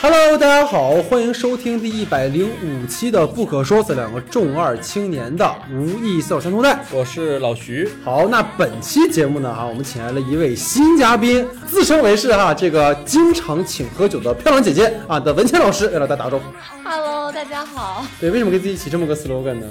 Hello，大家好，欢迎收听第一百零五期的《不可说》，这两个重二青年的无意思三通带。我是老徐。好，那本期节目呢，哈，我们请来了一位新嘉宾，自称为是哈这个经常请喝酒的漂亮姐姐啊的文倩老师，来了，大家打个招呼。Hello，大家好。对，为什么给自己起这么个 slogan 呢？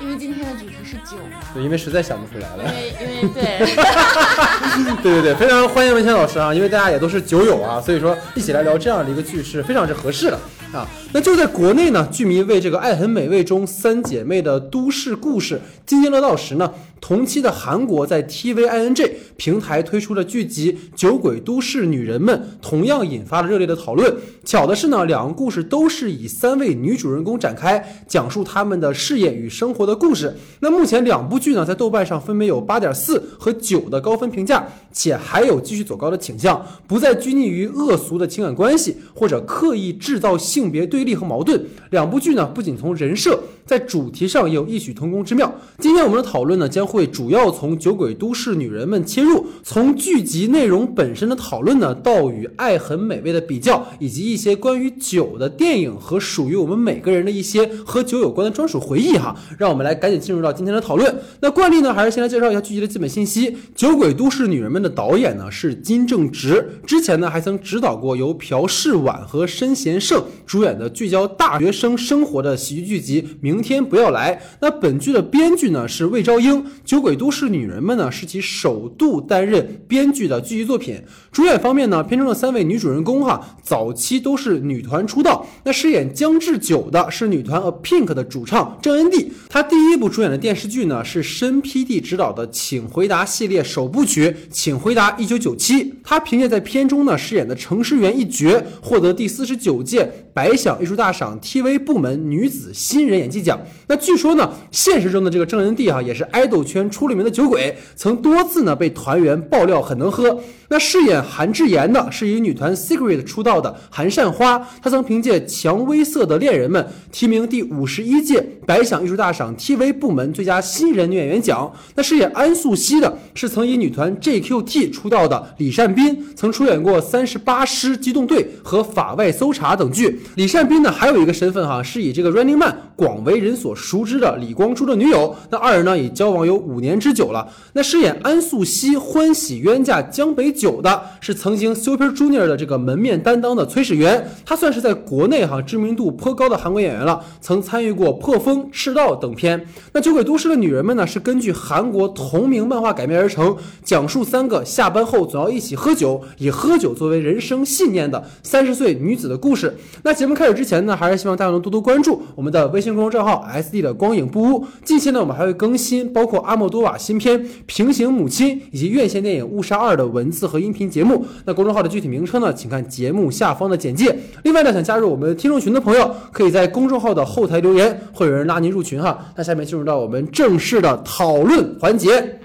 因为今天的主题是酒嘛。对，因为实在想不出来了因。为因为 对，对对对，非常欢迎文倩老师啊，因为大家也都是酒友啊，所以说一起来聊这样的一个剧是非常之合适的啊。那就在国内呢，剧迷为这个《爱很美味》中三姐妹的都市故事津津乐道时呢，同期的韩国在 TVING 平台推出的剧集《酒鬼都市女人们》，同样引发了热烈的讨论。巧的是呢，两个故事都是以三位女主人公展开，讲述她们的事业与生活的故事。那目前两部剧呢，在豆瓣上分别有八点四和九的高分评价，且还有继续走高的倾向，不再拘泥于恶俗的情感关系或者刻意制造性性别对立和矛盾。两部剧呢，不仅从人设，在主题上也有异曲同工之妙。今天我们的讨论呢，将会主要从《酒鬼都市女人们》切入，从剧集内容本身的讨论呢，到与《爱很美味》的比较，以及一些关于酒的电影和属于我们每个人的一些和酒有关的专属回忆哈。让我们来赶紧进入到今天的讨论。那惯例呢，还是先来介绍一下剧集的基本信息。《酒鬼都市女人们》的导演呢是金正直，之前呢还曾指导过由朴世婉和申贤胜主演的聚焦大学生生活的喜剧剧集《明天不要来》。那本剧的编剧呢是魏昭英，《酒鬼都市女人们》呢是其首度担任编剧的剧集作品。主演方面呢，片中的三位女主人公哈，早期都是女团出道。那饰演江志久的是女团 A Pink 的主唱郑恩地。她第一部主演的电视剧呢是申 PD 执导的《请回答》系列首部曲《请回答一九九七》。她凭借在片中呢饰演的程诗媛一角，获得第四十九届百想艺术大赏 TV 部门女子新人演技奖。那据说呢，现实中的这个郑恩地哈、也是爱豆圈出了名的酒鬼，曾多次呢被团员爆料很能喝。那饰演韩智妍的是以女团 Secret 出道的韩善花，她曾凭借《蔷薇色的恋人们》提名第五十一届百想艺术大赏 TV 部门最佳新人女演员奖。那饰演安素汐的是曾以女团 JQT 出道的李善斌，曾出演过《三十八师机动队》和《法外搜查》等剧。李善斌呢还有一个身份哈，是以这个 Running Man 广为人所熟知的李光洙的女友。那二人呢已交往有五年之久了。那饰演安素汐欢喜冤家江北九的是曾经 Super Junior 的这个门面担当的崔始源，他算是在国内哈知名度颇高的韩国演员了，曾参与过《破风》《赤道》等片。那《酒鬼都市的女人们》呢是根据韩国同名漫画改编而成，讲述三个下班后总要一起喝酒，以喝酒作为人生信念的三十岁女子的故事。那节目开始之前呢，还是希望大家能多多关注我们的微信公众账号 SD 的光影不污。近期呢，我们还会更新包括阿莫多瓦新片《平行母亲》以及院线电影《误杀二》的文字和音频节目。那公众号的具体名称呢，请看节目下方的简介。另外呢，想加入我们听众群的朋友，可以在公众号的后台留言，会有人拉您入群哈。那下面进入到我们正式的讨论环节。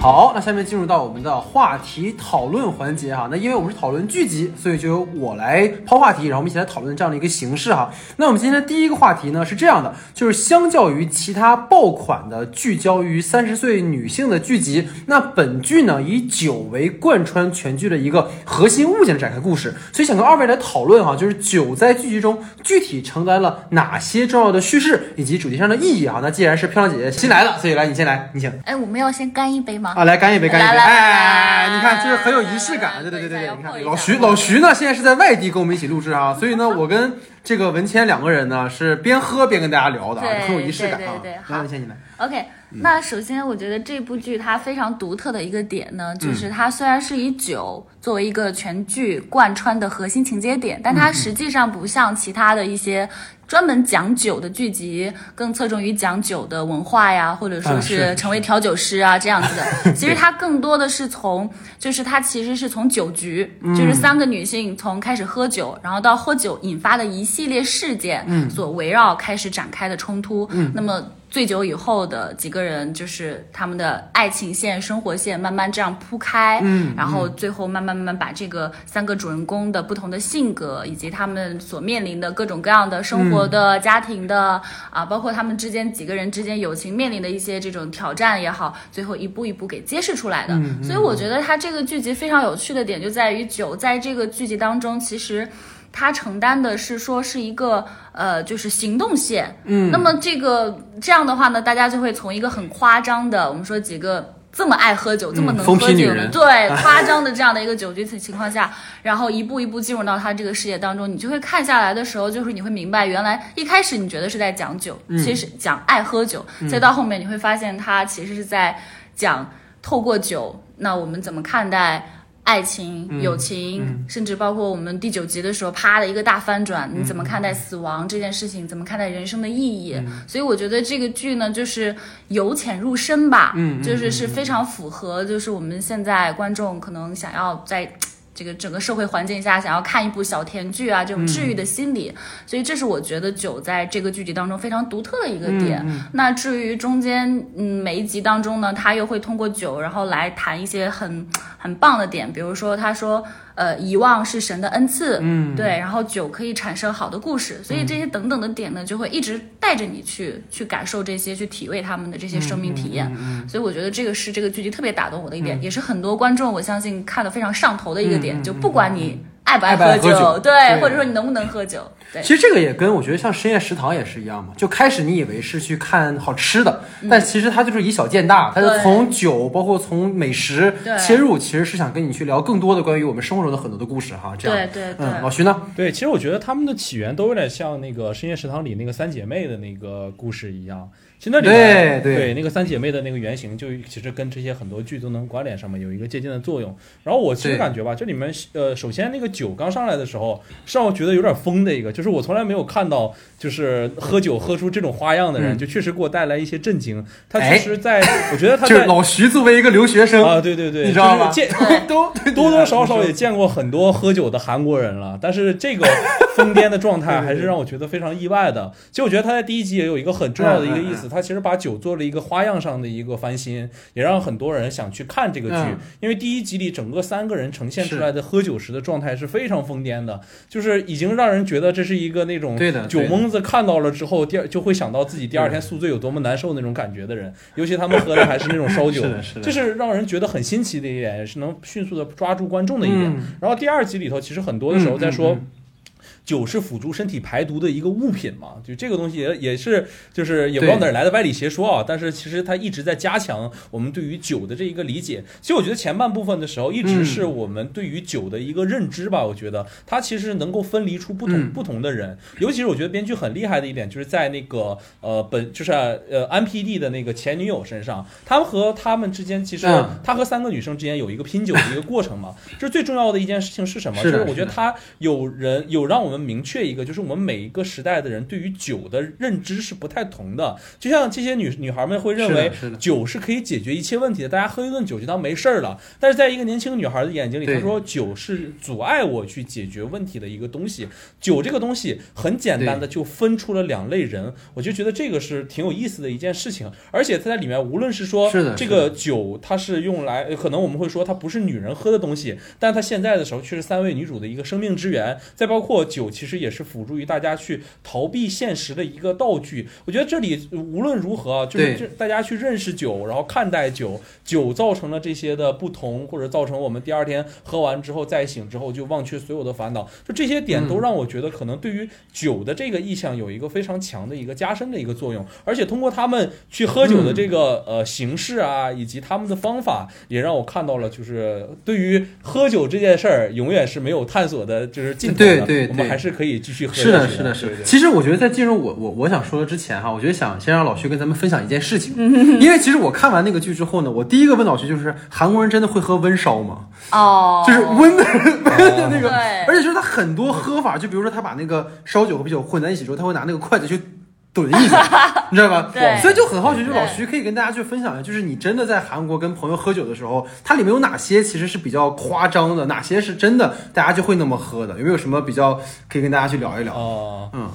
好，那下面进入到我们的话题讨论环节哈。那因为我们是讨论剧集，所以就由我来抛话题，然后我们一起来讨论这样的一个形式哈。那我们今天的第一个话题呢是这样的，就是相较于其他爆款的聚焦于三十岁女性的剧集，那本剧呢以酒为贯穿全剧的一个核心物件展开故事，所以想跟二位来讨论哈，就是酒在剧集中具体承担了哪些重要的叙事以及主题上的意义哈。那既然是漂亮姐姐新来了，所以来你先来，你请。哎，我们要先干一杯吗？啊，来干一杯，干一杯！哎，来你看，就是很有仪式感。对对对对对，你看老徐，老徐呢现在是在外地跟我们一起录制啊，所以呢，我跟这个文谦两个人呢是边喝边跟大家聊的啊，很有仪式感啊。对对对来，好文谦你来。OK，那首先我觉得这部剧它非常独特的一个点呢，就是它虽然是以酒作为一个全剧贯穿的核心情节点，但它实际上不像其他的一些专门讲酒的剧集，更侧重于讲酒的文化呀，或者说是成为调酒师啊这样子的。其实它更多的是从，就是它其实是从酒局，就是三个女性从开始喝酒，然后到喝酒引发的一系列事件所围绕开始展开的冲突。那么醉酒以后的几个人，就是他们的爱情线、生活线慢慢这样铺开，嗯然后最后慢慢慢慢把这个三个主人公的不同的性格，以及他们所面临的各种各样的生活的、家庭的啊，包括他们之间几个人之间友情面临的一些这种挑战也好，最后一步一步给揭示出来的。所以我觉得它这个剧集非常有趣的点就在于酒在这个剧集当中，其实。它承担的是说是一个呃，就是行动线，嗯，那么这个这样的话呢，大家就会从一个很夸张的，我们说几个这么爱喝酒、这么能喝酒的，对 夸张的这样的一个酒局的情况下，然后一步一步进入到他这个世界当中，你就会看下来的时候，就是你会明白，原来一开始你觉得是在讲酒，其实讲爱喝酒，再到后面你会发现他其实是在讲透过酒，那我们怎么看待。爱情、友情，甚至包括我们第九集的时候，啪的一个大翻转，你怎么看待死亡这件事情？怎么看待人生的意义？所以我觉得这个剧呢，就是由浅入深吧，嗯就是是非常符合，就是我们现在观众可能想要在。这个整个社会环境下，想要看一部小甜剧啊，这种治愈的心理，所以这是我觉得酒在这个剧集当中非常独特的一个点。那至于中间，嗯，每一集当中呢，他又会通过酒，然后来谈一些很很棒的点，比如说他说，呃，遗忘是神的恩赐，嗯，对，然后酒可以产生好的故事，所以这些等等的点呢，就会一直带着你去去感受这些，去体味他们的这些生命体验。所以我觉得这个是这个剧集特别打动我的一点，也是很多观众我相信看的非常上头的一个点，就不管你爱不爱喝喝酒对，对或者说你能不能喝酒，对。其实这个也跟我觉得像深夜食堂也是一样嘛，就开始你以为是去看好吃的，但其实它就是以小见大，它是嗯对从酒包括从美食切入，其实是想跟你去聊更多的关于我们生活中的很多的故事哈。这样，对对对嗯，老徐呢？对，其实我觉得他们的起源都有点像那个深夜食堂里那个三姐妹的那个故事一样。其实那里面对对那个三姐妹的那个原型，就其实跟这些很多剧都能关联上面有一个借鉴的作用。然后我其实感觉吧，这里面呃，首先那个酒刚上来的时候，是让我觉得有点疯的一个，就是我从来没有看到就是喝酒喝出这种花样的人，嗯。就确实给我带来一些震惊。他哎其实在，我觉得他在就是老徐作为一个留学生，啊，对对对，你知道吗就是见 都多多少少也见过很多喝酒的韩国人了，但是这个疯癫的状态还是让我觉得非常意外的。其实我觉得他在第一集也有一个很重要的一个意思，他其实把酒做了一个花样上的一个翻新，也让很多人想去看这个剧嗯。因为第一集里整个三个人呈现出来的喝酒时的状态是非常疯癫的，就是已经让人觉得这是一个那种酒蒙子看到了之后，第二就会想到自己第二天宿醉有多么难受那种感觉的人。尤其他们喝的还是那种烧酒 是的是，的这是让人觉得很新奇的一点，也是能迅速的抓住观众的一点。嗯然后第二集里头，其实很多的时候在说。嗯嗯酒是辅助身体排毒的一个物品嘛，就这个东西也也是，就是也不知道哪儿来的歪理邪说啊。但是其实它一直在加强我们对于酒的这一个理解。其实我觉得前半部分的时候，一直是我们对于酒的一个认知吧。我觉得它其实能够分离出不同、嗯不同的人，尤其是我觉得编剧很厉害的一点，就是在那个呃本就是呃安 PD 的那个前女友身上，他们和他们之间其实、嗯他和三个女生之间有一个拼酒的一个过程嘛。这最重要的一件事情是什么？是就是我觉得他有人有让我们明确一个，就是我们每一个时代的人对于酒的认知是不太同的。就像这些女女孩们会认为酒是可以解决一切问题的，大家喝一顿酒就当没事儿了。但是在一个年轻女孩的眼睛里，她说酒是阻碍我去解决问题的一个东西。酒这个东西很简单的就分出了两类人，我就觉得这个是挺有意思的一件事情。而且它在里面，无论是说这个酒它是用来，呃可能我们会说它不是女人喝的东西，但它现在的时候却是三位女主的一个生命之源。再包括酒，其实也是辅助于大家去逃避现实的一个道具。我觉得这里呃无论如何啊，就是这大家去认识酒，然后看待酒，酒造成了这些的不同，或者造成我们第二天喝完之后再醒之后就忘却所有的烦恼，就这些点都让我觉得可能对于酒的这个意向有一个非常强的一个加深的一个作用，而且通过他们去喝酒的这个、呃形式啊，以及他们的方法，也让我看到了就是对于喝酒这件事儿永远是没有探索的，就是尽头的，对对对我们还是可以继续喝是的，是的，是的。其实我觉得在进入我我我想说的之前哈，我觉得想先让老徐跟咱们分享一件事情，因为其实我看完那个剧之后呢，我第一个问老徐就是韩国人真的会喝温烧吗？哦，就是温的 温的那个，而且就是他很多喝法，就比如说他把那个烧酒和啤酒混在一起之后，他会拿那个筷子去。怼一下，你知道吧？对所以就很好奇，就老徐可以跟大家去分享一下，就是你真的在韩国跟朋友喝酒的时候，它里面有哪些其实是比较夸张的，哪些是真的大家就会那么喝的？有没有什么比较可以跟大家去聊一聊？哦，嗯，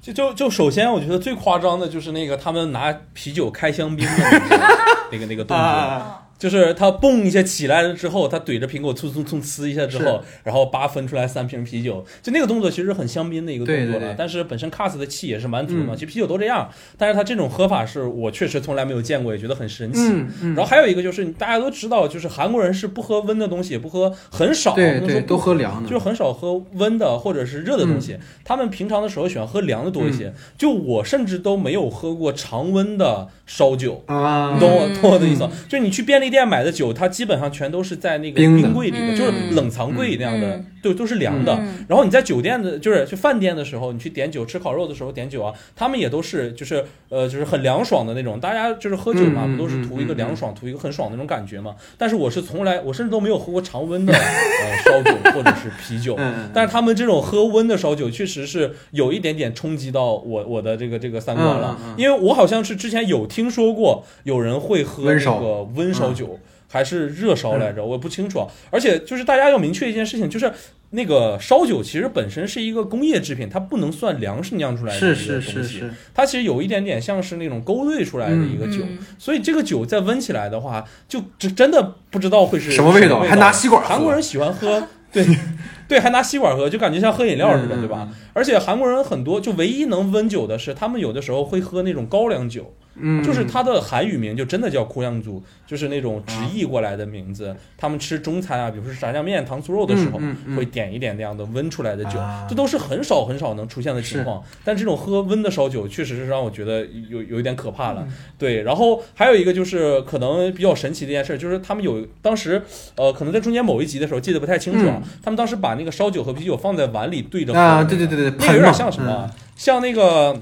就就就首先，我觉得最夸张的就是那个他们拿啤酒开香槟的那个 那个那个动作，啊，就是他蹦一下起来了之后，他怼着苹果蹭蹭蹭呲一下之后，然后叭分出来三瓶啤酒，就那个动作其实很香槟的一个动作了。对对对。但是本身 Cass 的气也是蛮足的嘛，嗯。其实啤酒都这样，但是他这种喝法是我确实从来没有见过，也觉得很神奇。嗯嗯，然后还有一个就是大家都知道，就是韩国人是不喝温的东西，也不喝很少，对对，都喝凉的，就是很少喝温的或者是热的东嗯。西，他们平常的时候喜欢喝凉的多一些。就我甚至都没有喝过常温的烧酒，啊。你，懂我嗯懂我的意思吗？就是你去便利店买的酒，它基本上全都是在那个冰柜里的，嗯就是冷藏柜那样的嗯，对，都是凉的。嗯然后你在酒店的，就是去饭店的时候，你去点酒吃烤肉的时候点酒啊，他们也都是就是呃就是很凉爽的那种。大家就是喝酒嘛，不都是图一个凉爽、图一个很爽的那种感觉嘛？但是我是从来，我甚至都没有喝过常温的呃烧酒或者是啤酒。但是他们这种喝温的烧酒，确实是有一点点冲击到我我的这个这个三观了，因为我好像是之前有听说过有人会喝那温烧嗯个温烧酒，还是热烧来着，我不清楚啊。而且就是大家要明确一件事情，就是那个烧酒其实本身是一个工业制品，它不能算粮食酿出来的一个东西，是是。是，它其实有一点点像是那种勾兑出来的一个酒，嗯。所以这个酒再温起来的话，就真真的不知道会是什么味道？还拿吸管喝？韩国人喜欢喝，对 对，还拿吸管喝，就感觉像喝饮料似的，嗯对吧？？而且韩国人很多，就唯一能温酒的是，他们有的时候会喝那种高粱酒，嗯，就是它的韩语名就真的叫库亮族，就是那种直译过来的名字。他们吃中餐啊，比如说炸酱面、糖醋肉的时候，嗯嗯嗯会点一点那样的温出来的酒，啊这都是很少很少能出现的情况。但这种喝温的烧酒，确实是让我觉得有有一点可怕了。嗯对，然后还有一个就是可能比较神奇的一件事，就是他们有当时呃，可能在中间某一集的时候记得不太清楚啊，他们当时把那个烧酒和啤酒放在碗里对着喝对对对对，那个有点像什么啊？像那个，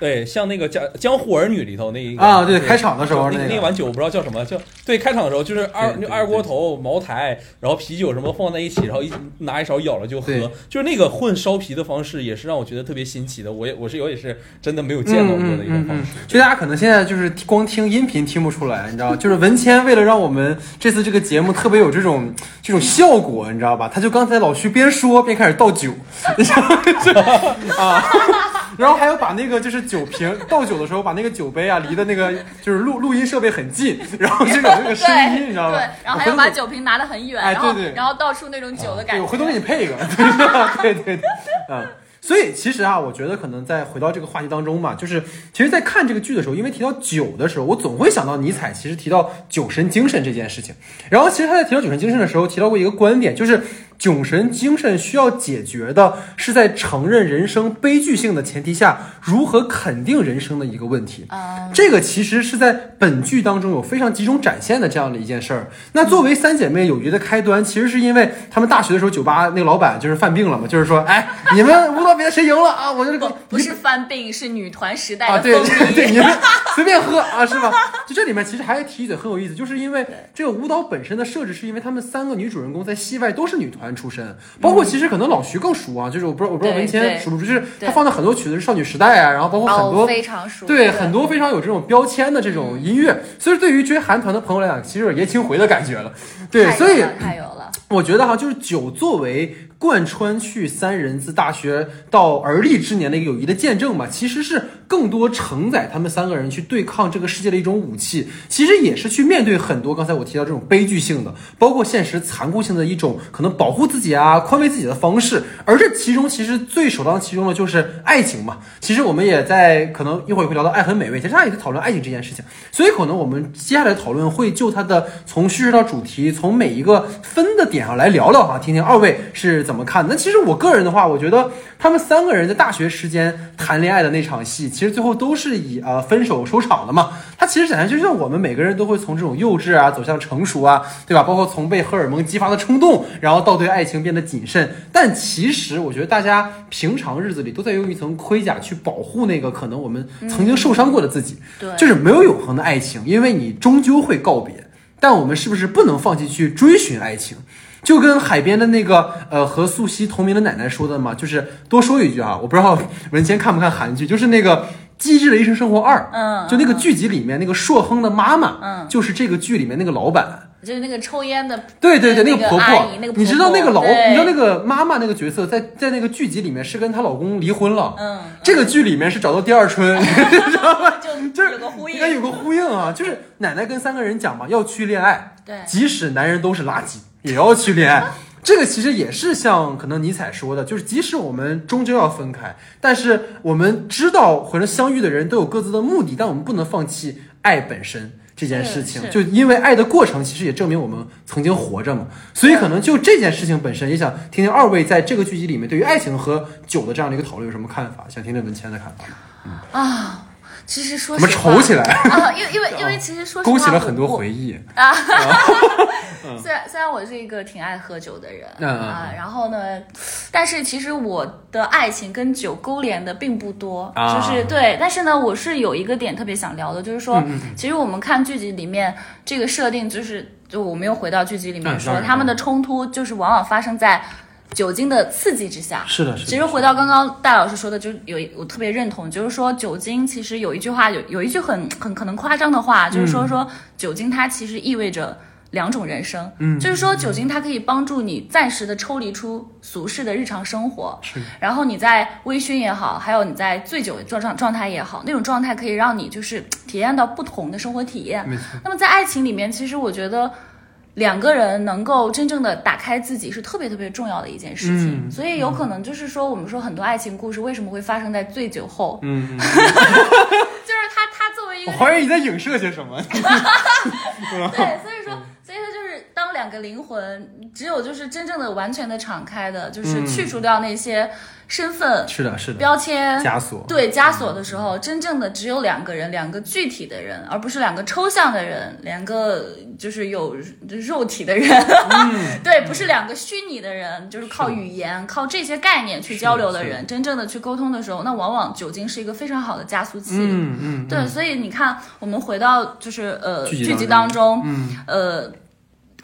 对，像那个江《江湖儿女》里头那一个啊，对，开场的时候那个那碗酒我不知道叫什么，叫对开场的时候就是二二锅头、茅台，然后啤酒什么放在一起，然后一拿一勺舀了就喝，就是那个混烧啤的方式，也是让我觉得特别新奇的。我也我是我也是真的没有见到过的一种方式。就大家可能现在就是光听音频听不出来，你知道，就是文谦为了让我们这次这个节目特别有这种这种效果，你知道吧？他就刚才老徐边说边开始倒酒，你知道吗？就啊，然后还要把那个就是酒瓶倒酒的时候，把那个酒杯啊离的那个 就是录录音设备很近，然后就有那个声音，你知道吧？对，然后还要把酒瓶拿得很远，哎然后对对然后倒出那种酒的感对，觉。我回头给你配一个，对对对，嗯。所以其实啊，我觉得可能在回到这个话题当中嘛，就是其实，在看这个剧的时候，因为提到酒的时候，我总会想到尼采其实提到酒神精神这件事情。然后，其实他在提到酒神精神的时候，提到过一个观点，就是酒神精神需要解决的是在承认人生悲剧性的前提下，如何肯定人生的一个问题。啊，这个其实是在本剧当中有非常集中展现的这样的一件事儿。那作为三姐妹友谊的开端，其实是因为她们大学的时候，酒吧那个老板就是犯病了嘛，就是说，哎，你们舞蹈比赛谁赢了啊？我就是不 不是犯病，是女团时代啊，对对。对，你们 随便喝啊，是吧？就这里面其实还提一嘴很有意思，就是因为这个舞蹈本身的设置，是因为她们三个女主人公在戏外都是女团出身，包括其实可能老徐更熟啊，就是我不知道我不知道文谦熟不熟，就是他放的很多曲子是少女时代啊，然后包括很多哦，非常熟。对，很多非常有这种标签的这种音乐，所以对于追韩团的朋友来讲，其实有点爷青回的感觉了。对，所以太有了。我觉得哈，就是酒作为贯穿去三人自大学到而立之年的一个友谊的见证吧，其实是更多承载他们三个人去对抗这个世界的一种武器，其实也是去面对很多刚才我提到这种悲剧性的，包括现实残酷性的一种可能保护自己啊、宽慰自己的方式。而这其中其实最首当其冲的就是爱情嘛。其实我们也在可能一会儿也会聊到爱很美味，其实大家也在讨论爱情这件事情，所以可能我们接下来讨论会就它的从叙事到主题，从每一个分的点上来聊聊哈，听听二位是怎么看的。那其实我个人的话，我觉得他们三个人在大学时间谈恋爱的那场戏，其实最后都是以呃分手收场的嘛。它其实显然就像我们每个人都会从这种幼稚啊走向成熟啊，对吧？包括从被荷尔蒙激发的冲动，然后到对爱情变得谨慎。但其实我觉得大家平常日子里都在用一层盔甲去保护那个可能我们曾经受伤过的自己。对，就是没有永恒的爱情，因为你终究会告别。但我们是不是不能放弃去追寻爱情？就跟海边的那个呃和素汐同名的奶奶说的嘛，就是多说一句啊，我不知道 文谦看不看韩剧，就是那个《机智的医生生活二》，嗯就那个剧集里面那个硕亨的妈妈，嗯。就是这个剧里面那个老板。就是那个抽烟的，对对对，那个婆婆，那个你知道那个老，你知道那个妈妈那个角色，在在那个剧集里面是跟她老公离婚了。嗯，这个剧里面是找到第二春，你知道吗？就就是有个呼应。应该有个呼应啊，就是奶奶跟三个人讲嘛，要去恋爱，对。即使男人都是垃圾，也要去恋爱。这个其实也是像可能尼采说的，就是即使我们终究要分开，但是我们知道或者相遇的人都有各自的目的，但我们不能放弃爱本身这件事情。就因为爱的过程，其实也证明我们曾经活着嘛。所以可能就这件事情本身，也想听听二位在这个剧集里面对于爱情和酒的这样的一个讨论有什么看法？想听听文谦的看法。啊。其实说怎么实话愁起来？啊，因为因为因为其实说实话，勾起了很多我回忆。虽然虽然我是一个挺爱喝酒的人、啊，然后呢，但是其实我的爱情跟酒勾连的并不多，啊就是对。但是呢，我是有一个点特别想聊的，就是说，嗯其实我们看剧集里面这个设定，就是就我们又回到剧集里面说，嗯他们的冲突就是往往发生在酒精的刺激之下。是的，是的。其实回到刚刚戴老师说的，就有我特别认同，就是说酒精其实有一句话，有有一句很很可能夸张的话，就是说说酒精它其实意味着两种人生，嗯，就是说酒精它可以帮助你暂时的抽离出俗世的日常生活，是然后你在微醺也好，还有你在醉酒状状状态也好，那种状态可以让你就是体验到不同的生活体验。没错。那么在爱情里面，其实我觉得两个人能够真正的打开自己是特别特别重要的一件事情。嗯所以有可能就是说，我们说很多爱情故事为什么会发生在醉酒后，嗯，嗯 就是他他作为一个我怀疑你在影射些什么。对，所以说，所以它就是当两个灵魂只有就是真正的完全的敞开的，就是嗯去除掉那些身份、是的，是的。标签、枷锁。对枷锁的时候，真正的只有两个人，两个具体的人，而不是两个抽象的人，两个就是有肉体的人。嗯 对，不是两个虚拟的人，就是靠语言、靠这些概念去交流的人，真正的去沟通的时候，那往往酒精是一个非常好的加速器。嗯嗯。对，所以你看，我们回到就是呃剧集当当中，嗯呃，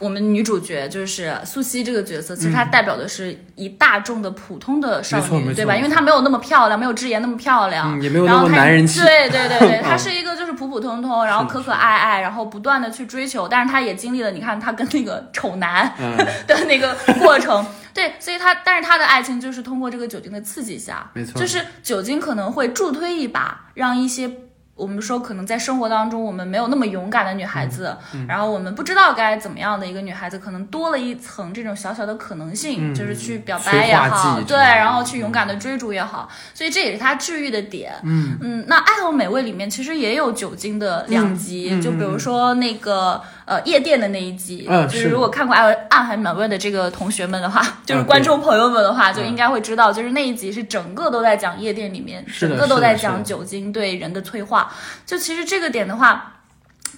我们女主角就是素汐这个角色，其实她代表的是一大众的普通的少女，对吧？因为她没有那么漂亮，没有智妍那么漂亮，嗯也没有那么然后她男人气。对对对对，嗯 她是一个就是普普通通，然后可可爱爱，然后不断的去追求，但是她也经历了，你看她跟那个丑男嗯，的那个过程。对，所以她，但是她的爱情就是通过这个酒精的刺激下，没错。就是酒精可能会助推一把，让一些我们说可能在生活当中我们没有那么勇敢的女孩子，嗯然后我们不知道该怎么样的一个女孩子，可能多了一层这种小小的可能性，嗯就是去表白也好，对，然后去勇敢的追逐也好，所以这也是她治愈的点。嗯。嗯，那《爱和美味》里面其实也有酒精的两极，就比如说那个呃夜店的那一集，嗯就是是如果看过《爱爱很美味》的这个同学们的话，就是观众朋友们的话，就应该会知道，就是那一集是整个都在讲夜店里面，整个都在讲酒精对人的催化。就其实这个点的话。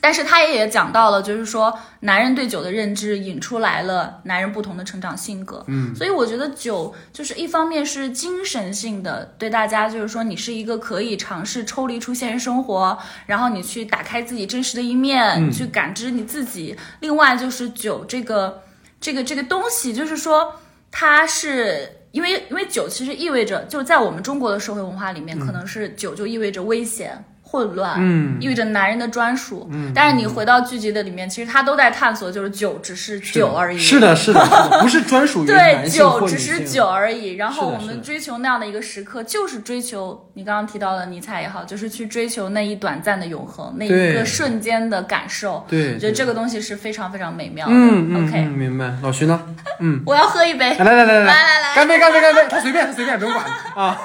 但是他也讲到了，就是说男人对酒的认知引出来了男人不同的成长性格。嗯，所以我觉得酒就是一方面是精神性的，对大家就是说你是一个可以尝试抽离出现实生活，然后你去打开自己真实的一面，你去感知你自己。另外就是酒这个这个这个东西，就是说它是。因为因为酒其实意味着，就在我们中国的社会文化里面，可能是酒就意味着危险、混乱，嗯意味着男人的专属。嗯，但是你回到剧集的里面，其实他都在探索，就是酒只是酒而已。是的，是的，是的，不是专属于对，酒只是酒而已。然后我们追求那样的一个时刻，就是追求你刚刚提到的尼采也好，就是去追求那一短暂的永恒，那一个瞬间的感受。对我觉得这个东西是非常非常美妙的。嗯嗯 OK，、嗯，明白。老徐呢？嗯我要喝一杯。来来来来来来来干杯干杯干杯！他随便他随便，不用管啊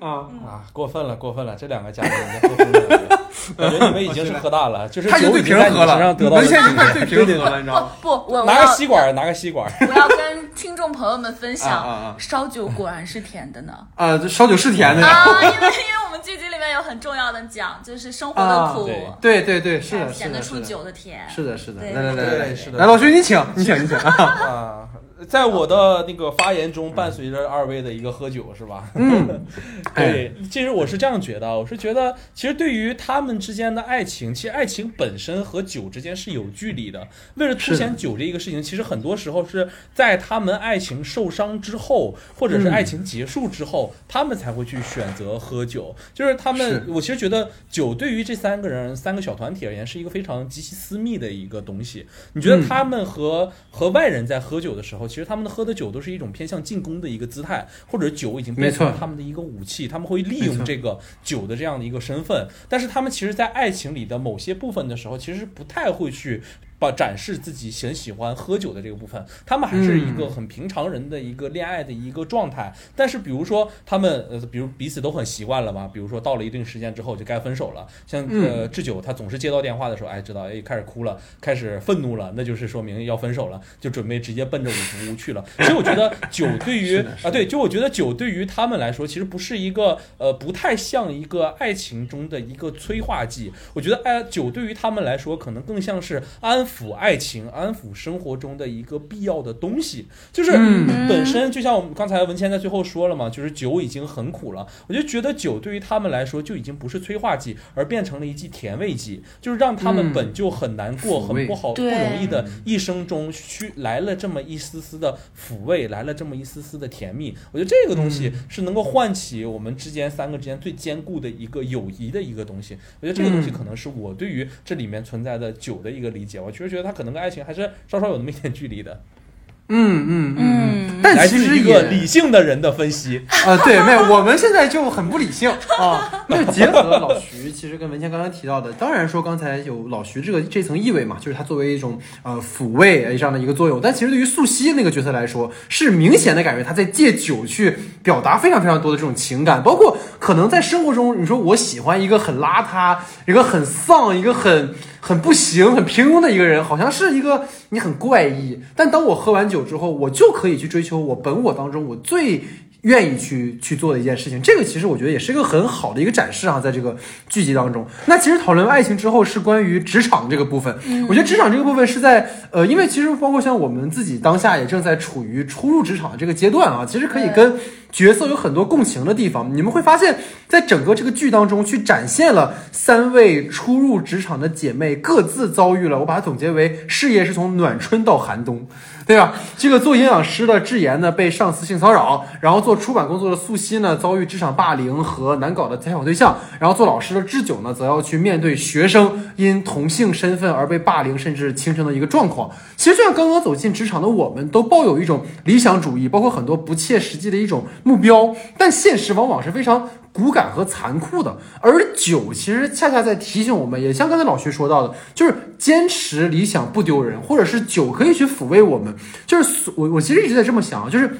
啊！啊，过分了，过分了！这两个嘉宾已经过分了，感觉你们已经 是喝大了，就是他已经对酒已经在你瓶了，身上得到了文现在已经快。对瓶喝了，你知道吗？不不，我我拿个吸管，拿个吸管。我要跟听众朋友们分享，烧酒果然是甜的呢。啊，这烧酒是甜的。啊，因为因为我们剧集里面有很重要的讲，就是生活的苦，啊对对对，是的，是的，显得出，酒的甜。是的，是的。来来来来来对是的来，老徐你请，你请，你请 啊！啊，在我的那个发言中，伴随着二位的一个喝酒，是吧？嗯，对，其实我是这样觉得，我是觉得，其实对于他们之间的爱情，其实爱情本身和酒之间是有距离的。为了凸显酒这一个事情，其实很多时候是在他们爱情受伤之后，或者是嗯爱情结束之后，他们才会去选择喝酒。就是他们，我其实觉得酒对于这三个人、三个小团体而言，是一个非常极其私密的一个东西。你觉得嗯他们和、和外人在喝酒的时候，其实他们的喝的酒都是一种偏向进攻的一个姿态，或者酒已经变成了他们的一个武器，他们会利用这个酒的这样的一个身份。但是他们其实，在爱情里的某些部分的时候，其实不太会去。把展示自己很喜欢喝酒的这个部分，他们还是一个很平常人的一个恋爱的一个状态。但是比如说他们呃，比如彼此都很习惯了嘛，比如说到了一定时间之后就该分手了。像呃智久，他总是接到电话的时候，哎，知道哎开始哭了，开始愤怒了，那就是说明要分手了，就准备直接奔着五福屋去了。所以我觉得 酒对于啊对，就我觉得酒对于他们来说，其实不是一个呃不太像一个爱情中的一个催化剂。我觉得哎酒对于他们来说，可能更像是安抚爱情、安抚生活中的一个必要的东西。就是嗯本身就像我们刚才文谦在最后说了嘛，就是酒已经很苦了，我就觉得酒对于他们来说就已经不是催化剂，而变成了一剂甜味剂，就是让他们嗯本就很难过、很不好、不容易的一生中去来了这么一丝丝的抚慰，来了这么一丝丝的甜蜜。我觉得这个东西是能够唤起我们之间三个之间最坚固的一个友谊的一个东西。我觉得这个东西嗯可能是我对于这里面存在的酒的一个理解。我确实觉得他可能跟爱情还是稍稍有那么一点距离的。嗯嗯嗯嗯但其实也一个理性的人的分析。啊，对，没有，我们现在就很不理性啊。那结合老徐，其实跟文谦刚刚提到的，当然说刚才有老徐这个这层意味嘛，就是他作为一种呃抚慰这样的一个作用。但其实对于素汐那个角色来说，是明显的感觉他在借酒去表达非常非常多的这种情感，包括可能在生活中，你说我喜欢一个很邋遢、一个很丧、一个很很不行、很平庸的一个人，好像是一个你很怪异。但当我喝完酒之后，我就可以去追求我本我当中我最愿意去去做的一件事情。这个其实我觉得也是一个很好的一个展示啊，在这个剧集当中。那其实讨论爱情之后是关于职场这个部分，我觉得职场这个部分是在呃，因为其实包括像我们自己当下也正在处于初入职场的这个阶段啊，其实可以跟角色有很多共情的地方。你们会发现在整个这个剧当中去展现了三位初入职场的姐妹各自遭遇了，我把它总结为事业是从暖春到寒冬。对吧？这个做营养师的智妍呢，被上司性骚扰；然后做出版工作的素汐呢，遭遇职场霸凌和难搞的采访对象；然后做老师的智久呢，则要去面对学生因同性身份而被霸凌甚至轻生的一个状况。其实，就像刚刚走进职场的我们，都抱有一种理想主义，包括很多不切实际的一种目标，但现实往往是非常骨感和残酷的。而酒其实恰恰在提醒我们，也像刚才老徐说到的，就是坚持理想不丢人，或者是酒可以去抚慰我们。就是所我我其实一直在这么想，就是。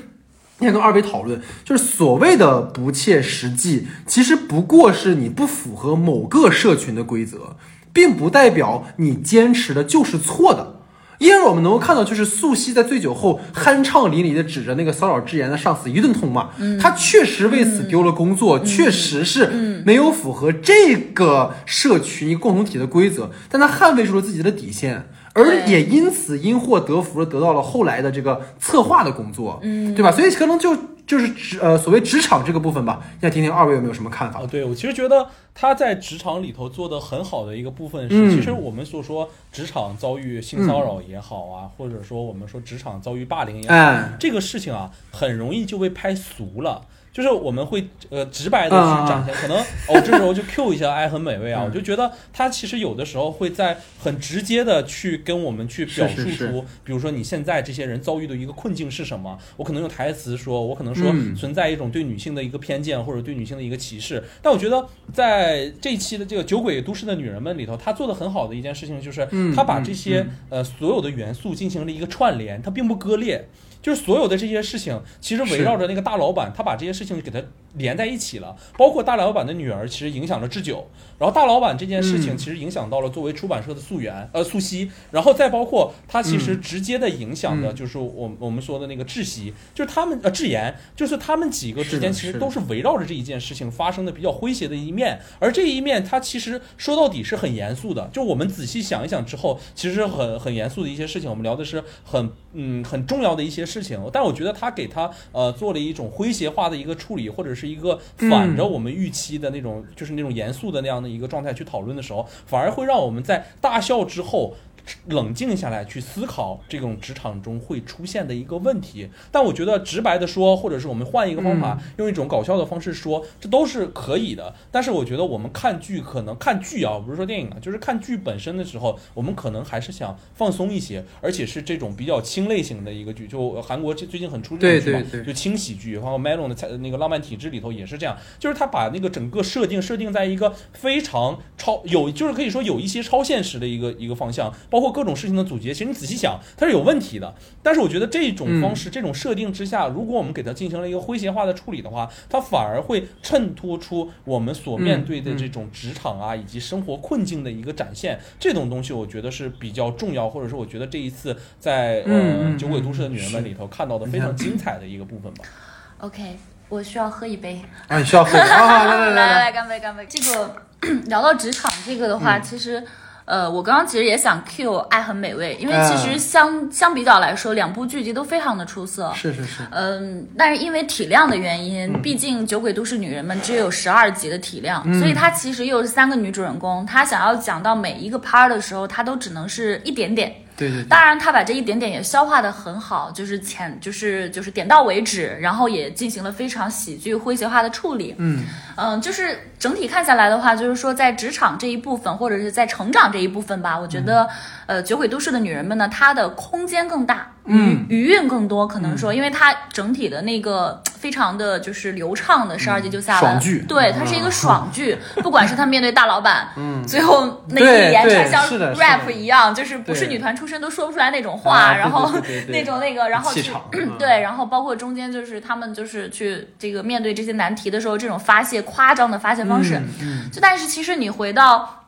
那天跟二位讨论，就是所谓的不切实际，其实不过是你不符合某个社群的规则，并不代表你坚持的就是错的。因而我们能够看到，就是素汐在醉酒后酣畅淋漓的指着那个骚扰之言的上司一顿痛骂，他确实为此丢了工作，确实是没有符合这个社群一个共同体的规则，但他捍卫住了自己的底线。而也因此因祸得福了，得到了后来的这个策划的工作，嗯，对吧？所以可能就就是职呃所谓职场这个部分吧，想听听二位有没有什么看法哦，？对我其实觉得他在职场里头做的很好的一个部分是，嗯其实我们所说职场遭遇性骚扰也好啊，或者说我们说职场遭遇霸凌也好，哎，这个事情啊，很容易就被拍俗了。就是我们会呃直白的啊。去展现，可能 哦这时候就 Q 一下爱很美味啊，嗯 我就觉得他其实有的时候会在很直接的去跟我们去表述出，比如说你现在这些人遭遇的一个困境是什么，我可能用台词说，我可能说嗯。存在一种对女性的一个偏见或者对女性的一个歧视，但我觉得在这一期的这个《酒鬼都市的女人们》里头，他做的很好的一件事情就是嗯他把嗯这些呃所有的元素进行了一个串联，它并不割裂。就是所有的这些事情，其实围绕着那个大老板，他把这些事情给他连在一起了。包括大老板的女儿，其实影响了智久，然后大老板这件事情其实影响到了作为出版社的素媛，呃，素汐，然后再包括它其实直接的影响的就是我我们说的那个窒息，就是他们呃智妍，就是他们几个之间其实都是围绕着这一件事情发生的比较诙谐的一面，而这一面它其实说到底是很严肃的，就我们仔细想一想之后，其实很很严肃的一些事情，我们聊的是很嗯很重要的一些事情，但我觉得他给他呃做了一种诙谐化的一个处理，或者是一个反着我们预期的那种，就是那种严肃的那样的一个状态去讨论的时候，反而会让我们在大笑之后。冷静下来去思考这种职场中会出现的一个问题，但我觉得直白的说，或者是我们换一个方法，用一种搞笑的方式说，这都是可以的。但是我觉得我们看剧可能看剧啊，不是说电影啊，就是看剧本身的时候，我们可能还是想放松一些，而且是这种比较轻类型的一个剧。就韩国最最近很出这种剧嘛，对对对就轻喜剧，包括 Melon 的菜那个浪漫体质里头也是这样，就是他把那个整个设定设定在一个非常超有，就是可以说有一些超现实的一个一个方向，包括各种事情的总结。其实你仔细想，它是有问题的。但是我觉得这种方式、这种设定之下，如果我们给它进行了一个诙谐化的处理的话，它反而会衬托出我们所面对的这种职场啊、以及生活困境的一个展现。这种东西我觉得是比较重要，或者说我觉得这一次在嗯呃嗯《酒鬼都市的女人们》里头看到的非常精彩的一个部分吧。OK，我需要喝一杯。啊，你需要喝 啊，好来来来来来，干杯干杯！这个 聊到职场这个的话，其实。呃，我刚刚其实也想 cue《爱很美味》，因为其实相、相比较来说，两部剧集都非常的出色。是是是，嗯，但是因为体量的原因，毕竟《酒鬼都市女人们》只有十二集的体量，所以它其实又是三个女主人公，她想要讲到每一个 part 的时候，她都只能是一点点。对对对，当然，他把这一点点也消化的很好，就是前就是就是点到为止，然后也进行了非常喜剧诙谐化的处理。嗯。嗯，就是整体看下来的话，就是说在职场这一部分，或者是在成长这一部分吧，我觉得，呃，酒鬼都市的女人们呢，她的空间更大，嗯，余韵更多，可能说，因为它整体的那个 非常的就是流畅的十二集就下来了，爽对，它是一个爽剧，不管是他面对大老板，嗯，最后那对一连对串像 rap 一样，就是不是女团出身都说不出来那种话，然后那种那个，然后去 对，然后包括中间就是他们就是去这个面对这些难题的时候，这种发泄夸张的发泄方式，嗯。就但是其实你回到。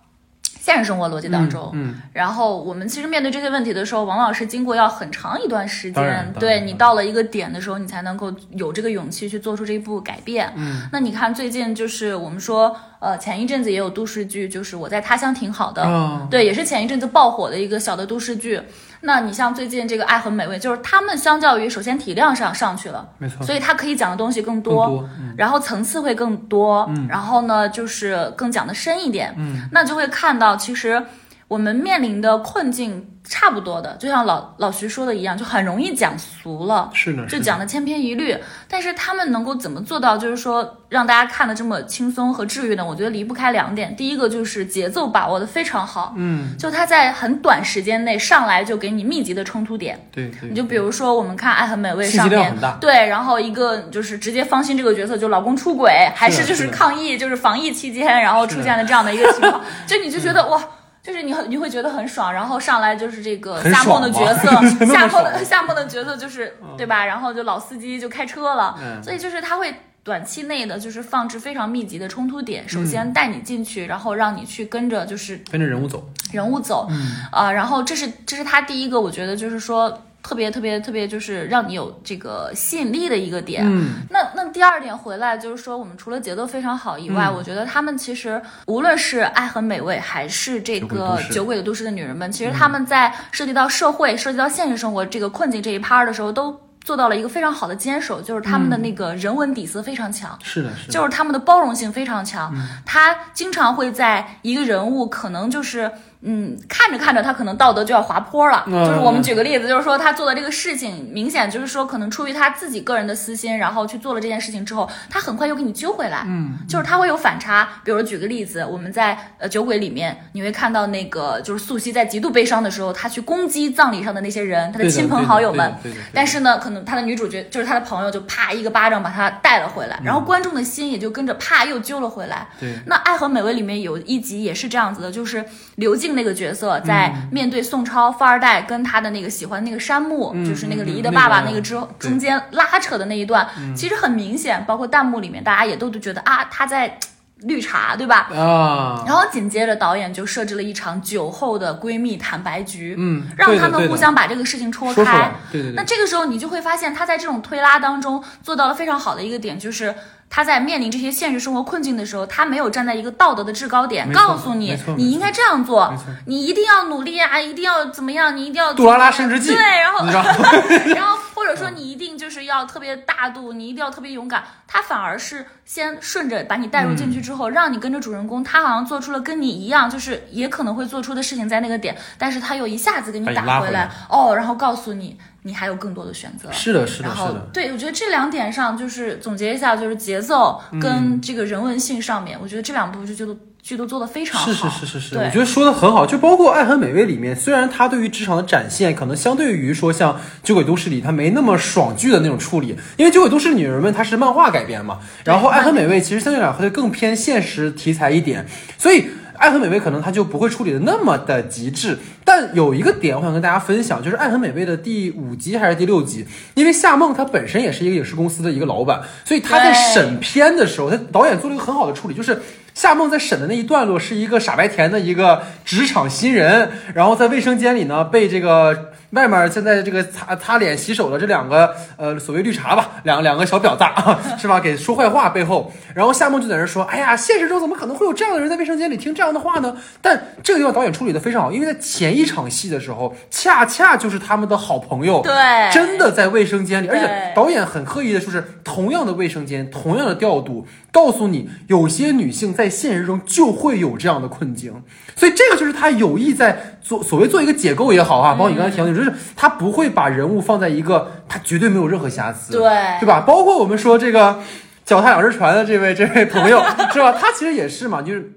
现实生活逻辑当中，嗯然后我们其实面对这些问题的时候，往往是经过要很长一段时间，对你到了一个点的时候，你才能够有这个勇气去做出这一步改变。嗯，那你看最近就是我们说，呃，前一阵子也有都市剧，就是我在他乡挺好的，啊，对，也是前一阵子爆火的一个小的都市剧。那你像最近这个《爱很美味》，就是他们相较于首先体量上上去了，没错，所以它可以讲的东西更更多，嗯然后层次会更多，然后呢就是更讲的深一点，嗯，那就会看到其实我们面临的困境差不多的，就像老老徐说的一样，就很容易讲俗了。是的，就讲的千篇一律，但是他们能够怎么做到，就是说让大家看的这么轻松和治愈呢？我觉得离不开两点，第一个就是节奏把握的非常好，嗯，就他在很短时间内上来就给你密集的冲突点。对对，你就比如说，我们看《爱很美味》上面对，然后一个就是直接芳心这个角色，就老公出轨，还是就是抗议，就是防疫期间，然后出现了这样的一个情况，就你就觉得哇。就是你很你会觉得很爽，然后上来就是这个夏梦的角色，夏梦的夏梦的角色就是对吧？然后就老司机就开车了，嗯。所以就是他会短期内的就是放置非常密集的冲突点，首嗯。先带你进去，然后让你去跟着就是跟着人物走，人物走，嗯。啊、然后这是这是他第一个，我觉得就是说特别特别特别就是让你有这个吸引力的一个点。嗯那那第二点回来就是说，我们除了节奏非常好以外，嗯我觉得他们其实无论是《爱很美味》还是这个《酒鬼的都市的女人们》，其实他们在涉及到社会、涉及到现实生活这个困境这一趴儿的时候，都做到了一个非常好的坚守，就是他们的那个人文底色非常强。是的，是的，就是他们的包容性非常强，他经常会在一个人物可能就是。嗯，看着看着，他可能道德就要滑坡了。嗯就是我们举个例子，就是说他做的这个事情，明显就是说可能出于他自己个人的私心，然后去做了这件事情之后，他很快又给你揪回来。嗯，就是他会有反差。比如举个例子，我们在呃酒鬼里面，你会看到那个就是素汐在极度悲伤的时候，他去攻击葬礼上的那些人，他的亲朋好友们。但是呢，可能他的女主角就是他的朋友，就啪一个巴掌把他带了回来，然后观众的心也就跟着啪又揪了回来。对，那《爱和美味》里面有一集也是这样子的，就是刘静静那个角色在面对宋超富二代跟他的那个喜欢那个山木，嗯就是那个李毅的嗯爸爸那个之后中间拉扯的那一段，其实很明显，包括弹幕里面大家也都都觉得啊他在绿茶，对吧？啊，然后紧接着导演就设置了一场酒后的闺蜜坦白局，嗯让他们互相把这个事情戳开。那这个时候你就会发现，他在这种推拉当中做到了非常好的一个点，就是他在面临这些现实生活困境的时候，他没有站在一个道德的制高点，告诉你你应该这样做，你一定要努力啊，一定要怎么样，你一定要杜拉拉升职记对，然后？然后或者说你一定就是要特别大度，你一定要特别勇敢。他反而是先顺着把你带入进去之后，让你跟着主人公，他好像做出了跟你一样，就是也可能会做出的事情在那个点，但是他又一下子给你打回来哦，然后告诉你你还有更多的选择。是的，是的，然后是的，对我觉得这两点上就是总结一下，就是节奏嗯跟这个人文性上面，我觉得这两部剧就都剧都做得非常好。是是是是是，我觉得说的很好。就包括《爱很美味》里面，虽然它对于职场的展现，可能相对于说像《酒鬼都市》里，它没那么爽剧的那种处理，因为《酒鬼都市女人们》它是漫画改编嘛，然后《爱很美味》其实相对来说会更偏现实题材一点，所以。爱很美味可能它就不会处理的那么的极致，但有一个点我想跟大家分享，就是爱很美味的第五集还是第六集，因为夏梦她本身也是一个影视公司的一个老板，所以她在审片的时候，她导演做了一个很好的处理，就是夏梦在审的那一段落是一个傻白甜的一个职场新人，然后在卫生间里呢被这个外面现在这个擦擦脸洗手的这两个呃所谓绿茶吧，两两个小婊子啊，是吧？给说坏话背后，然后夏梦就在那说，哎呀，现实中怎么可能会有这样的人在卫生间里听这样的话呢？但这个地方导演处理的非常好，因为在前一场戏的时候，恰恰就是他们的好朋友，对真的在卫生间里，而且导演很刻意的，说是同样的卫生间，同样的调度，告诉你有些女性在现实中就会有这样的困境，所以这个就是他有意在做所谓做一个解构也好啊，包括你刚才提到的，就是他不会把人物放在一个他绝对没有任何瑕疵，对对吧？包括我们说这个脚踏两只船的这位这位朋友 是吧？他其实也是嘛，就是。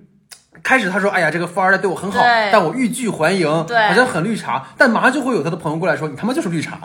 开始他说：“哎呀，这个富二代对我很好，但我欲拒还迎，好像很绿茶。”但马上就会有他的朋友过来说：“你他妈就是绿茶。”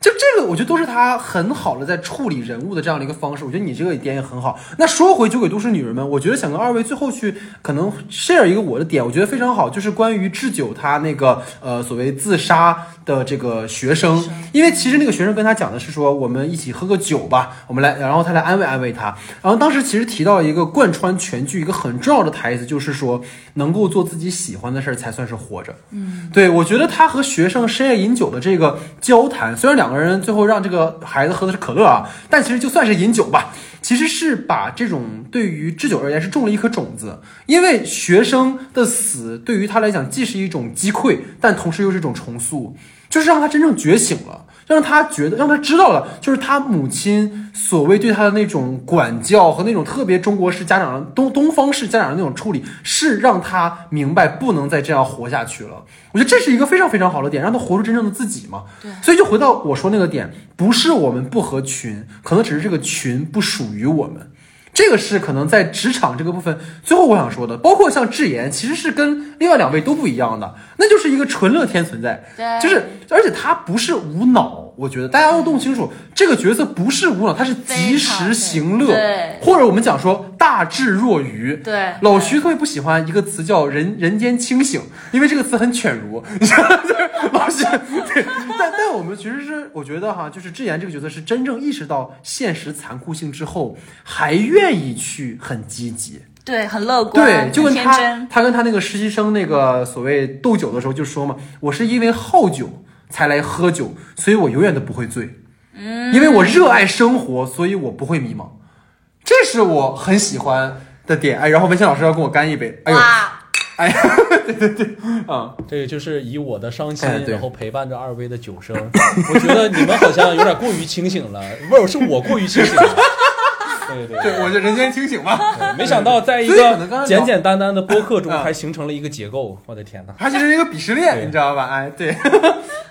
就这个，我觉得都是他很好的在处理人物的这样的一个方式。我觉得你这个点也很好。那说回《酒鬼都市女人们》，我觉得想跟二位最后去可能 share 一个我的点，我觉得非常好，就是关于智久他那个呃所谓自杀的这个学生，因为其实那个学生跟他讲的是说，我们一起喝个酒吧，我们来，然后他来安慰安慰他。然后当时其实提到一个贯穿全剧一个很重要的台词，就是说能够做自己喜欢的事儿才算是活着。嗯，对我觉得他和学生深夜饮酒的这个交谈，虽然两两个人最后让这个孩子喝的是可乐啊，但其实就算是饮酒吧。其实是把这种对于智久而言是种了一颗种子，因为学生的死对于他来讲既是一种击溃，但同时又是一种重塑，就是让他真正觉醒了，让他觉得，让他知道了，就是他母亲所谓对他的那种管教和那种特别中国式家长的东东方式家长的那种处理，是让他明白不能再这样活下去了。我觉得这是一个非常非常好的点，让他活出真正的自己嘛。对所以就回到我说那个点，不是我们不合群，可能只是这个群不属于我们。这个是可能在职场这个部分，最后我想说的，包括像智妍，其实是跟另外两位都不一样的，那就是一个纯乐天存在，对。就是而且他不是无脑，我觉得大家要弄清楚，这个角色不是无脑，他是及时行乐，对或者我们讲说大智若愚，对老徐特别不喜欢一个词叫人人间清醒，因为这个词很犬儒，你知道吗？就是老徐对，但但我们其实是我觉得哈，就是智妍这个角色是真正意识到现实残酷性之后，还愿意去很积极。对，很乐观，对，就跟他，他跟他那个实习生那个所谓斗酒的时候就说嘛，我是因为好酒才来喝酒，所以我永远都不会醉。嗯，因为我热爱生活，所以我不会迷茫。这是我很喜欢的点。哎，然后文倩老师要跟我干一杯。哎呦，哇，哎呀，对对对，啊、这个就是以我的伤心，哎然后陪伴着二位的酒声。我觉得你们好像有点过于清醒了，不是，是我过于清醒了。对对对，我就人间清醒嘛。没想到在一个简简单单的播客中，啊还形成了一个结构。我的天哪！它其实是一个鄙视链，你知道吧？哎，对，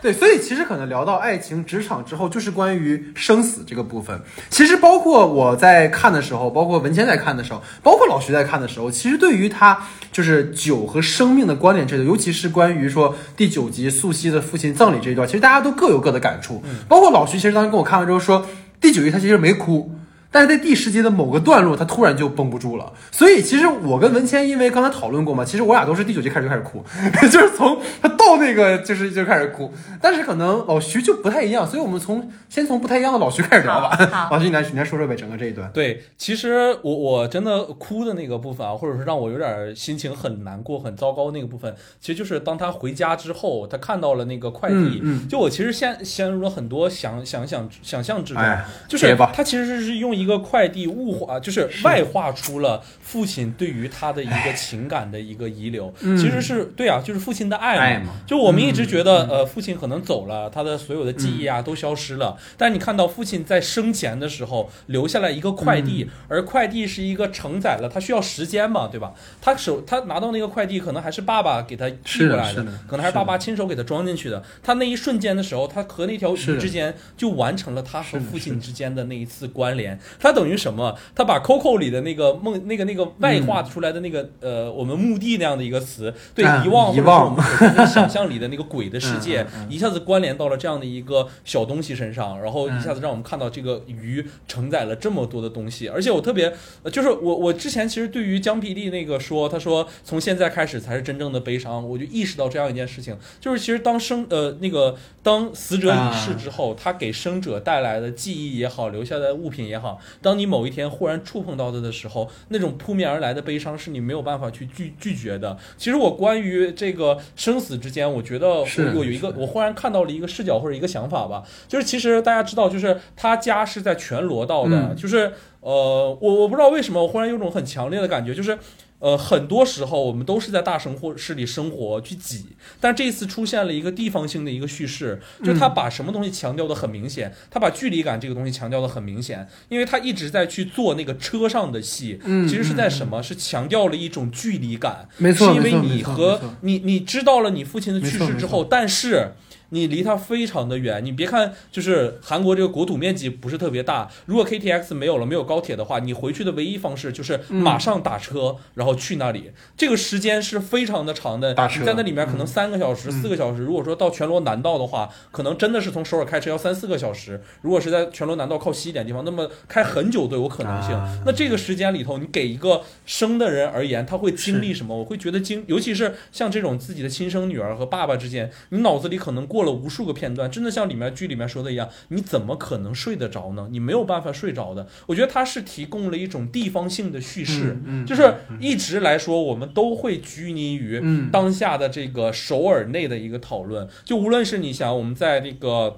对，所以其实可能聊到爱情、职场之后，就是关于生死这个部分。其实包括我在看的时候，包括文谦在看的时候，包括老徐在看的时候，其实对于他就是酒和生命的关联这个，尤其是关于说第九集素汐的父亲葬礼这一段，其实大家都各有各的感触。包括老徐，其实当时跟我看完之后说，第九集他其实没哭。但是在第十集的某个段落，他突然就绷不住了。所以其实我跟文谦，因为刚才讨论过嘛，其实我俩都是第九集开始就开始哭，就是从他到那个就是就开始哭。但是可能老徐就不太一样，所以我们从先从不太一样的老徐开始聊吧。好 老徐，你来你来说说呗，整个这一段。对，其实我我真的哭的那个部分啊，或者是让我有点心情很难过、很糟糕那个部分，其实就是当他回家之后，他看到了那个快递，嗯嗯就我其实陷陷入了很多想想想想象之中，哎就是他其实是用一个快递物化，就是外化出了父亲对于他的一个情感的一个遗留，其实是对啊，就是父亲的爱嘛。就我们一直觉得，呃，父亲可能走了，他的所有的记忆啊都消失了。但你看到父亲在生前的时候留下来一个快递，嗯而快递是一个承载了，他需要时间嘛，对吧？他手他拿到那个快递，可能还是爸爸给他寄过来的可能还是爸爸亲手给他装进去的。他那一瞬间的时候，他和那条鱼之间就完成了他和父亲之间的那一次关联。他等于什么？它把 Coco 里的那个梦、那个那个外化出来的那个、呃，我们墓地那样的一个词，对啊遗忘。或者是遗忘我们所想象里的那个鬼的世界一下子关联到了这样的一个小东西身上，然后嗯一下子让我们看到这个鱼承载了这么多的东西。而且我特别，呃就是我我之前其实对于江皮利那个说，他说从现在开始才是真正的悲伤，我就意识到这样一件事情，就是其实当生呃那个当死者已逝之后，他给生者带来的记忆也好，留下的物品也好，当你某一天忽然触碰到它的时候，那种扑面而来的悲伤是你没有办法去拒拒绝的。其实我关于这个生死之间，我觉得我我有一个我忽然看到了一个视角或者一个想法吧，就是其实大家知道，就是他家是在全罗道的，嗯就是呃，我我不知道为什么，我忽然有种很强烈的感觉，就是。呃，很多时候我们都是在大城市里生活去挤，但这次出现了一个地方性的一个叙事，就他把什么东西强调的很明显，他把距离感这个东西强调的很明显，因为他一直在去做那个车上的戏，嗯其实是在什么？是强调了一种距离感，没错是因为你和你你知道了你父亲的去世之后，但是。你离它非常的远，你别看就是韩国这个国土面积不是特别大，如果 KTX 没有了，没有高铁的话，你回去的唯一方式就是嗯马上打车，然后去那里，这个时间是非常的长的。打车你在那里面可能三个小时、嗯四个小时，如果说到全罗南道的话，可能真的是从首尔开车要三四个小时。如果是在全罗南道靠西一点地方，那么开很久都有可能性。啊那这个时间里头，你给一个生的人而言，他会经历什么？我会觉得经，尤其是像这种自己的亲生女儿和爸爸之间，你脑子里可能过了无数个片段，真的像里面剧里面说的一样，你怎么可能睡得着呢？你没有办法睡着的。我觉得它是提供了一种地方性的叙事，嗯嗯就是一直来说，我们都会拘泥于嗯当下的这个首尔内的一个讨论。就无论是你想我们在这个。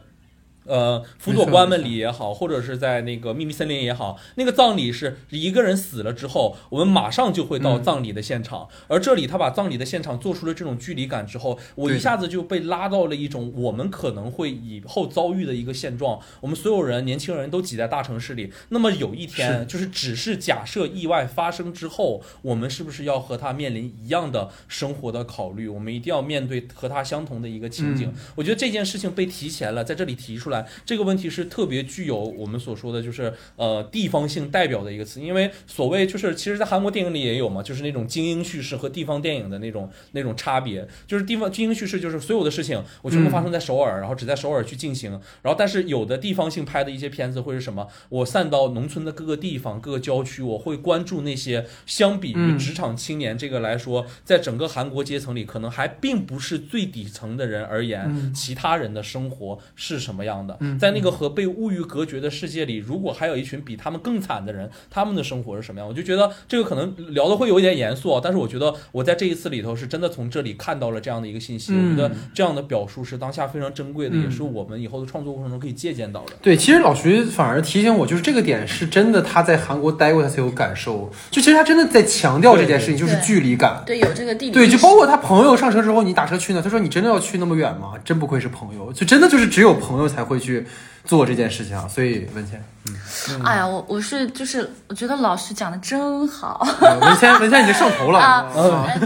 呃，辅佐官们里也好，或者是在那个秘密森林也好，那个葬礼是一个人死了之后，我们马上就会到嗯葬礼的现场。而这里他把葬礼的现场做出了这种距离感之后，我一下子就被拉到了一种我们可能会以后遭遇的一个现状。我们所有人，年轻人都挤在大城市里，那么有一天，就是只是假设意外发生之后，我们是不是要和他面临一样的生活的考虑？我们一定要面对和他相同的一个情景。我觉得这件事情被提前了，在这里提出来，这个问题是特别具有我们所说的就是呃地方性代表的一个词，因为所谓就是其实，在韩国电影里也有嘛，就是那种精英叙事和地方电影的那种那种差别，就是地方精英叙事就是所有的事情我全部发生在首尔，然后只在首尔去进行，然后但是有的地方性拍的一些片子会是什么？我散到农村的各个地方、各个郊区，我会关注那些相比于嗯职场青年这个来说，在整个韩国阶层里可能还并不是最底层的人而言，嗯其他人的生活是什么样的？嗯在那个和被物欲隔绝的世界里，如果还有一群比他们更惨的人，他们的生活是什么样？我就觉得这个可能聊的会有一点严肃啊，但是我觉得我在这一次里头是真的从这里看到了这样的一个信息。嗯我觉得这样的表述是当下非常珍贵的，嗯也是我们以后的创作过程中可以借鉴到的。对，其实老徐反而提醒我，就是这个点是真的，他在韩国待过，他才有感受。就其实他真的在强调这件事情，就是距离感。对，有这个地理对，就包括他朋友上车之后，你打车去呢，他说你真的要去那么远吗？真不愧是朋友，就真的就是只有朋友才会会去做这件事情啊。所以文谦，哎呀，我我是就是我觉得老师讲的真好呃文谦，文谦已经上头了。啊，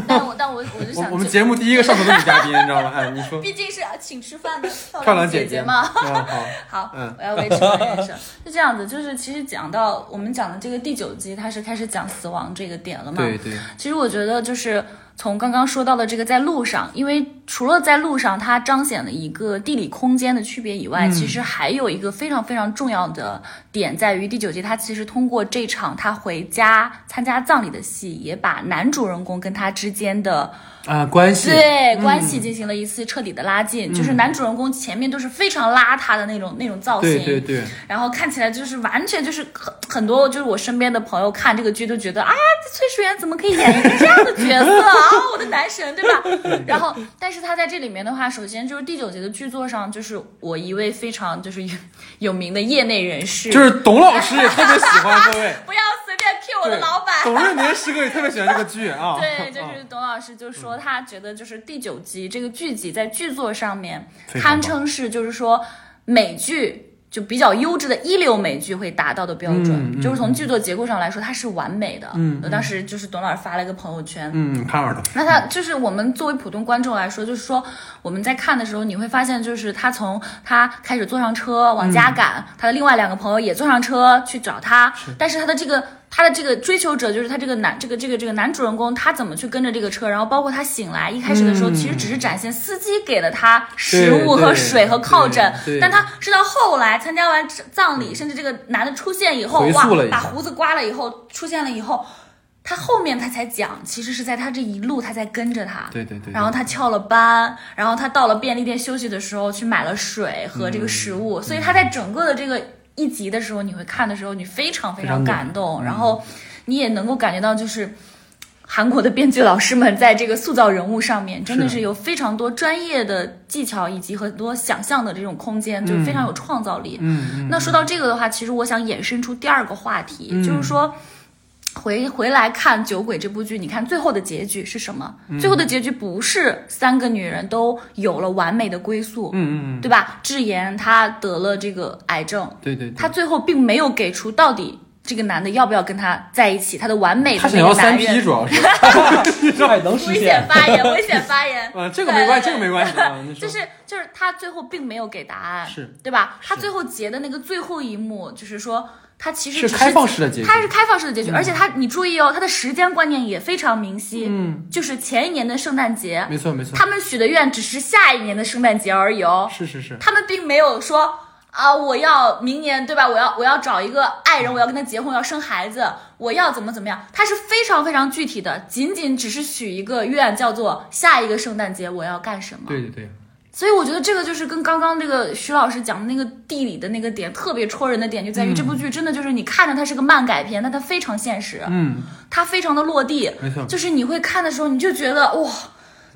但我但我我就想就我我们节目第一个上头的女嘉宾，你知道吗？哎，你说 毕竟是啊请吃饭的 漂漂亮姐姐嘛。啊，好，好，嗯我要维持我的人设。是这样子，就是其实讲到我们讲的这个第九集，它是开始讲死亡这个点了嘛？对对，其实我觉得就是从刚刚说到的这个在路上，因为除了在路上它彰显了一个地理空间的区别以外，嗯其实还有有一个非常非常重要的点在于第九集，他其实通过这场他回家参加葬礼的戏，也把男主人公跟他之间的啊，关系对关系进行了一次彻底的拉近。就是男主人公前面都是非常邋遢的那种那种造型，对对对，然后看起来就是完全就是很很多，就是我身边的朋友看这个剧都觉得啊，这崔始源怎么可以演一个这样的角色啊，我的男神，对吧？然后，但是他在这里面的话，首先就是第九集的剧作上，就是我一位非常就是有有名的业内人士，就是董老师也特别喜欢各位。不要随便 cue 我的老板。董润年师哥也特别喜欢这个剧啊。对，就啊是董老师就说他觉得就是第九集这个剧集在剧作上面堪称是就是说美剧。就比较优质的一流美剧会达到的标准，嗯嗯就是从剧作结构上来说，它是完美的。嗯我当时就是董老师发了一个朋友圈，嗯，看着了。那他就是我们作为普通观众来说，就是说我们在看的时候，你会发现，就是他从他开始坐上车往家赶，他的另外两个朋友也坐上车去找他，但是他的这个他的这个追求者，就是他这个男这个这个这个男主人公，他怎么去跟着这个车，然后包括他醒来一开始的时候，其实只是展现司机给了他食物和水和靠枕但他是到后来参加完葬礼，甚至这个男的出现以后，哇把胡子刮了以后，出现了以后。他后面他才讲，其实是在他这一路他在跟着他，对对对对。然后他翘了班，然后他到了便利店休息的时候去买了水和这个食嗯物，所以他在整个的这个一集的时候，你会看的时候，你非常非常感动，然后你也能够感觉到就是。韩国的编剧老师们在这个塑造人物上面，真的是是有非常多专业的技巧，以及很多想象的这种空间，就是非常有创造力。那说到这个的话，其实我想衍生出第二个话题，嗯就是说。回回来看《酒鬼》这部剧，你看最后的结局是什么？嗯最后的结局不是三个女人都有了完美的归宿，嗯嗯嗯，对吧？智妍她得了这个癌症，对对对。她最后并没有给出到底这个男的要不要跟她在一起，她的完美的他想那要三 P。主要是。这还能实危险？发言，危险发言。啊，这个没关系，这个没关系啊。就是就是他最后并没有给答案，是对吧？他最后结的那个最后一幕，就是说他其实只是开放式的结局他是开放式的结局，而且它你注意哦，它的时间观念也非常明晰，嗯，就是前一年的圣诞节，没错没错，他们许的愿只是下一年的圣诞节而已哦，是是是，他们并没有说。啊，我要明年对吧？我要我要找一个爱人，我要跟他结婚，我要生孩子，我要怎么怎么样？它是非常非常具体的，仅仅只是许一个愿，叫做下一个圣诞节我要干什么。对对对，所以我觉得这个就是跟刚刚这个徐老师讲的那个地理的那个点特别戳人的点，就在于这部剧真的就是你看着它是个漫改片，但它非常现实，嗯，它非常的落地，没错，就是你会看的时候你就觉得哇。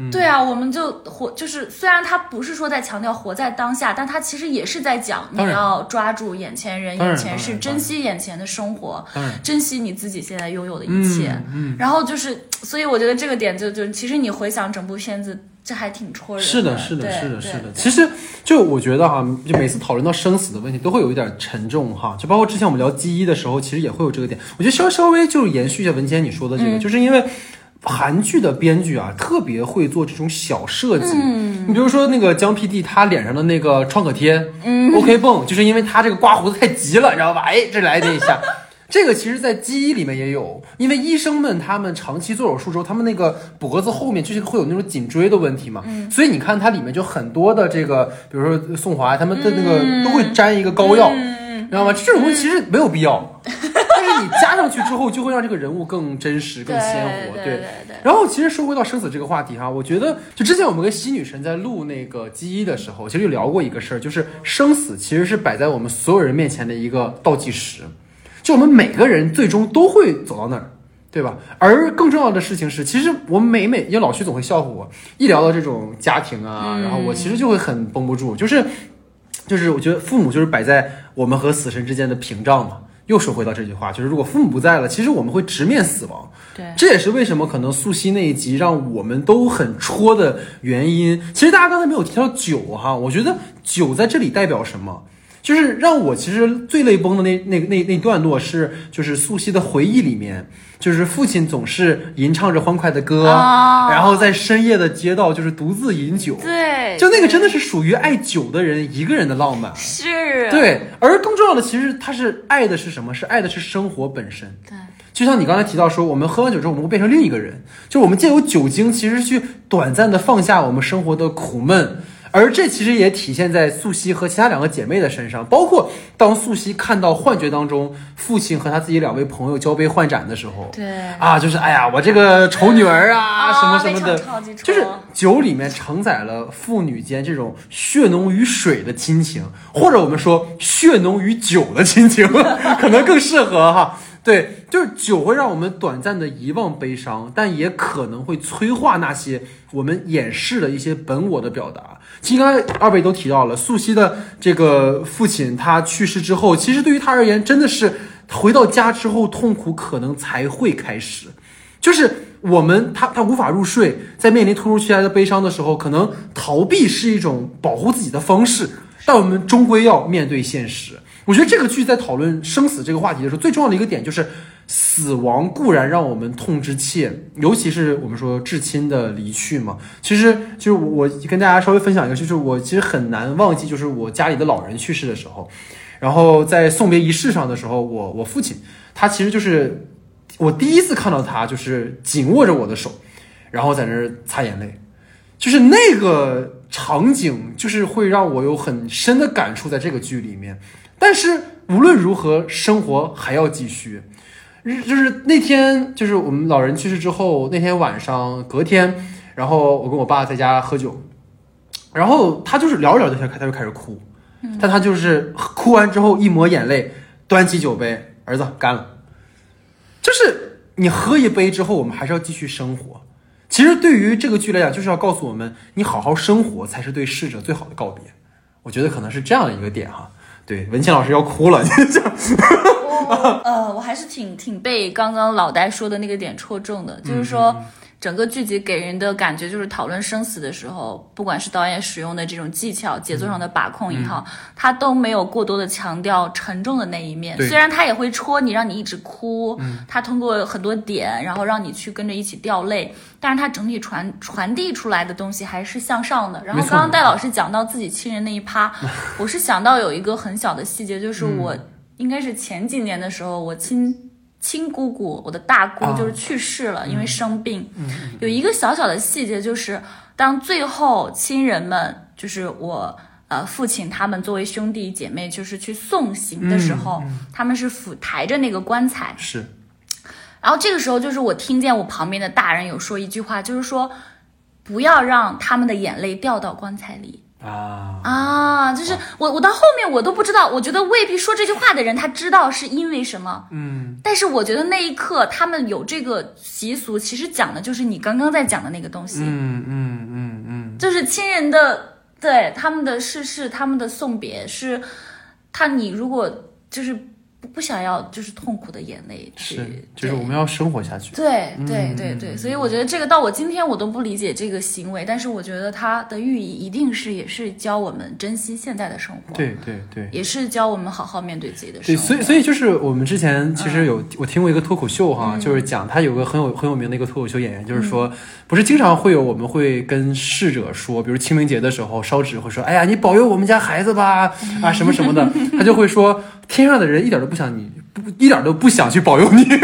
对啊，我们就活，就是虽然他不是说在强调活在当下，但他其实也是在讲你要抓住眼前人、眼前事，珍惜眼前的生活，珍惜你自己现在拥有的一切。嗯，然后就是，所以我觉得这个点就就，其实你回想整部片子，这还挺戳人的是的，是的，是的，是的。其实就我觉得哈，就每次讨论到生死的问题，都会有一点沉重哈。就包括之前我们聊记忆的时候，其实也会有这个点。我觉得稍稍微就是延续一下文谦你说的这个，嗯就是因为。韩剧的编剧啊，特别会做这种小设计。嗯，你比如说那个江 PD，他脸上的那个创可贴，嗯，OK 泵，就是因为他这个刮胡子太急了，你知道吧？哎，这来这一下。这个其实，在记忆里面也有，因为医生们他们长期做手术之后，他们那个脖子后面就是会有那种颈椎的问题嘛，嗯所以你看它里面就很多的这个，比如说宋华他们的那个都会粘一个膏药，嗯知道吗？这种东西其实没有必要，但是你加上去之后，就会让这个人物更真实、更鲜活，对对对对。然后其实说回到生死这个话题哈，我觉得就之前我们跟西女神在录那个记忆的时候，其实就聊过一个事儿，就是生死其实是摆在我们所有人面前的一个倒计时，就我们每个人最终都会走到那儿。对吧？而更重要的事情是，其实我每每因为老徐总会笑话我，一聊到这种家庭啊，然后我其实就会很绷不住，就是就是我觉得父母就是摆在我们和死神之间的屏障嘛。又说回到这句话，就是如果父母不在了，其实我们会直面死亡。对，这也是为什么可能素汐那一集让我们都很戳的原因。其实大家刚才没有提到酒哈，我觉得酒在这里代表什么？就是让我其实最泪崩的那那那那段落是，就是素汐的回忆里面，就是父亲总是吟唱着欢快的歌，哦然后在深夜的街道就是独自饮酒，对，就那个真的是属于爱酒的人一个人的浪漫。是，对，而更重要的，其实他是爱的是什么？是爱的是生活本身。对，就像你刚才提到说，我们喝完酒之后，我们会变成另一个人。就我们借由酒精，其实去短暂的放下我们生活的苦闷，而这其实也体现在素汐和其他两个姐妹的身上，包括当素汐看到幻觉当中父亲和他自己两位朋友交杯换盏的时候，对啊，就是哎呀，我这个丑女儿啊，什么什么的就是酒里面承载了父女间这种血浓于水的亲情，或者我们说血浓于酒的亲情，可能更适合哈。对，就是酒会让我们短暂的遗忘悲伤，但也可能会催化那些我们掩饰的一些本我的表达。其实刚才二位都提到了，素汐的这个父亲他去世之后，其实对于他而言，真的是回到家之后痛苦可能才会开始。就是我们他他无法入睡，在面临突如其来的悲伤的时候，可能逃避是一种保护自己的方式，但我们终归要面对现实。我觉得这个剧在讨论生死这个话题的时候，最重要的一个点就是，死亡固然让我们痛之切，尤其是我们说至亲的离去嘛。其实就是我跟大家稍微分享一个，就是我其实很难忘记，就是我家里的老人去世的时候，然后在送别仪式上的时候，我我父亲他其实就是我第一次看到他，就是紧握着我的手，然后在那儿擦眼泪，就是那个场景，就是会让我有很深的感触在这个剧里面。但是无论如何，生活还要继续。日就是那天，就是我们老人去世之后那天晚上，隔天，然后我跟我爸在家喝酒，然后他就是聊着聊着，他他就开始哭，但他就是哭完之后一抹眼泪，端起酒杯，儿子干了。就是你喝一杯之后，我们还是要继续生活。其实对于这个剧来讲，就是要告诉我们，你好好生活才是对逝者最好的告别。我觉得可能是这样的一个点哈。对，文倩老师要哭了，这呃，我还是挺挺被刚刚老呆说的那个点戳中的，就是说。整个剧集给人的感觉就是讨论生死的时候，不管是导演使用的这种技巧、节奏上的把控也好，他都没有过多的强调沉重的那一面。虽然他也会戳你，让你一直哭，嗯他通过很多点，然后让你去跟着一起掉泪，但是他整体传传递出来的东西还是向上的。然后刚刚戴老师讲到自己亲人那一趴，我是想到有一个很小的细节，就是我嗯应该是前几年的时候，我亲。亲姑姑，我的大姑啊。就是去世了，因为生病。嗯有一个小小的细节，就是当最后亲人们，就是我呃父亲他们作为兄弟姐妹，就是去送行的时候，他们是扶抬着那个棺材，是，然后这个时候就是我听见我旁边的大人有说一句话，就是说不要让他们的眼泪掉到棺材里。啊，啊，就是我，我到后面我都不知道，我觉得未必说这句话的人他知道是因为什么，嗯，但是我觉得那一刻他们有这个习俗，其实讲的就是你刚刚在讲的那个东西，嗯嗯嗯嗯，就是亲人的对他们的逝世，他们的送别是，他你如果就是不不想要就是痛苦的眼泪去，是，就是我们要生活下去。对对对对，所以我觉得这个到我今天我都不理解这个行为，但是我觉得它的寓意一定是也是教我们珍惜现在的生活，，对对对。也是教我们好好面对自己的对，生活。所以所以就是我们之前其实有、我听过一个脱口秀哈，就是讲他有个很有很有名的一个脱口秀演员，就是说不是经常会有我们会跟逝者说，比如清明节的时候烧纸会说，哎呀你保佑我们家孩子吧啊什么什么的，他就会说天上的人一点都不想你不一点都不想去保佑你。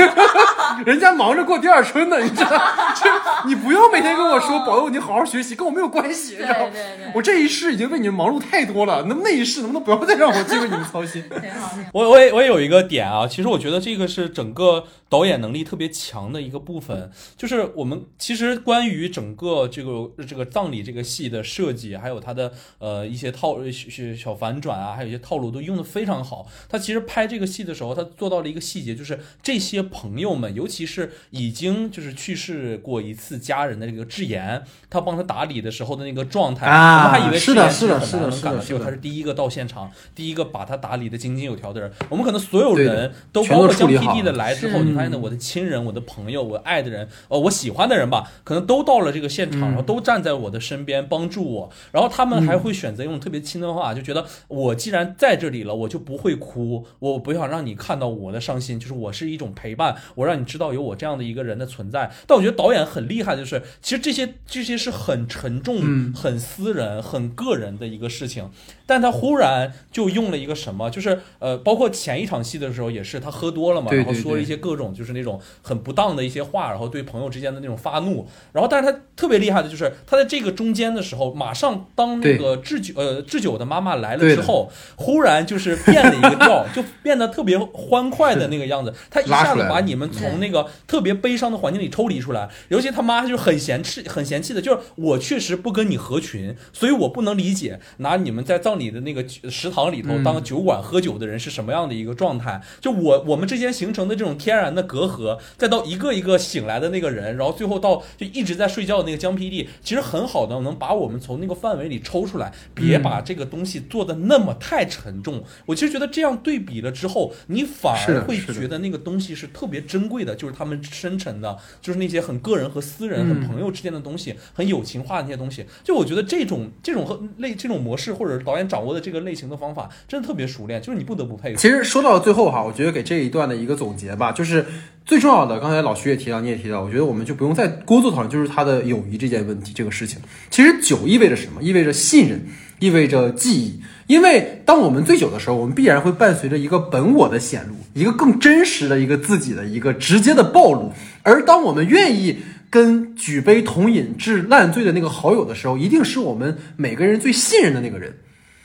人家忙着过第二春呢，你知道？这你不要每天跟我说保佑你好好学习，跟我没有关系，你知道我这一世已经为你们忙碌太多了，能那一世能不能不要再让我去为你们操心？我我也我也有一个点啊，其实我觉得这个是整个导演能力特别强的一个部分，就是我们其实关于整个这个这个葬礼这个戏的设计，还有它的呃一些套小小反转啊，还有一些套路都用的非常好。他其实拍这个戏的时候，他做到了一个细节，就是这些朋友们，尤其是已经就是去世过一次家人的这个智妍，他帮他打理的时候的那个状态，啊我们还以为是的智妍很是的是的难能赶到是的结果他是第一个到现场，第一个把他打理的井井有条的人。我们可能所有人都包括江处理好 PD 的来之后，你发现呢，我的亲人、我的朋友、我爱的人，呃，我喜欢的人吧，可能都到了这个现场，然后都站在我的身边帮助我，然后他们还会选择用特别轻的话，就觉得我既然在这里了，我就不会哭，我不想让你看到我的伤心，就是我是一种陪伴，我让你知道有我这样的一个人的存在。但我觉得导演很厉害，就是其实这些这些是很沉重、嗯。很私人、很个人的一个事情，但他忽然就用了一个什么，就是呃，包括前一场戏的时候也是他喝多了嘛，然后说了一些各种种就是那种很不当的一些话，然后对朋友之间的那种发怒。然后，但是他特别厉害的就是他在这个中间的时候，马上当那个智久呃智久的妈妈来了之后，忽然就是变了一个调，就变得特别欢快的那个样子。他一下子把你们从那个特别悲伤的环境里抽离出来，尤其他妈就很嫌弃、很嫌弃的，就是我确实不跟你合群，所以我不能理解拿你们在葬礼的那个食堂里头嗯当酒馆喝酒的人是什么样的一个状态。就我我们之间形成的这种天然的隔阂，再到一个一个醒来的那个人，然后最后到就一直在睡觉的那个江 PD，，其实很好的能把我们从那个范围里抽出来，别嗯把这个东西做的那么太沉重。我其实觉得这样对比了之后，你反而会觉得那个东西是特别珍贵的，就是他们深沉的，就是那些很个人和私人、嗯很朋友之间的东西，很友情化的那些东西。就我觉得这种这种和类这种模式，或者是导演掌握的这个类型的方法，真的特别熟练，就是你不得不佩服。其实说到最后哈，我觉得给这一段的一个总结吧，就是最重要的，刚才老徐也提到，你也提到，我觉得我们就不用再多做讨论，就是他的友谊这件问题，这个事情。其实酒意味着什么？意味着信任，意味着记忆。因为当我们醉酒的时候，我们必然会伴随着一个本我的显露，一个更真实的一个自己的一个直接的暴露。而当我们愿意跟举杯同饮至烂醉的那个好友的时候，一定是我们每个人最信任的那个人。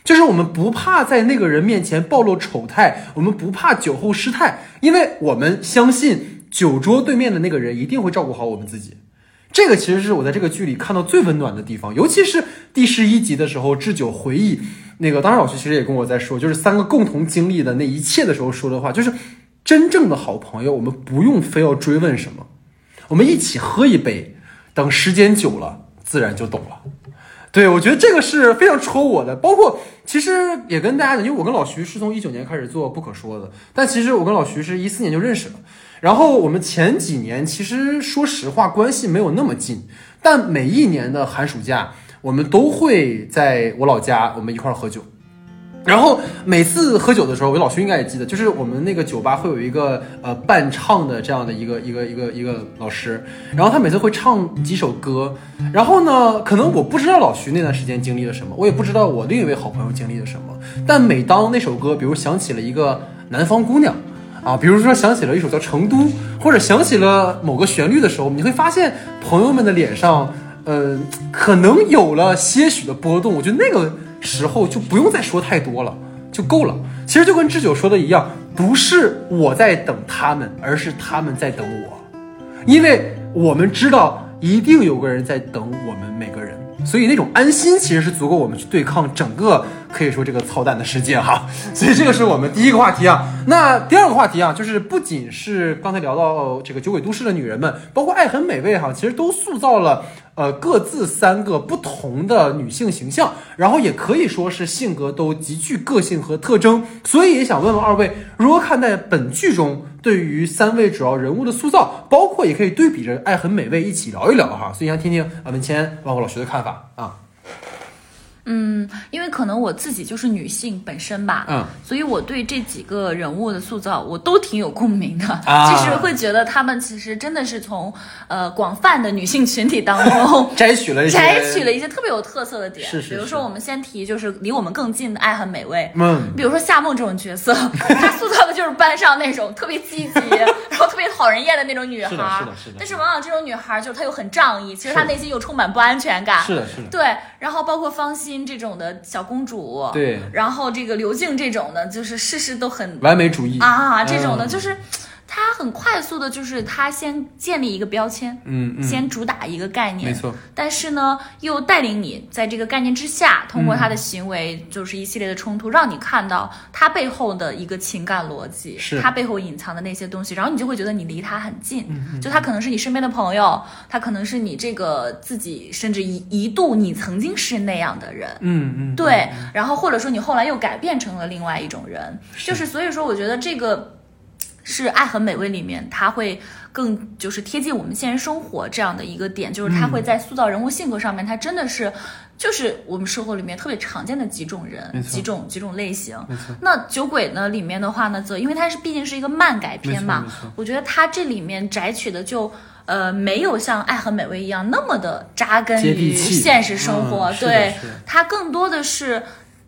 就是我们不怕在那个人面前暴露丑态，我们不怕酒后失态，因为我们相信酒桌对面的那个人一定会照顾好我们自己。这个其实是我在这个剧里看到最温暖的地方，尤其是第十一集的时候，智久回忆那个，当时老师其实也跟我在说，就是三个共同经历的那一切的时候说的话，就是真正的好朋友，我们不用非要追问什么，我们一起喝一杯，等时间久了，自然就懂了。对，我觉得这个是非常戳我的。包括其实也跟大家讲，因为我跟老徐是从一九年开始做不可说的，但其实我跟老徐是一四年就认识了。然后我们前几年其实说实话关系没有那么近，但每一年的寒暑假，我们都会在我老家我们一块儿喝酒。然后每次喝酒的时候，我老徐应该也记得，就是我们那个酒吧会有一个呃伴唱的这样的一个一个一个一个老师，然后他每次会唱几首歌，然后呢，可能我不知道老徐那段时间经历了什么，我也不知道我另一位好朋友经历了什么，但每当那首歌，比如想起了一个南方姑娘。啊，比如说想起了一首叫《成都》，或者想起了某个旋律的时候，你会发现朋友们的脸上，呃，可能有了些许的波动。我觉得那个时候就不用再说太多了，就够了。其实就跟智久说的一样，不是我在等他们，而是他们在等我，因为我们知道一定有个人在等我们每个人。所以那种安心其实是足够我们去对抗整个可以说这个操蛋的世界哈。所以这个是我们第一个话题啊。那第二个话题啊，就是不仅是刚才聊到这个酒鬼都市的女人们，包括爱很美味哈，其实都塑造了呃各自三个不同的女性形象，然后也可以说是性格都极具个性和特征。所以也想问问二位，如何看待本剧中对于三位主要人物的塑造，包括也可以对比着爱很美味一起聊一聊哈。所以想听听啊文谦包括老徐的看法啊。嗯，因为可能我自己就是女性本身吧，嗯，所以我对这几个人物的塑造我都挺有共鸣的，啊。就是会觉得他们其实真的是从呃广泛的女性群体当中 摘取了一些摘取了一些特别有特色的点，是是。是比如说我们先提就是离我们更近的爱很美味，嗯。比如说夏梦这种角色，她塑造的就是班上那种特别积极，然后特别讨人厌的那种女孩，是的是的是的但是往往这种女孩就是她又很仗义，其实她内心又充满不安全感，是的是的。对，然后包括方心这种的小公主，对然后这个刘静这种的，就是事事都很完美主义啊，这种的嗯就是。她很快速的，就是他先建立一个标签，嗯嗯。先主打一个概念，没错。但是呢，又带领你在这个概念之下，通过他的行为，就是一系列的冲突，让你看到他背后的一个情感逻辑，是。他背后隐藏的那些东西，然后你就会觉得你离他很近，嗯就他可能是你身边的朋友，他可能是你这个自己，甚至一一度你曾经是那样的人，嗯嗯，对，然后或者说你后来又改变成了另外一种人，就是所以说，我觉得这个是《爱很美味》里面它会更就是贴近我们现实生活这样的一个点，就是它会在塑造人物性格上面，它真的是就是我们生活里面特别常见的几种人、几种几种类型。那酒鬼呢里面的话呢，则因为它是毕竟是一个漫改片嘛我觉得它这里面摘取的就。呃，没有像《爱很美味》一样那么的扎根于现实生活，嗯对，它更多的是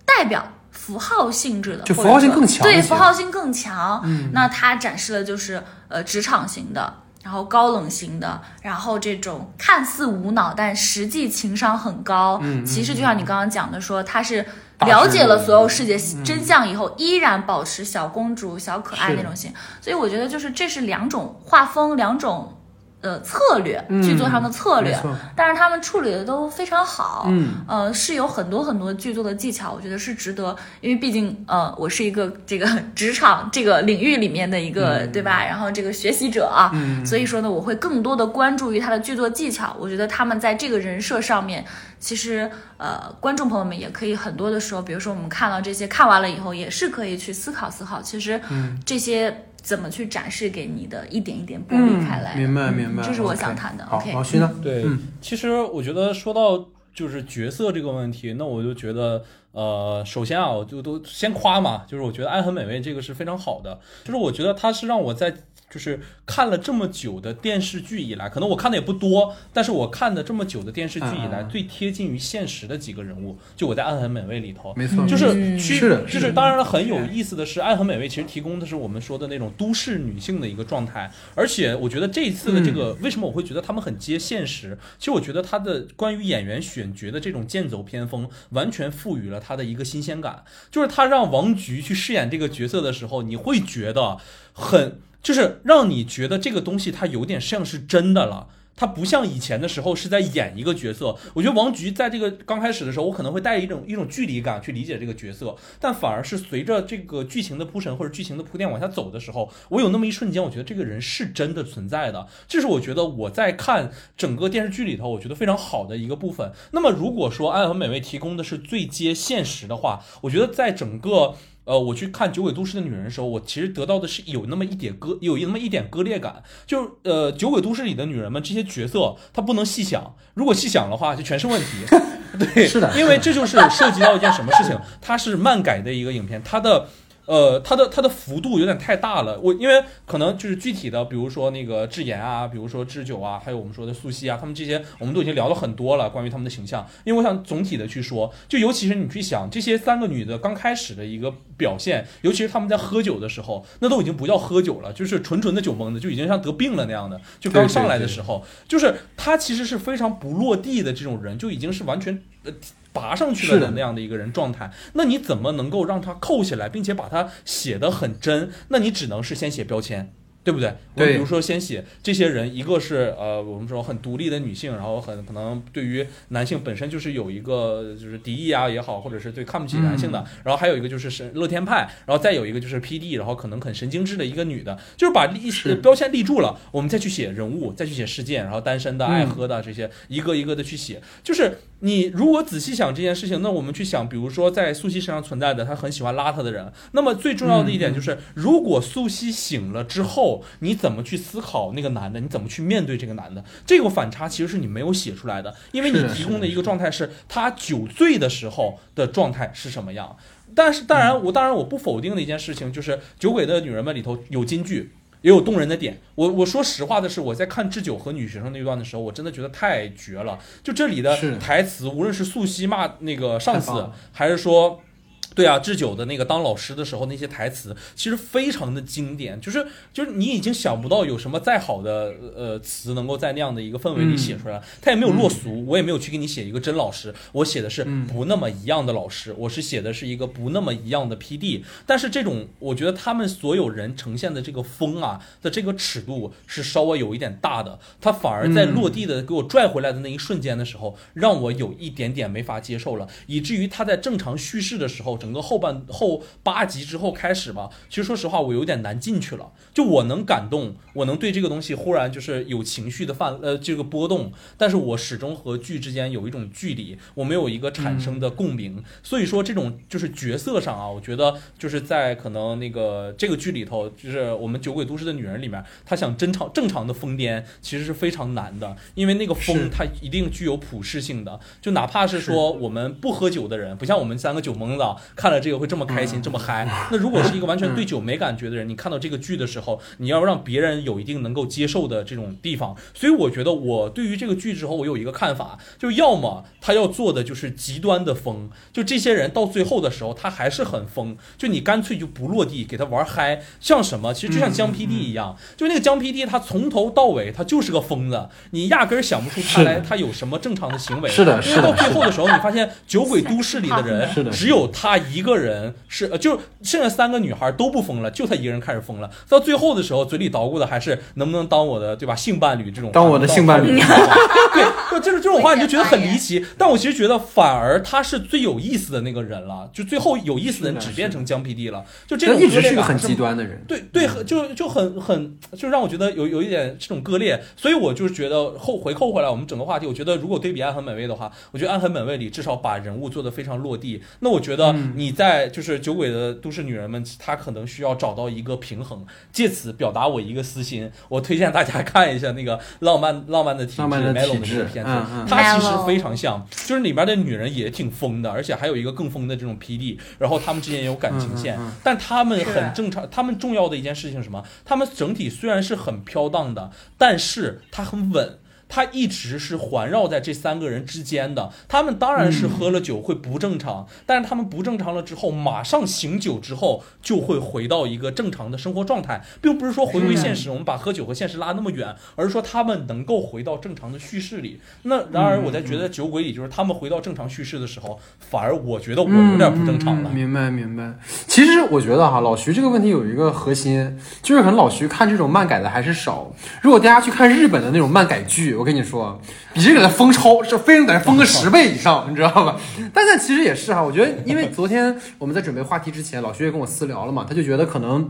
代表符号性质的，就符号性更强对，符号性更强。嗯那它展示的就是呃职场型的。然后高冷型的，然后这种看似无脑但实际情商很高，嗯嗯其实就像你刚刚讲的说，他是了解了所有世界真相以后，依然保持小公主、小可爱那种型，所以我觉得就是这是两种画风，两种呃策略，嗯剧作上的策略。但是他们处理的都非常好，嗯，呃，是有很多很多剧作的技巧，我觉得是值得，因为毕竟呃，我是一个这个职场这个领域里面的一个、嗯。对吧？然后这个学习者啊，嗯。所以说呢，我会更多的关注于他的剧作技巧。我觉得他们在这个人设上面，其实呃，观众朋友们也可以很多的时候，比如说我们看到这些，看完了以后，也是可以去思考思考，其实嗯。这些怎么去展示给你的，一点一点剥离开来、嗯明白嗯明白，这是我想谈的。OK，老徐呢？对，嗯其实我觉得说到就是角色这个问题，那我就觉得，呃，首先啊，我就都先夸嘛，就是我觉得《爱很美味》这个是非常好的，就是我觉得它是让我在就是看了这么久的电视剧以来，可能我看的也不多，但是我看的这么久的电视剧以来，最贴近于现实的几个人物，就我在《爱很美味》里头。没错，就是嗯区，是就是是当然了，很有意思的是，《爱很美味》其实提供的是我们说的那种都市女性的一个状态，而且我觉得这一次的这个，为什么我会觉得他们很接现实？其实我觉得他的关于演员选角的这种剑走偏锋，完全赋予了他的一个新鲜感，就是他让王菊去饰演这个角色的时候，你会觉得很，就是让你觉得这个东西它有点像是真的了。它不像以前的时候是在演一个角色，我觉得王菊在这个刚开始的时候，我可能会带一种一种距离感去理解这个角色，但反而是随着这个剧情的铺陈或者剧情的铺垫往下走的时候，我有那么一瞬间，我觉得这个人是真的存在的，这是我觉得我在看整个电视剧里头，我觉得非常好的一个部分。那么如果说《爱很美味》提供的是最接现实的话，我觉得在整个呃，我去看《酒鬼都市的女人》的时候，我其实得到的是有那么一点割，有那么一点割裂感。就是呃，《酒鬼都市》里的女人们这些角色，她不能细想，如果细想的话，就全是问题。对，是的因为这就是涉及到一件什么事情，它是漫改的一个影片，它的。呃，它的它的幅度有点太大了，我因为可能就是具体的，比如说那个智妍啊，比如说智久啊，还有我们说的素汐啊，他们这些我们都已经聊了很多了，关于他们的形象。因为我想总体的去说，就尤其是你去想这些三个女的刚开始的一个表现，尤其是她们在喝酒的时候，那都已经不叫喝酒了，就是纯纯的酒蒙子，就已经像得病了那样的。就刚上来的时候，就是她其实是非常不落地的这种人，就已经是完全呃。拔上去了的的那样的一个人状态，那你怎么能够让他扣下来，并且把它写得很真？那你只能是先写标签。对不对？我对比如说先写这些人，一个是呃，我们说很独立的女性，然后很可能对于男性本身就是有一个就是敌意啊也好，或者是对看不起男性的。嗯然后还有一个就是神乐天派，然后再有一个就是 PD，然后可能很神经质的一个女的，就是把立是标签立住了，我们再去写人物，再去写事件，然后单身的、嗯爱喝的这些一个一个的去写。就是你如果仔细想这件事情，那我们去想，比如说在素汐身上存在的，他很喜欢邋遢的人，那么最重要的一点就是，如果素汐醒了之后，你怎么去思考那个男的，你怎么去面对这个男的？这个反差其实是你没有写出来的，因为你提供的一个状态是他酒醉的时候的状态是什么样。但是，当然，我当然我不否定的一件事情就是，《酒鬼的女人们》里头有金句，也有动人的点。我我说实话的是，我在看智久和女学生那一段的时候，我真的觉得太绝了。就这里的台词，无论是素汐骂那个上司还是说。对啊，智久的那个当老师的时候那些台词，其实非常的经典，就是就是你已经想不到有什么再好的呃词能够在那样的一个氛围里写出来，他也没有落俗，我也没有去给你写一个真老师，我写的是嗯不那么一样的老师，我是写的是一个不那么一样的 PD，但是这种我觉得他们所有人呈现的这个风啊的这个尺度是稍微有一点大的，他反而在嗯落地的给我拽回来的那一瞬间的时候，让我有一点点没法接受了，以至于他在正常叙事的时候，整个后半后八集之后开始吧，其实说实话我有点难进去了，就我能感动，我能对这个东西忽然就是有情绪的泛呃这个波动，但是我始终和剧之间有一种距离，我没有一个产生的共鸣，所以说这种就是角色上啊，我觉得就是在可能那个这个剧里头，就是我们《酒鬼都市的女人》里面，她想正常正常的疯癫，其实是非常难的，因为那个疯它一定具有普适性的，就哪怕是。说我们不喝酒的人，不像我们三个酒蒙子啊，看了这个会这么开心、这么嗨。那如果是一个完全对酒没感觉的人，你看到这个剧的时候，你要让别人有一定能够接受的这种地方。所以我觉得我对于这个剧之后，我有一个看法，就要么他要做的就是极端的疯，就这些人到最后的时候他还是很疯，就你干脆就不落地给他玩嗨，像什么，其实就像江 PD 一样，就那个江 PD 他从头到尾他就是个疯子，你压根儿想不出他来他有什么正常的行为。是的，因为到最后的时候，你发现酒鬼都市里的人只有他一个人是，呃，就剩下三个女孩都不疯了，就他一个人开始疯了。到最后的时候，嘴里捣鼓的还是能不能当我的对吧性伴侣这种，当我的性伴侣 对，就就是这种话，你就觉得很离奇。但我其实觉得，反而他是最有意思的那个人了。就最后有意思的人只变成江 PD 了，就这这种一直是一个很极端的人。对对，很就就很很，就让我觉得有有一点这种割裂，所以我就是觉得后回扣回来我们整个话题，我觉得如果对比《暗痕美味》的话，我觉得《暗痕美味》里至少把人物做得非常落地。那我觉得你在就是酒鬼的都市女人们，她可能需要找到一个平衡，借此表达我一个私心。我推荐大家看一下那个浪漫浪漫的体质 Melon 的这个片子它其实非常像，就是里面的女人也挺疯的，而且还有一个更疯的这种 PD，然后他们之间也有感情线但他们很正常，他们重要的一件事情是什么？他们整体虽然是很飘荡的，但是它很稳。它一直是环绕在这三个人之间的，他们当然是喝了酒会不正常，但是他们不正常了之后，马上醒酒之后就会回到一个正常的生活状态，并不是说回归现实，我们把喝酒和现实拉那么远，而是说他们能够回到正常的叙事里。那然而我在觉得酒鬼里，就是他们回到正常叙事的时候，反而我觉得我有点不正常了。明白明白。其实我觉得哈，老徐这个问题有一个核心，就是可能老徐看这种漫改的还是少。如果大家去看日本的那种漫改剧，我跟你说，比这个的疯超，是非常得封个十倍以上，你知道吧？但但其实也是哈，我觉得因为昨天我们在准备话题之前，老徐也跟我私聊了嘛，他就觉得可能。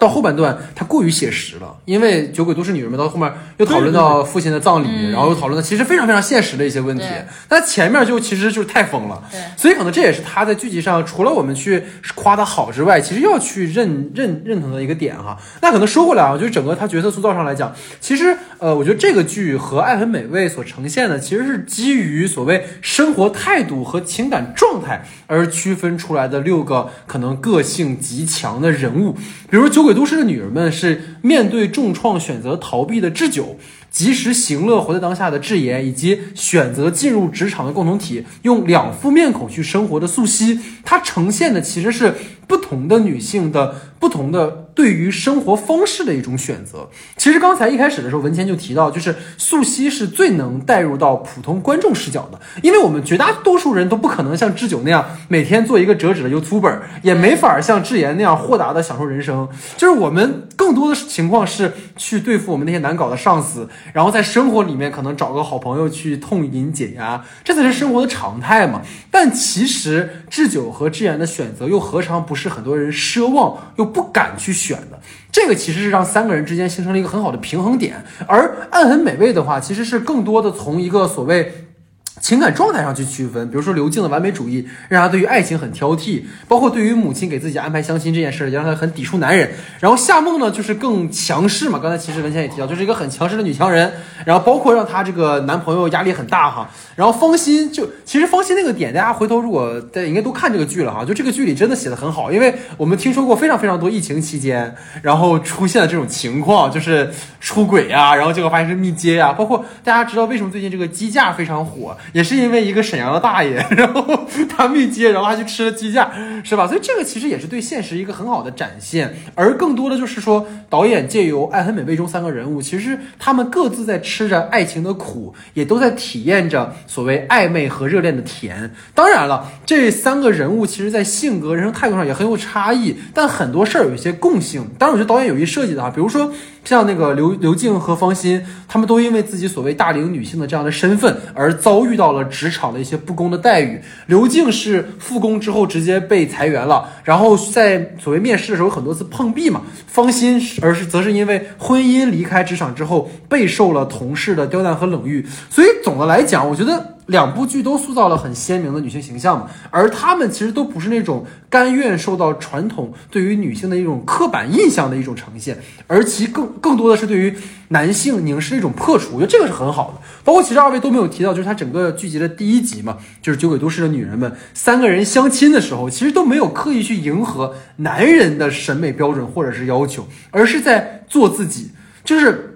到后半段，它过于写实了，因为《酒鬼都市女人们》到后面又讨论到父亲的葬礼，嗯。然后又讨论到其实非常非常现实的一些问题对，但前面就其实就是太疯了，对。所以可能这也是他在剧集上除了我们去夸他好之外，其实要去认认认同的一个点哈。那可能说回来啊，就是整个他角色塑造上来讲，其实呃，我觉得这个剧和《爱很美味》所呈现的其实是基于所谓生活态度和情感状态而区分出来的六个可能个性极强的人物，比如《酒鬼都市的女人们》是面对重创选择逃避的智久。及时行乐、活在当下的智妍，以及选择进入职场的共同体，用两副面孔去生活的素汐，它呈现的其实是不同的女性的不同的对于生活方式的一种选择。其实刚才一开始的时候，文谦就提到，就是素汐是最能带入到普通观众视角的，因为我们绝大多数人都不可能像智久那样每天做一个折纸的 YouTuber，也没法像智妍那样豁达的享受人生。就是我们更多的情况是去对付我们那些难搞的上司，然后在生活里面可能找个好朋友去痛饮解压，这才是生活的常态嘛。但其实智久和智妍的选择又何尝不是很多人奢望又不敢去选的？这个其实是让三个人之间形成了一个很好的平衡点。而暗很美味的话，其实是更多的从一个所谓。情感状态上去区分，比如说刘静的完美主义，让她对于爱情很挑剔，包括对于母亲给自己安排相亲这件事，也让她很抵触男人。然后夏梦呢，就是更强势嘛，刚才其实文倩也提到，就是一个很强势的女强人。然后包括让她这个男朋友压力很大哈。然后方心就其实方心那个点，大家回头如果大家应该都看这个剧了哈，就这个剧里真的写的很好，因为我们听说过非常非常多疫情期间，然后出现的这种情况，就是出轨呀、然后结果发现是密接呀、包括大家知道为什么最近这个鸡架非常火，也是因为一个沈阳的大爷，然后他密接，然后还去吃了鸡架，是吧？所以这个其实也是对现实一个很好的展现，而更多的就是说，导演借由《爱很美味》中三个人物，其实他们各自在吃着爱情的苦，也都在体验着所谓暧昧和热恋的甜。当然了，这三个人物其实在性格、人生态度上也很有差异，但很多事儿有一些共性。当然，我觉得导演有意设计的啊，比如说像那个刘刘静和方心，他们都因为自己所谓大龄女性的这样的身份而遭遇到了职场的一些不公的待遇。刘静是复工之后直接被裁员了，然后在所谓面试的时候有很多次碰壁嘛。方心是而是则是因为婚姻离开职场之后，备受了同事的刁难和冷遇。所以总的来讲，我觉得。两部剧都塑造了很鲜明的女性形象嘛，而她们其实都不是那种甘愿受到传统对于女性的一种刻板印象的一种呈现，而其更更多的是对于男性凝视的一种破除。我觉得这个是很好的。包括其实二位都没有提到，就是它整个剧集的第一集嘛，就是《酒鬼都市的女人们》三个人相亲的时候，其实都没有刻意去迎合男人的审美标准或者是要求，而是在做自己，就是。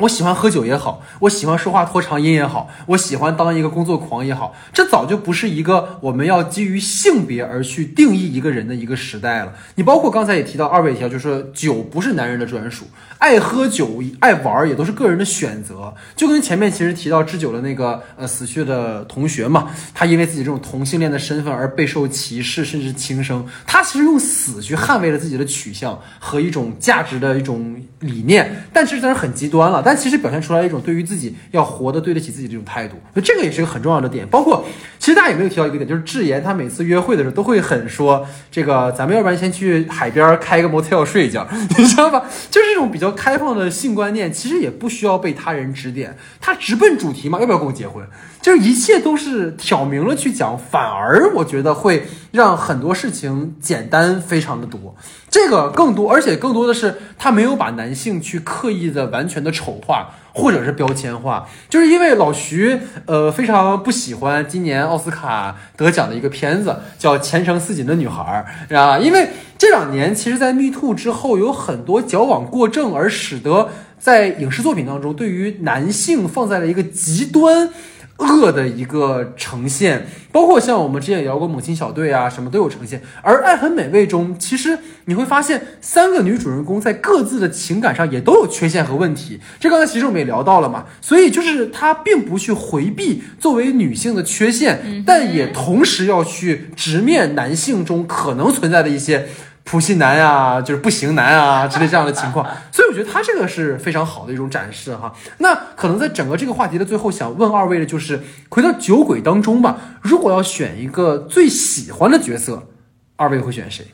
我喜欢喝酒也好，我喜欢说话拖长音也好，我喜欢当一个工作狂也好，这早就不是一个我们要基于性别而去定义一个人的一个时代了。你包括刚才也提到，二位也提到，就是说酒不是男人的专属，爱喝酒、爱玩也都是个人的选择。就跟前面其实提到制酒的那个呃死去的同学嘛，他因为自己这种同性恋的身份而备受歧视，甚至轻生。他其实用死去捍卫了自己的取向和一种价值的一种理念，但其实当然很极端了。但其实表现出来一种对于自己要活得对得起自己这种态度，那这个也是一个很重要的点。包括其实大家有没有提到一个点，就是智妍她每次约会的时候都会很说这个，咱们要不然先去海边开个 motel 睡一觉，你知道吧？就是这种比较开放的性观念，其实也不需要被他人指点，他直奔主题嘛，要不要跟我结婚？就是一切都是挑明了去讲，反而我觉得会让很多事情简单非常的多。这个更多，而且更多的是他没有把男性去刻意的完全的丑化或者是标签化，就是因为老徐呃非常不喜欢今年奥斯卡得奖的一个片子叫《前程似锦的女孩》啊，因为这两年其实，在 Me to 之后有很多矫枉过正，而使得在影视作品当中对于男性放在了一个极端。恶的一个呈现，包括像我们之前也聊过母亲小队啊，什么都有呈现。而《爱很美味》中，其实你会发现，三个女主人公在各自的情感上也都有缺陷和问题。这刚才其实我们也聊到了嘛，所以就是她并不去回避作为女性的缺陷，但也同时要去直面男性中可能存在的一些。普信男啊，就是不行男啊之类这样的情况，所以我觉得他这个是非常好的一种展示哈。那可能在整个这个话题的最后，想问二位的就是回到酒鬼当中吧，如果要选一个最喜欢的角色，二位会选谁？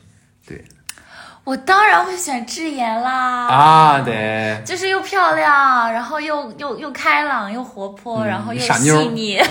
对我当然会选智妍啦！啊，对，就是又漂亮，然后又又又开朗又活泼，然后又细腻。啊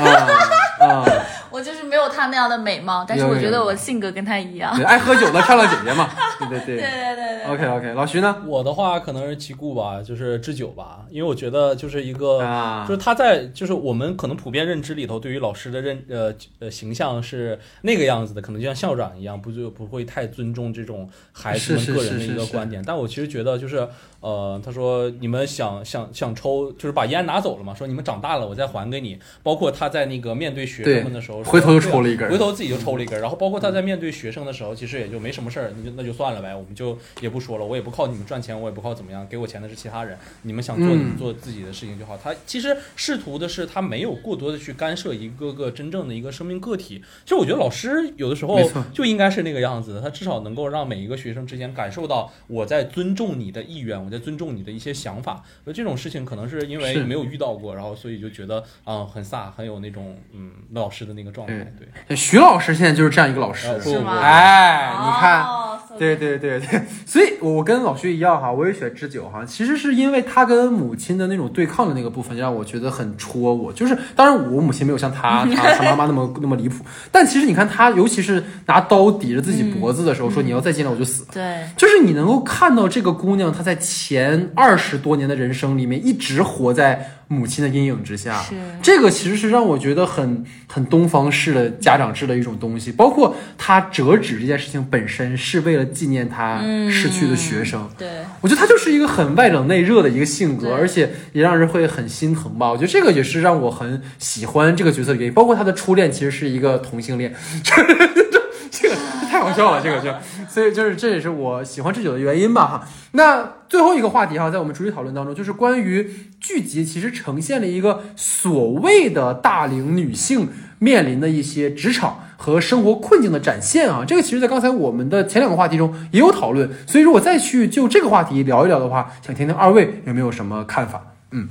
啊，我就是没有她那样的美貌，但是我觉得我性格跟她一样。对，爱喝酒的漂亮姐姐嘛，对对对对对对对。OK OK，老徐呢？我的话可能是其故吧，就是智久吧，因为我觉得就是一个，啊就是他在就是我们可能普遍认知里头，对于老师的认呃呃形象是那个样子的，可能就像校长一样，不就不会太尊重这种孩子个人的一个观点。但我其实觉得就是呃，他说你们想想想抽，就是把烟拿走了嘛，说你们长大了我再还给你。包括他在那个面对学生们的时候，回头抽了一根回头自己就抽了一根。然后包括他在面对学生的时候，其实也就没什么事儿，那就那就算了呗，我们就也不说了，我也不靠你们赚钱，我也不靠怎么样，给我钱的是其他人，你们想做嗯你们做自己的事情就好。他其实试图的是他没有过多的去干涉一个个真正的一个生命个体。其实我觉得老师有的时候就应该是那个样子的，他至少能够让每一个学生之间感受到我在尊重你的意愿，我在尊重你的一些想法。那这种事情可能是因为没有遇到过，然后所以就觉得啊、很飒，很有那种嗯老师的那个状态。对，徐老师现在就是这样一个老师，是吗哎，你看。哦对对对对，所以我跟老徐一样哈，我也选知酒哈。其实是因为他跟母亲的那种对抗的那个部分，让我觉得很戳我。就是当然我母亲没有像他他 他妈妈那么那么离谱，但其实你看他，尤其是拿刀抵着自己脖子的时候，说你要再进来我就死。对，就是你能够看到这个姑娘，她在前二十多年的人生里面，一直活在母亲的阴影之下。是这个其实是让我觉得很很东方式的家长制的一种东西。包括她折纸这件事情本身，是为了纪念她逝去的学生。对，我觉得她就是一个很外冷内热的一个性格，而且也让人会很心疼吧。我觉得这个也是让我很喜欢这个角色的原因。包括她的初恋其实是一个同性恋，这个太好笑了，这个就，所以就是这也是我喜欢这酒的原因吧哈。那最后一个话题哈，在我们主题讨论当中，就是关于剧集其实呈现了一个所谓的大龄女性面临的一些职场和生活困境的展现啊。这个其实，在刚才我们的前两个话题中也有讨论，所以如果再去就这个话题聊一聊的话，想听听二位有没有什么看法？嗯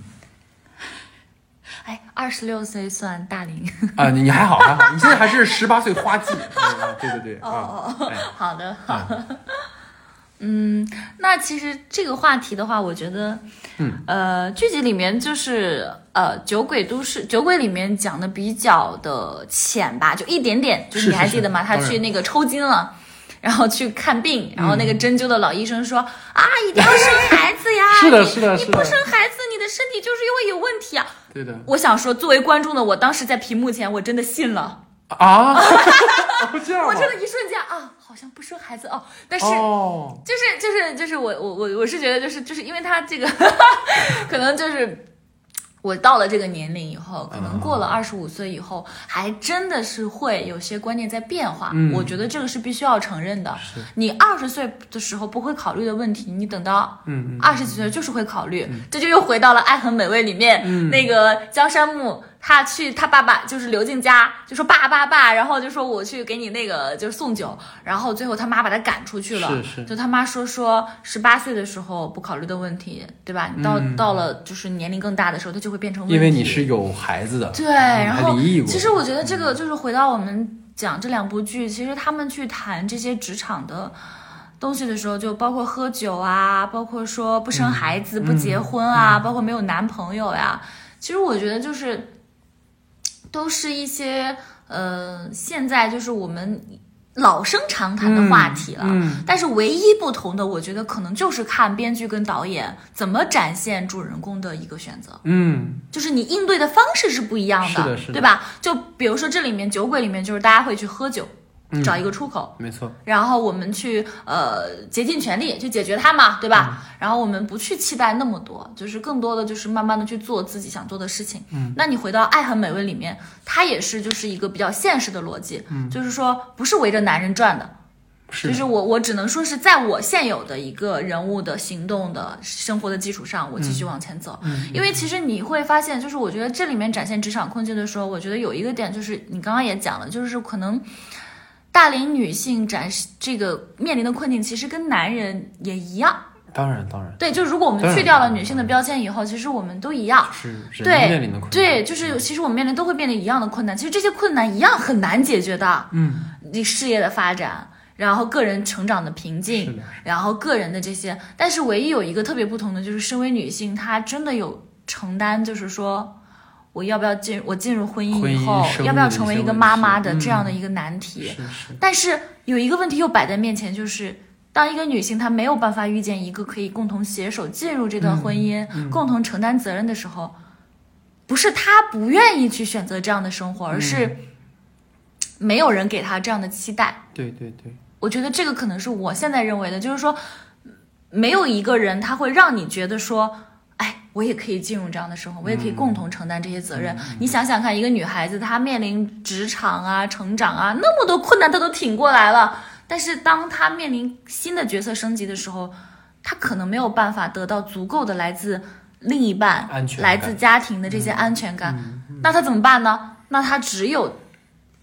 哎，二十六岁算大龄？啊，你你还好还好，你现在还是十八岁花季，嗯对对对啊，哎好的，好的。嗯，那其实这个话题的话，我觉得，嗯，呃，剧集里面就是呃，酒鬼都市酒鬼里面讲的比较的浅吧，就一点点，就是你还记得吗？他去那个抽筋了。然后去看病，然后那个针灸的老医生说、啊，一定要生孩子呀！是的你你是的是的不生孩子，你的身体就是因为有问题啊！对的。我想说，作为观众的我，当时在屏幕前，我真的信了，啊，我这的一瞬间啊，好像不生孩子哦，但是。哦，就是就是就是我我我我是觉得就是就是因为他这个 可能就是我到了这个年龄以后，可能过了二十五岁以后，还真的是会有些观念在变化。嗯我觉得这个是必须要承认的。你二十岁的时候不会考虑的问题，你等到嗯二十几岁就是会考虑。这就又回到了《爱很美味》里面、嗯那个江山木。他去他爸爸就是刘静家，就说爸爸爸，然后就说我去给你那个就是送酒，然后最后他妈把他赶出去了。是是就他妈说说十八岁的时候不考虑的问题，对吧？你到、到了就是年龄更大的时候，他就会变成问题。嗯因为你是有孩子的，对，嗯然后其实我觉得这个就是回到我们讲这两部剧，其实他们去谈这些职场的。东西的时候，就包括喝酒啊，包括说不生孩子、不结婚啊，包括没有男朋友呀。其实我觉得就是，都是一些呃，现在就是我们老生常谈的话题了。嗯但是唯一不同的，我觉得可能就是看编剧跟导演怎么展现主人公的一个选择。嗯就是你应对的方式是不一样是的是的对吧？就比如说这里面酒鬼里面，就是大家会去喝酒，嗯找一个出口，没错，然后我们去呃竭尽全力去解决它嘛，对吧？嗯。然后我们不去期待那么多，就是更多的就是慢慢的去做自己想做的事情。嗯，那你回到《爱很美味》里面，它也是就是一个比较现实的逻辑，嗯，就是说不是围着男人转的，是就是我我只能说是在我现有的一个人物的行动的生活的基础上，我继续往前走。因为其实你会发现，就是我觉得这里面展现职场困境的时候，我觉得有一个点就是你刚刚也讲了，就是可能大龄女性展示这个面临的困境，其实跟男人也一样。当然当然对，就如果我们去掉了女性的标签以后，其实我们都一样。是对面临的困难，对，就是其实我们面临都会面临一样的困难，其实这些困难一样很难解决的。嗯，你事业的发展，然后个人成长的瓶颈，然后个人的这些，但是唯一有一个特别不同的就是，身为女性，她真的有承担，就是说。我要不要进？我进入婚姻以后，要不要成为一个妈妈的嗯这样的一个难题？是是但是有一个问题又摆在面前，就是当一个女性她没有办法遇见一个可以共同携手进入这段婚姻、嗯共同承担责任的时候，不是她不愿意去选择这样的生活，而嗯是没有人给她这样的期待。对对对，我觉得这个可能是我现在认为的，就是说，没有一个人他会让你觉得说，哎，我也可以进入这样的生活，我也可以共同承担这些责任。你想想看，一个女孩子她面临职场啊、成长啊那么多困难，她都挺过来了，但是当她面临新的角色升级的时候，她可能没有办法得到足够的来自另一半、安全来自家庭的这些安全感，那她怎么办呢？那她只有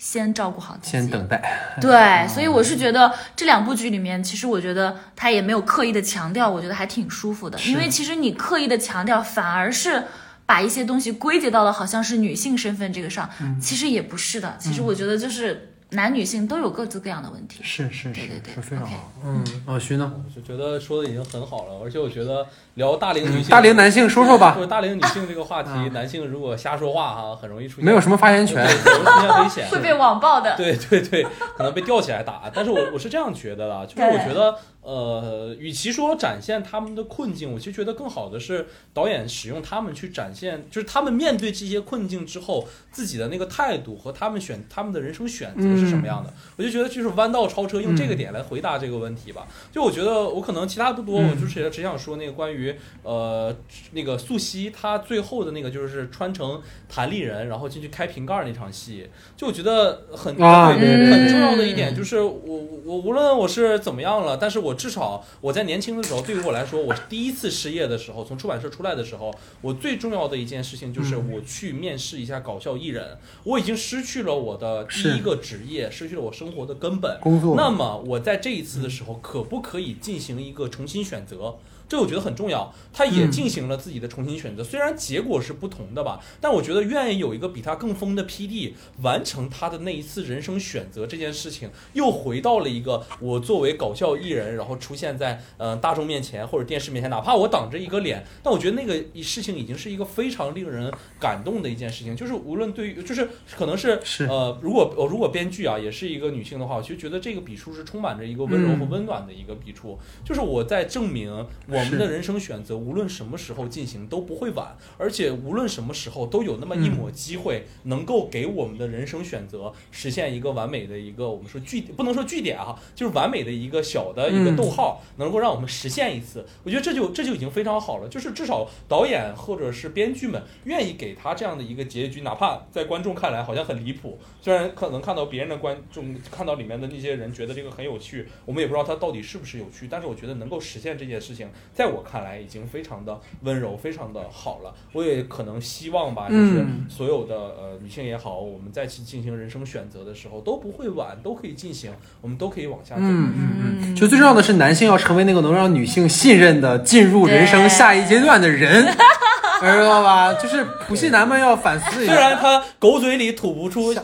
先照顾好自己，先等待，对，所以我是觉得这两部剧里面，其实我觉得他也没有刻意的强调，我觉得还挺舒服的。因为其实你刻意的强调，反而是把一些东西归结到了好像是女性身份这个上，其实也不是的。其实我觉得就是男女性都有各自各样的问题。是是是对对对是非常好。嗯，老徐呢？我就觉得说的已经很好了，而且我觉得聊大龄女性、大龄男性说说吧就，是大龄女性这个话题，男性如果瞎说话哈，很容易出现没有什么发言权。容易出现危险，会被网暴的。对对对，可能被吊起来打。但是我我是这样觉得的，就是我觉得，呃，与其说展现他们的困境，我其实觉得更好的是导演使用他们去展现，就是他们面对这些困境之后自己的那个态度和他们选他们的人生选择是什么样的。我就觉得就是弯道超车，用这个点来回答这个问题吧。就我觉得我可能其他不多，我就是只想说那个关于呃那个素汐她最后的那个就是穿成弹力人，然后进去开瓶盖儿那场戏，就我觉得很很重要的一点就是我我无论我是怎么样了，但是我至少我在年轻的时候，对于我来说，我第一次失业的时候，从出版社出来的时候，我最重要的一件事情就是我去面试一下搞笑艺人，我已经失去了我的第一个职业，失去了我生活的根本。工作那么我在这一次的时候，可不可以进行一个重新选择？这我觉得很重要。他也嗯进行了自己的重新选择，虽然结果是不同的吧，但我觉得愿意有一个比他更疯的 PD 完成他的那一次人生选择这件事情，又回到了一个我作为搞笑艺人，然后出现在呃大众面前或者电视面前，哪怕我挡着一个脸，但我觉得那个事情已经是一个非常令人感动的一件事情。就是无论对于，就是可能是是呃，如果我如果编剧啊也是一个女性的话，我其实觉得这个笔触是充满着一个温柔和嗯温暖的一个笔触。就是我在证明我我们的人生选择，无论什么时候进行都不会晚，而且无论什么时候都有那么一抹机会，能够给我们的人生选择实现一个完美的一个我们说句不能说句点啊，就是完美的一个小的一个逗号，能够让我们实现一次。我觉得这就这就已经非常好了，就是至少导演或者是编剧们愿意给他这样的一个结局，哪怕在观众看来好像很离谱，虽然可能看到别人的观众看到里面的那些人觉得这个很有趣，我们也不知道它到底是不是有趣，但是我觉得能够实现这件事情，在我看来已经非常的温柔，非常的好了。我也可能希望吧，就是嗯所有的呃女性也好，我们再去进行人生选择的时候都不会晚，都可以进行，我们都可以往下走。嗯嗯嗯，就最重要的是，男性要成为那个能让女性信任的进入人生下一阶段的人，知道吧？就是普信男们要反思一下。虽然他狗嘴里吐不出，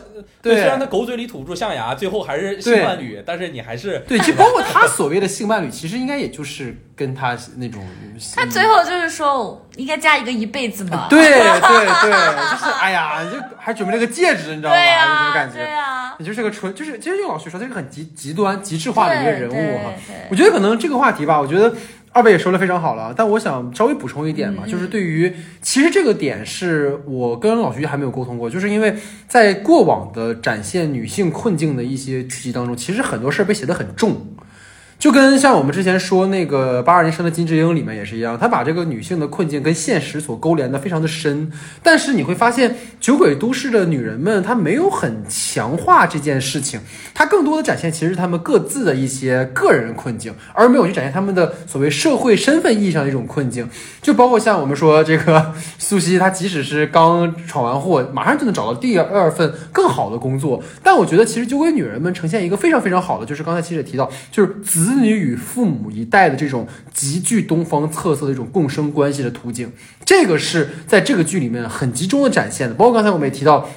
对虽然他狗嘴里吐不出象牙，最后还是性对伴侣，但是你还是对，就包括他所谓的性伴侣，其实应该也就是跟他那种。他最后就是说，应该加一个一辈子吧。对 对对，就是哎呀，就还准备了个戒指，你知道吗？对就这种啊，感觉。对啊，也就是个纯，就是其实用老徐说，他是个很极极端、极致化的一个人物哈。我觉得可能这个话题吧，我觉得二位也说的非常好了，但我想稍微补充一点吧，就是对于其实这个点是我跟老徐还没有沟通过，就是因为在过往的展现女性困境的一些剧集当中，其实很多事儿被写得很重。就跟像我们之前说那个八二年生的金智英里面也是一样，他把这个女性的困境跟现实所勾连的非常的深，但是你会发现酒鬼都市的女人们，她没有很强化这件事情，她更多的展现其实是她们各自的一些个人困境，而没有去展现她们的所谓社会身份意义上的一种困境。就包括像我们说这个苏西，她即使是刚闯完祸，马上就能找到第二份更好的工作，但我觉得其实酒鬼女人们呈现一个非常非常好的，就是刚才其实也提到，就是子子女与父母一代的这种极具东方特色的一种共生关系的途径，这个是在这个剧里面很集中的展现的。包括刚才我们也提到。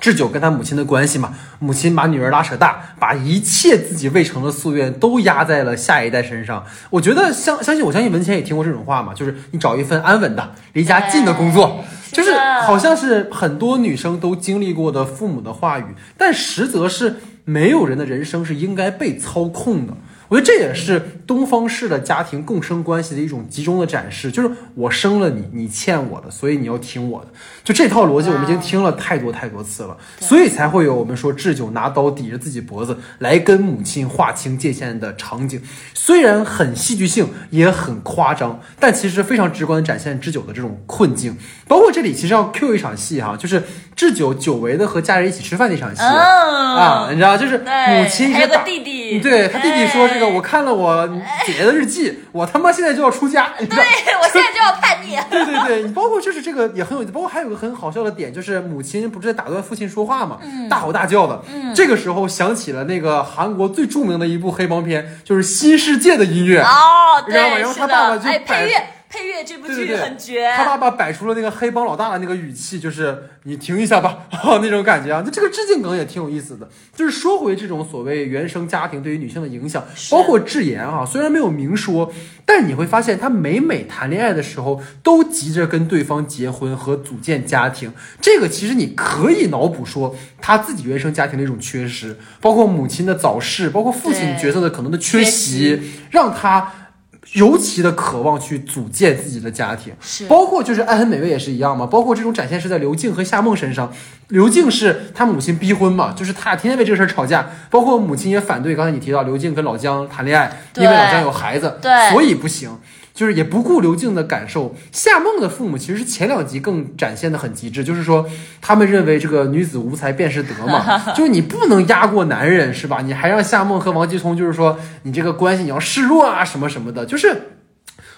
智久跟他母亲的关系嘛，母亲把女儿拉扯大，把一切自己未成的夙愿都压在了下一代身上。我觉得相相信我相信文谦也听过这种话嘛，就是你找一份安稳的、离家近的工作，就是好像是很多女生都经历过的父母的话语，但实则是没有人的人生是应该被操控的。我觉得这也是东方式的家庭共生关系的一种集中的展示，就是我生了你，你欠我的，所以你要听我的。就这套逻辑，我们已经听了太多太多次了，所以才会有我们说智久拿刀抵着自己脖子来跟母亲划清界限的场景。虽然很戏剧性，也很夸张，但其实非常直观的展现智久的这种困境。包括这里其实要 Q 一场戏哈，就是智久久违的和家人一起吃饭那场戏。啊，你知道，就是母亲一直打弟弟对他弟弟说这个，我看了我姐姐的日记，我他妈现在就要出家，对我现在就要叛逆。对对对，你包括就是这个也很有意思，包括还有个很好笑的点，就是母亲不是在打断父亲说话嘛，大吼大叫的。这个时候想起了那个韩国最著名的一部黑帮片，就是《新世界》的音乐。哦，知道吗对，然后他爸爸，就配乐配乐这部剧很绝。他爸爸摆出了那个黑帮老大的那个语气，就是你停一下吧，那种感觉啊。那这个致敬梗也挺有意思的，就是说回这种所谓原生家庭对于女性的影响，包括智妍啊，虽然没有明说，但你会发现她每每谈恋爱的时候都急着跟对方结婚和组建家庭。这个其实你可以脑补说她自己原生家庭的一种缺失，包括母亲的早逝，包括父亲角色的可能的缺缺席，让她。尤其的渴望去组建自己的家庭，是包括就是爱很美味也是一样嘛，包括这种展现是在刘静和夏梦身上。刘静是她母亲逼婚嘛，就是他天天为这个事儿吵架，包括母亲也反对。刚才你提到刘静跟老姜谈恋爱，因为老姜有孩子，对所以不行。就是也不顾刘静的感受。夏梦的父母其实前两集更展现的很极致，就是说他们认为这个女子无才便是德嘛，就是你不能压过男人是吧？你还让夏梦和王继聪就是说你这个关系你要示弱啊什么什么的，就是。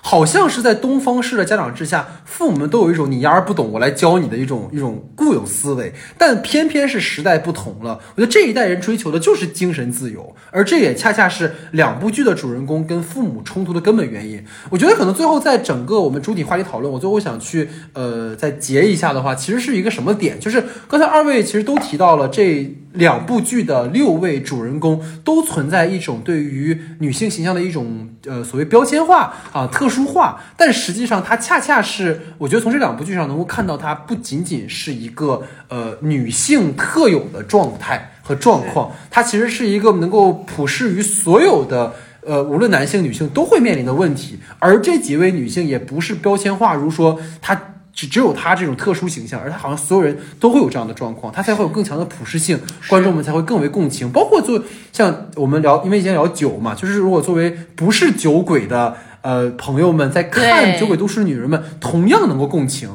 好像是在东方式的家长制下，父母们都有一种你丫儿不懂，我来教你的一种一种固有思维。但偏偏是时代不同了，我觉得这一代人追求的就是精神自由，而这也恰恰是两部剧的主人公跟父母冲突的根本原因。我觉得可能最后在整个我们主体话题讨论，我最后想去呃再结一下的话，其实是一个什么点？就是刚才二位其实都提到了这两部剧的六位主人公都存在一种对于女性形象的一种呃所谓标签化啊特殊化，但实际上它恰恰是我觉得从这两部剧上能够看到，它不仅仅是一个呃女性特有的状态和状况，它其实是一个能够普适于所有的。呃，无论男性、女性都会面临的问题，而这几位女性也不是标签化，如说她只只有他这种特殊形象，而他好像所有人都会有这样的状况，他才会有更强的普适性，观众们才会更为共情。包括做像我们聊，因为以前聊酒嘛，就是如果作为不是酒鬼的呃朋友们在看《酒鬼都市女人们》，同样能够共情。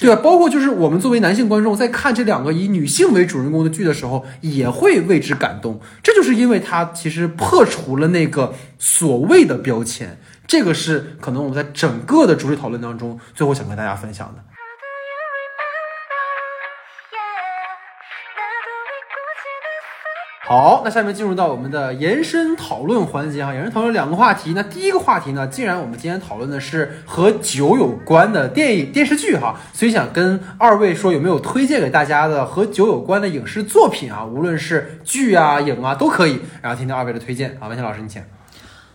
对啊，包括就是我们作为男性观众在看这两个以女性为主人公的剧的时候，也会为之感动。这就是因为它其实破除了那个所谓的标签，这个是可能我们在整个的主旨讨论当中，最后想跟大家分享的。好，那下面进入到我们的延伸讨论环节哈，延伸讨论两个话题，那第一个话题呢，既然我们今天讨论的是和酒有关的电影电视剧哈，所以想跟二位说有没有推荐给大家的和酒有关的影视作品啊，无论是剧啊、影啊都可以，然后听听二位的推荐。好，文倩老师你请。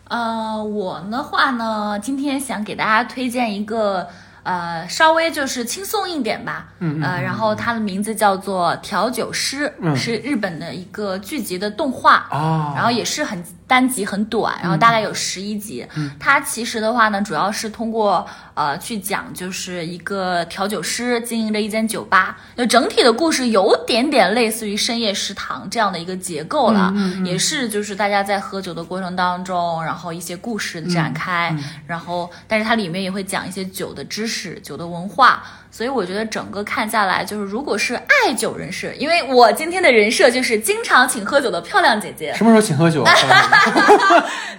呃，我的话呢，今天想给大家推荐一个呃，稍微就是轻松一点吧，嗯嗯呃，然后它的名字叫做《调酒师》，嗯。是日本的一个剧集的动画，啊然后也是很单集很短，然后大概有十一集。它其实的话呢，主要是通过呃去讲，就是一个调酒师经营着一间酒吧，就整体的故事有点点类似于深夜食堂这样的一个结构了，也是就是大家在喝酒的过程当中，然后一些故事的展开，然后但是它里面也会讲一些酒的知识、酒的文化。所以我觉得整个看下来，就是如果是爱酒人士，因为我今天的人设就是经常请喝酒的漂亮姐姐，什么时候请喝酒？啊？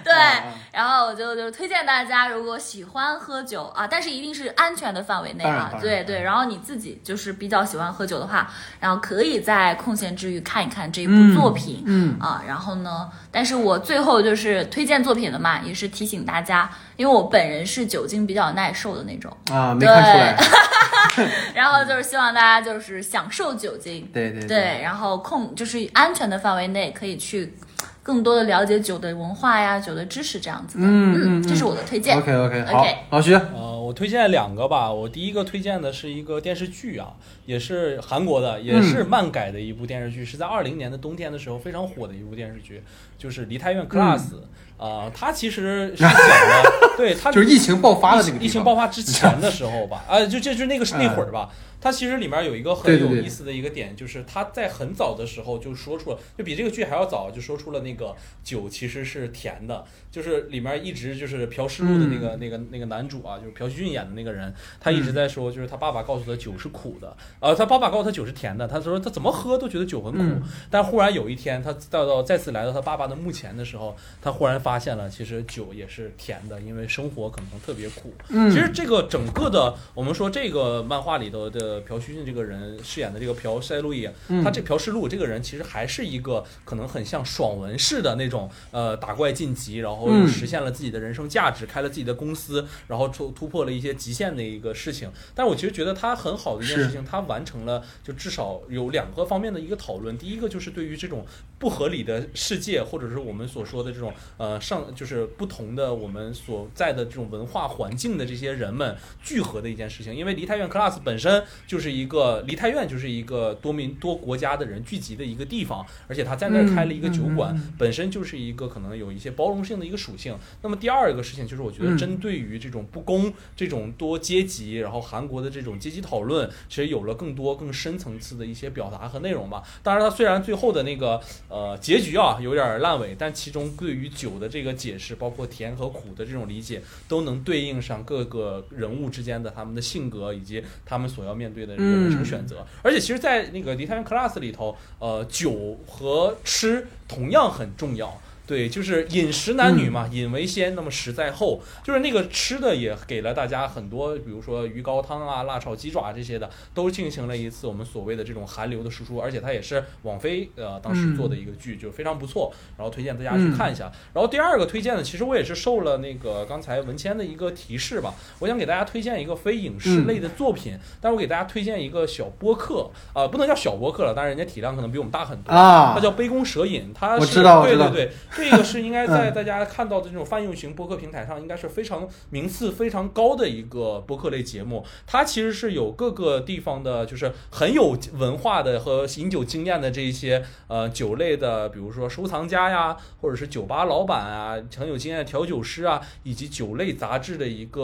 对，然后我就就推荐大家，如果喜欢喝酒啊，但是一定是安全的范围内啊。对对。然。后你自己就是比较喜欢喝酒的话，然后可以在空闲之余看一看这一部嗯作品，嗯。啊，然后呢，但是我最后就是推荐作品的嘛，也是提醒大家，因为我本人是酒精比较耐受的那种，啊，没看出来。然后就是希望大家就是享受酒精，对对对，然后控就是安全的范围内可以去更多的了解酒的文化呀、酒的知识这样子的。嗯嗯嗯这是我的推荐。OK OK，好 OK，老徐。呃，我推荐两个吧。我第一个推荐的是一个电视剧啊，也是韩国的，也是漫改的一部电视剧，是在二零年的冬天的时候非常火的一部电视剧，就是《梨泰院 Class》啊、他其实是讲 了，对他就是疫情爆发的那个疫情爆发之前的时候吧，啊，就这就那个是那会儿吧。它其实里面有一个很有意思的一个点，就是他在很早的时候就说出了，就比这个剧还要早，就说出了那个酒其实是甜的。就是里面一直就是朴世路的那个、那个那个男主啊，就是朴叙俊演的那个人，他一直在说，就是他爸爸告诉他酒是苦的，呃，他爸爸告诉他酒是甜的，他说他怎么喝都觉得酒很苦。嗯但忽然有一天，他到到再次来到他爸爸的墓前的时候，他忽然发现了，其实酒也是甜的，因为生活可能特别苦。嗯其实这个整个的，我们说这个漫画里头的朴叙俊这个人饰演的这个朴塞路也，嗯他这朴世路这个人其实还是一个可能很像爽文式的那种，呃，打怪晋级，然后嗯实现了自己的人生价值，开了自己的公司，然后突突破了一些极限的一个事情。但我其实觉得他很好的一件事情，他完成了就至少有两个方面的一个讨论。第一个就是对于这种不合理的世界，或者是我们所说的这种呃上就是不同的我们所在的这种文化环境的这些人们聚合的一件事情。因为梨泰院 Class 本身就是一个梨泰院就是一个多民多国家的人聚集的一个地方，而且他在那儿开了一个酒馆，本身就是一个可能有一些包容性的一个属性。那么第二个事情就是，我觉得嗯针对于这种不公、这种多阶级，然后韩国的这种阶级讨论，其实有了更多更深层次的一些表达和内容吧。当然，它虽然最后的那个呃结局啊有点烂尾，但其中对于酒的这个解释，包括甜和苦的这种理解，都能对应上各个人物之间的他们的性格以及他们所要面对的这个人生选择。而且，其实，在那个《梨泰院 Class》里头，呃，酒和吃同样很重要。对，就是饮食男女嗯。嘛，饮为先，那么食在后，就是那个吃的也给了大家很多，比如说鱼高汤啊、辣炒鸡爪这些的，都进行了一次我们所谓的这种韩流的输出，而且它也是网飞呃当时做的一个剧，就非常不错，然后推荐大家去看一下。然后第二个推荐呢，其实我也是受了那个刚才文谦的一个提示吧，我想给大家推荐一个非影视类的作品，但是我给大家推荐一个小播客，呃，不能叫小播客了，但是人家体量可能比我们大很多。啊。它，叫杯弓蛇影，它是对对对，这个是应该在嗯大家看到的这种泛用型播客平台上，应该是非常名次非常高的一个播客类节目。它其实是有各个地方的，就是很有文化的和饮酒经验的这一些呃酒类的，比如说收藏家呀，或者是酒吧老板啊，很有经验的调酒师啊，以及酒类杂志的一个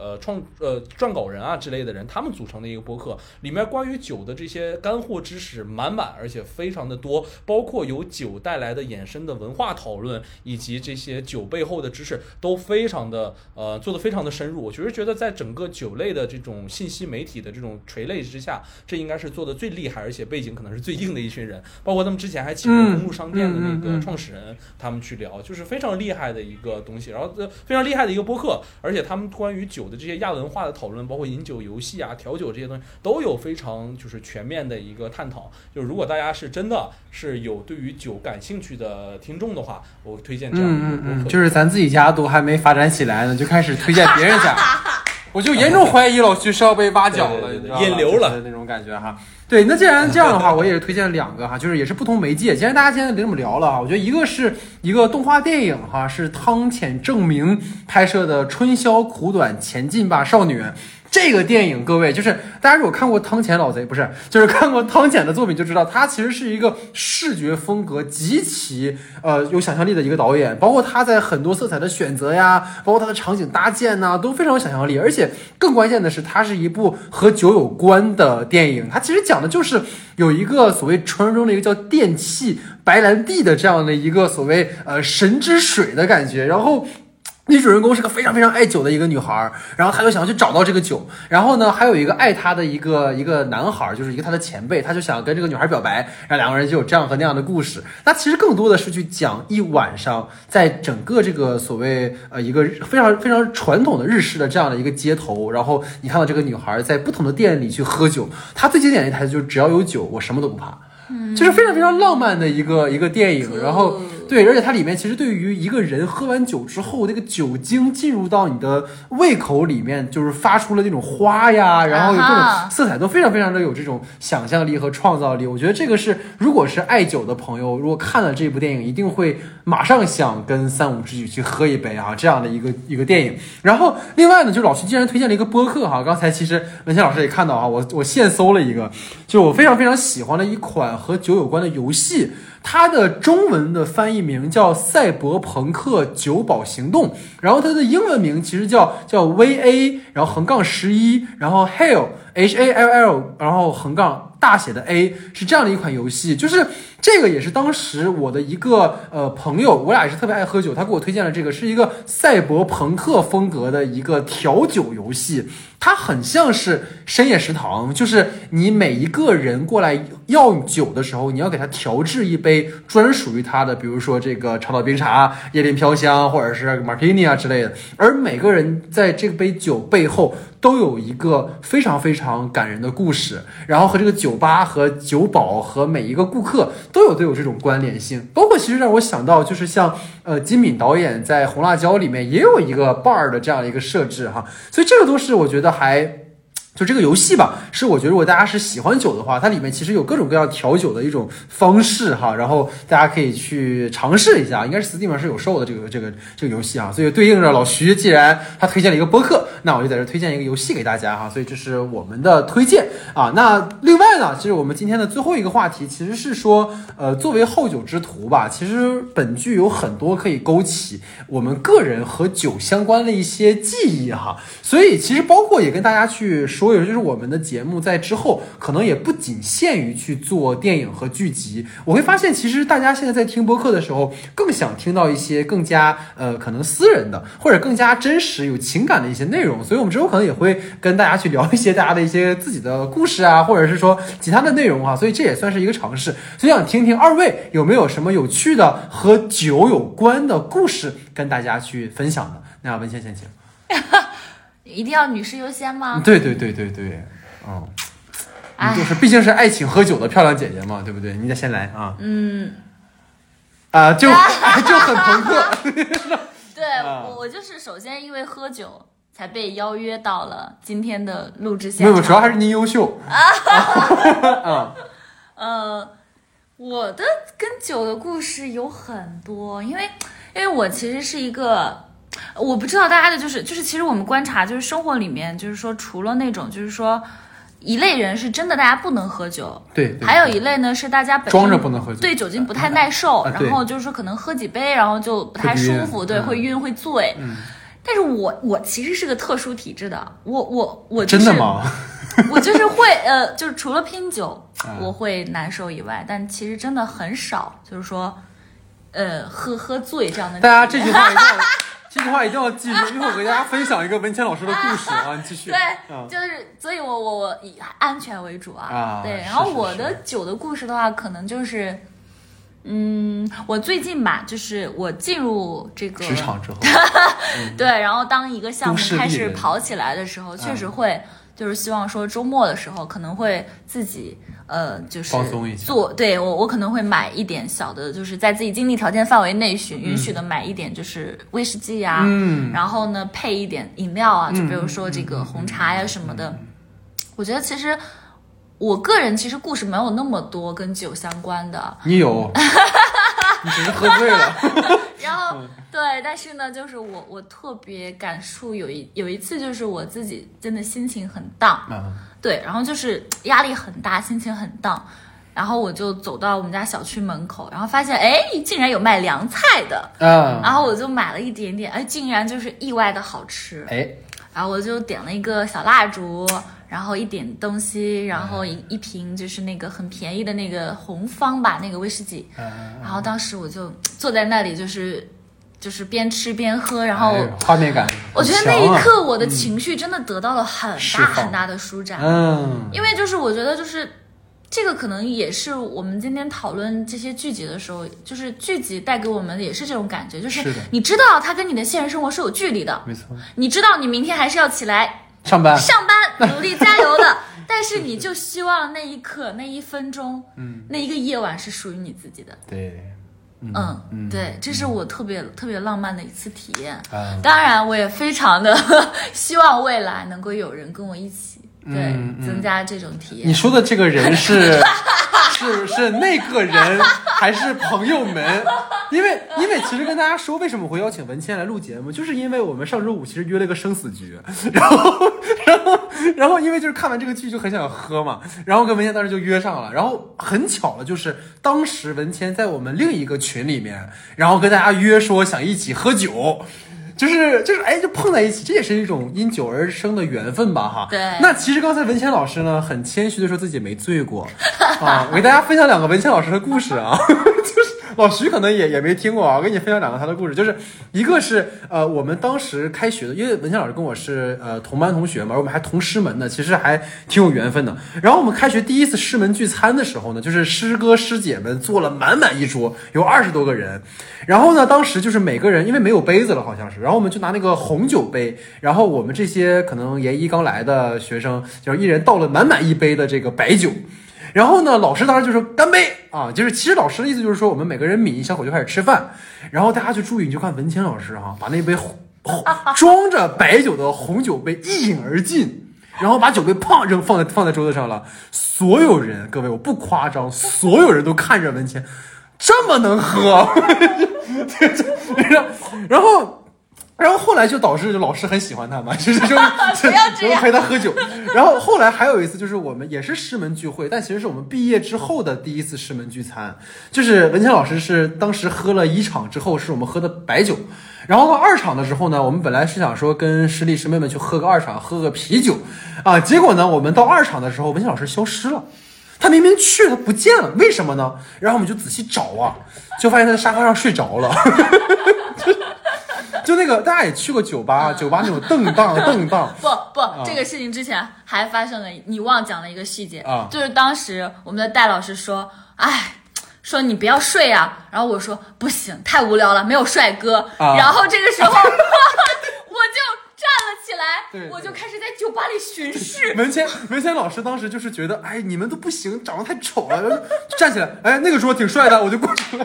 呃创呃撰稿人啊之类的人，他们组成的一个播客，里面关于酒的这些干货知识满满，而且非常的多，包括有酒带来的衍生的文化讨论，以及这些酒背后的知识，都非常的呃做的非常的深入。我确实觉得在整个酒类的这种信息媒体的这种垂类之下，这应该是做的最厉害，而且背景可能是最硬的一群人。包括他们之前还请过嗯公路商店的那个创始人，他们去聊，就是非常厉害的一个东西。然后呃非常厉害的一个播客，而且他们关于酒的这些亚文化的讨论，包括饮酒游戏啊、调酒这些东西，都有非常就是全面的一个探讨。就如果大家是真的是有对于酒感兴趣的听众的话，我推荐这样一个嗯嗯嗯，播客。就是咱自己家都还没发展起来呢，就开始推荐别人家，我就严重怀疑老徐是要被挖角了，对对对你知道吧引流了就是那种感觉哈。对，那既然这样的话，我也是推荐两个哈，就是也是不同媒介。既然大家现在这么聊了哈，我觉得一个是一个动画电影哈，是汤浅正明拍摄的《春宵苦短，前进吧，少女》。这个电影，各位就是大家如果看过汤浅老贼，不是，就是看过汤浅的作品，就知道他其实是一个视觉风格极其呃有想象力的一个导演，包括他在很多色彩的选择呀，包括他的场景搭建呐、都非常有想象力。而且更关键的是，它是一部和酒有关的电影，它其实讲的就是有一个所谓传说中的一个叫电器白兰地的这样的一个所谓呃神之水的感觉，然后。女主人公是个非常非常爱酒的一个女孩儿，然后她就想要去找到这个酒，然后呢，还有一个爱她的一个一个男孩儿，就是一个她的前辈，他就想跟这个女孩表白，然后两个人就有这样和那样的故事。那其实更多的是去讲一晚上，在整个这个所谓呃一个非常非常传统的日式的这样的一个街头，然后你看到这个女孩在不同的店里去喝酒，她最经典的一台词就是只要有酒，我什么都不怕。就是非常非常浪漫的一个一个电影，然后对，而且它里面其实对于一个人喝完酒之后，那个酒精进入到你的胃口里面，就是发出了那种花呀，然后有各种色彩，都非常非常的有这种想象力和创造力。我觉得这个是，如果是爱酒的朋友，如果看了这部电影，一定会马上想跟三五知己去喝一杯啊，这样的一个一个电影。然后另外呢，就老徐既然推荐了一个播客哈，刚才其实文倩老师也看到哈，我我现搜了一个，就是我非常非常喜欢的一款和酒有关的游戏，它的中文的翻译名叫《赛博朋克酒保行动》，然后它的英文名其实叫叫 VA，然后横杠十一，然后 Hell H A L L，然后横杠大写的 A，是这样的一款游戏，就是这个也是当时我的一个呃朋友，我俩也是特别爱喝酒，他给我推荐了这个，是一个赛博朋克风格的一个调酒游戏，它很像是深夜食堂，就是你每一个人过来要酒的时候，你要给他调制一杯专属于他的，比如说这个长岛冰茶、椰林飘香，或者是 martini 啊之类的。而每个人在这杯酒背后都有一个非常非常常感人的故事，然后和这个酒吧和酒保和每一个顾客都有都有这种关联性。包括其实让我想到，就是像呃金敏导演在《红辣椒》里面也有一个 bar 的这样一个设置哈，所以这个都是我觉得还。就这个游戏吧，是我觉得如果大家是喜欢酒的话，它里面其实有各种各样调酒的一种方式哈，然后大家可以去尝试一下。应该是 Steam 上是有售的这个这个这个游戏啊，所以对应着老徐，既然他推荐了一个播客，那我就在这推荐一个游戏给大家哈。所以这是我们的推荐啊。那另外呢，其实我们今天的最后一个话题其实是说，呃，作为好酒之徒吧，其实本剧有很多可以勾起我们个人和酒相关的一些记忆哈。所以其实包括也跟大家去说一说，就是我们的节目在之后可能也不仅限于去做电影和剧集。我会发现，其实大家现在在听播客的时候，更想听到一些更加呃可能私人的，或者更加真实、有情感的一些内容。所以，我们之后可能也会跟大家去聊一些大家的一些自己的故事啊，或者是说其他的内容啊。所以，这也算是一个尝试。所以，想听听二位有没有什么有趣的和酒有关的故事跟大家去分享的？那文倩先请。一定要女士优先吗？对对对对对，嗯，就是毕竟是爱请喝酒的漂亮姐姐嘛，对不对？你得先来啊，嗯，啊，就 就很朋克，对啊。我我就是首先因为喝酒才被邀约到了今天的录制没有。主要还是您优秀。啊，呃，我的跟酒的故事有很多，因为因为我其实是一个，我不知道大家的就是就是，其实我们观察就是生活里面，就是说除了那种就是说一类人是真的大家不能喝酒，对，对还有一类呢是大家本身装着不能喝酒，对酒精不太耐受，然后就是说可能喝几杯，然后就不太舒服，对，会晕嗯会醉。但是我我其实是个特殊体质的，我我我、就是、真的？吗？我就是 会呃，就是除了拼酒啊我会难受以外，但其实真的很少，就是说呃喝喝醉这样的。大家这句话一定要，这句话一定要记住，一会儿我给大家分享一个文谦老师的故事啊，你继续，对，啊就是，所以我我我以安全为主啊。对，啊对然后我的酒的故事的话，可能就是，嗯，我最近吧，就是我进入这个职场之后，对，然后当一个项目开始跑起来的时候，确实会。就是希望说周末的时候可能会自己呃，就是放松一下做对我我可能会买一点小的，就是在自己经济条件范围内许允许的买一点就是威士忌啊，嗯然后呢配一点饮料啊，就比如说这个红茶呀什么的。我觉得其实我个人其实故事没有那么多跟酒相关的，你有，你只是喝醉了，然对，但是呢，就是我我特别感触有一有一次就是我自己真的心情很荡，啊，对，然后就是压力很大，心情很荡，然后我就走到我们家小区门口，然后发现哎，竟然有卖凉菜的，嗯，然后我就买了一点点，哎，竟然就是意外的好吃，哎，然后我就点了一个小蜡烛，然后一点东西，然后一一瓶就是那个很便宜的那个红方吧，那个威士忌，然后当时我就坐在那里，就是就是边吃边喝，然后哎画面感，我觉得那一刻我的情绪真的得到了很大很大的舒展，嗯，因为就是我觉得就是。这个可能也是我们今天讨论这些剧集的时候，就是剧集带给我们的也是这种感觉，就是你知道它跟你的现实生活是有距离的，没错，你知道你明天还是要起来上班，上班努力加油的，但是你就希望那一刻、那一分钟、嗯，那一个夜晚是属于你自己的。对，嗯，对，这是我特别特别浪漫的一次体验。啊，当然，我也非常的 希望未来能够有人跟我一起，对，增加这种体验。你说的这个人是 是是那个人还是朋友们？因为因为其实跟大家说，为什么会邀请文谦来录节目，就是因为我们上周五其实约了一个生死局，然后 然后然后因为就是看完这个剧就很想喝嘛，然后跟文谦当时就约上了，然后很巧了，就是当时文谦在我们另一个群里面，然后跟大家约说想一起喝酒。就是就是哎，就碰在一起，这也是一种因酒而生的缘分吧，哈。对那其实刚才文谦老师呢，很谦虚的说自己没醉过啊。我给大家分享两个文谦老师的故事啊，就 是老徐可能也也没听过啊。我给你分享两个他的故事，就是一个是呃，我们当时开学的，因为文谦老师跟我是呃同班同学嘛，我们还同师门的，其实还挺有缘分的。然后我们开学第一次师门聚餐的时候呢，就是师哥师姐们坐了满满一桌，有二十多个人。然后呢，当时就是每个人因为没有杯子了，好像是，然后我们就拿那个红酒杯，然后我们这些可能研一刚来的学生，就是一人倒了满满一杯的这个白酒。然后呢，老师当时就说干杯啊，就是其实老师的意思就是说我们每个人抿一小口就开始吃饭，然后大家就注意，你就看文谦老师哈、把那杯装着白酒的红酒杯一饮而尽。然后把酒杯砰扔放在放在桌子上了，所有人，各位我不夸张，所有人都看着文谦，这么能喝，然 后然后后来就导致老师很喜欢他嘛，就是就 就陪他喝酒。然后后来还有一次，就是我们也是师门聚会，但其实是我们毕业之后的第一次师门聚餐。就是文强老师是当时喝了一场之后，是我们喝的白酒。然后到二场的时候呢，我们本来是想说跟师弟师妹们去喝个二场，喝个啤酒啊。结果呢，我们到二场的时候，文强老师消失了。他明明去了，不见了，为什么呢？然后我们就仔细找啊，就发现他在沙发上睡着了。就那个大家也去过酒吧，酒吧那种蹬荡蹬荡，不不，这个事情之前还发生了，你忘讲了一个细节啊就是当时我们的戴老师说，哎。说你不要睡啊，然后我说不行，太无聊了，没有帅哥。啊然后这个时候 我就站了起来，对对我就开始在酒吧里巡视。文谦文谦老师当时就是觉得，哎，你们都不行，长得太丑了，站起来，哎，那个时候挺帅的，我就过去了，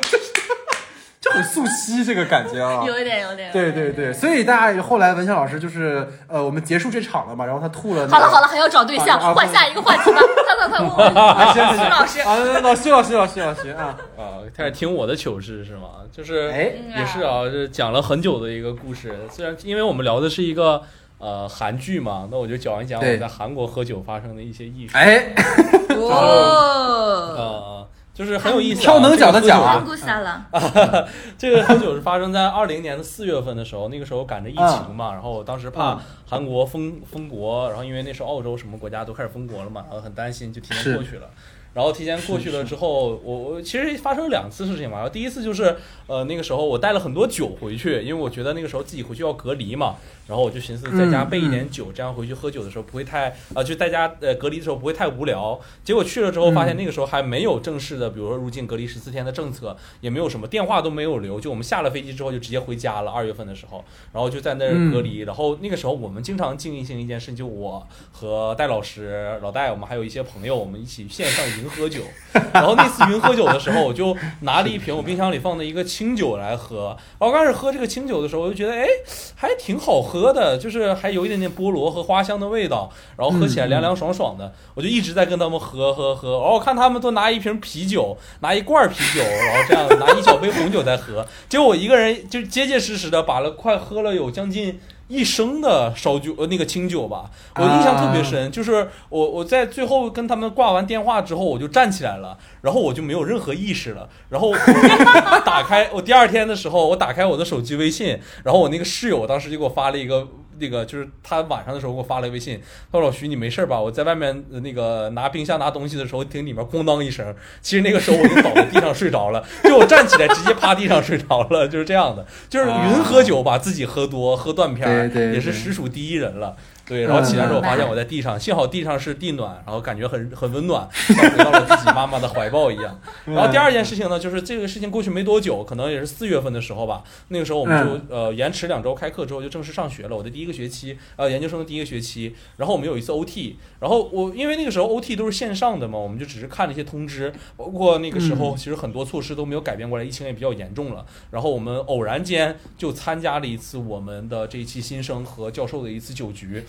就很素汐这个感觉啊。有一点，有点。对对对，所以大家后来文谦老师就是，呃，我们结束这场了嘛，然后他吐了、那个。好了好了，还要找对象，换下一个话题吧！快快快，问问 啊，行行行，徐老师。啊，老徐老师老徐老徐啊，啊，开始听我的糗事是吗？就是哎也是啊，是讲了很久的一个故事。虽然因为我们聊的是一个呃韩剧嘛，那我就讲一讲我在韩国喝酒发生的一些艺术。哎，哦，呃，就是很有意思、啊。挑能讲的讲啊 这个喝酒是发生在二零年的四月份的时候，那个时候赶着疫情嘛，然后我当时怕嗯韩国封封国，然后因为那时候澳洲什么国家都开始封国了嘛，然后很担心，就提前过去了。然后提前过去了之后，我我其实发生了两次事情嘛。然后第一次就是，呃，那个时候我带了很多酒回去，因为我觉得那个时候自己回去要隔离嘛。然后我就寻思在家备一点酒，这样回去喝酒的时候不会太啊、就在家呃隔离的时候不会太无聊。结果去了之后发现那个时候还没有正式的，比如说入境隔离十四天的政策，也没有什么电话都没有留，就我们下了飞机之后就直接回家了。二月份的时候，然后就在那儿隔离。然后那个时候我们经常进行一件事，就我和戴老师、老戴，我们还有一些朋友，我们一起线上云喝酒。然后那次云喝酒的时候，我就拿了一瓶我冰箱里放的一个清酒来喝。然后刚开始喝这个清酒的时候，我就觉得哎，还挺好喝的，就是还有一点点菠萝和花香的味道，然后喝起来凉凉爽爽的。我就一直在跟他们喝喝喝。然后看他们都拿一瓶啤酒，拿一罐啤酒，然后这样拿一小杯红酒在喝。结果我一个人就结结实实的把了快喝了有将近。一升的烧酒，呃，那个清酒吧，我印象特别深。就是我我在最后跟他们挂完电话之后，我就站起来了，然后我就没有任何意识了。然后我 打开我第二天的时候，我打开我的手机微信，然后我那个室友当时就给我发了一个。那个就是他晚上的时候给我发了微信，他说老徐你没事吧？我在外面那个拿冰箱拿东西的时候，听里面咣当一声，其实那个时候我就倒在地上睡着了，就我站起来直接趴地上睡着了，就是这样的，就是云喝酒把自己喝多喝断片，也是实属第一人了。对，然后起来之后嗯发现我在地上，幸好地上是地暖，然后感觉很很温暖，像回到了自己妈妈的怀抱一样。然后第二件事情呢，就是这个事情过去没多久，可能也是四月份的时候吧，那个时候我们就呃延迟两周开课之后就正式上学了，我的第一个学期呃研究生的第一个学期，然后我们有一次 OT，然后我因为那个时候 OT 都是线上的嘛，我们就只是看了一些通知，包括那个时候其实很多措施都没有改变过来，疫情也比较严重了，然后我们偶然间就参加了一次我们的这一期新生和教授的一次酒局。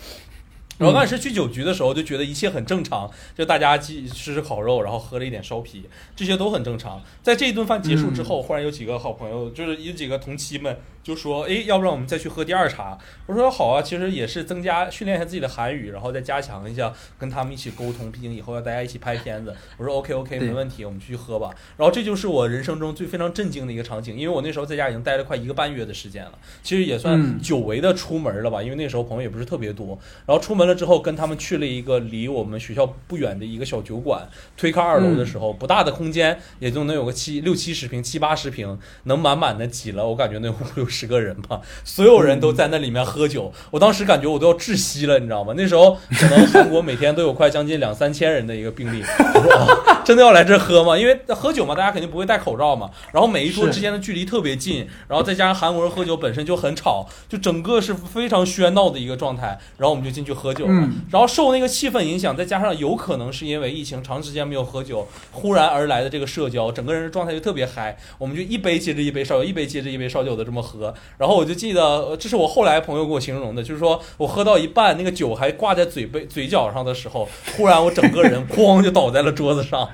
然后当时去酒局的时候，就觉得一切很正常，就大家去吃吃烤肉，然后喝了一点烧啤，这些都很正常。在这一顿饭结束之后，忽然有几个好朋友，就是有几个同期们就说：“哎，要不然我们再去喝第二茶？”我说：“好啊，其实也是增加训练一下自己的韩语，然后再加强一下跟他们一起沟通，毕竟以后要大家一起拍片子。”我说：“OK OK，没问题，我们去喝吧。”然后这就是我人生中最非常震惊的一个场景，因为我那时候在家已经待了快一个半月的时间了，其实也算嗯久违的出门了吧，因为那时候朋友也不是特别多。然后出门了之后，跟他们去了一个离我们学校不远的一个小酒馆，推开二楼的时候，不大的空间，也就能有个七六七十平、七八十平，能满满的挤了，我感觉能有五六十个人吧，所有人都在那里面喝酒。我当时感觉我都要窒息了，你知道吗？那时候可能韩国每天都有快将近两三千人的一个病例，我说、哦、真的要来这喝吗？因为喝酒嘛，大家肯定不会戴口罩嘛，然后每一桌之间的距离特别近，然后再加上韩国人喝酒本身就很吵，就整个是非常喧闹的一个状态，然后我们就进去喝酒。了。嗯然后受那个气氛影响，再加上有可能是因为疫情长时间没有喝酒，忽然而来的这个社交，整个人的状态就特别嗨。我们就一杯接着一杯烧酒，一杯接着一杯烧酒的这么喝。然后我就记得，呃这是我后来朋友给我形容的，就是说我喝到一半，那个酒还挂在嘴杯嘴角上的时候，忽然我整个人 哐就倒在了桌子上，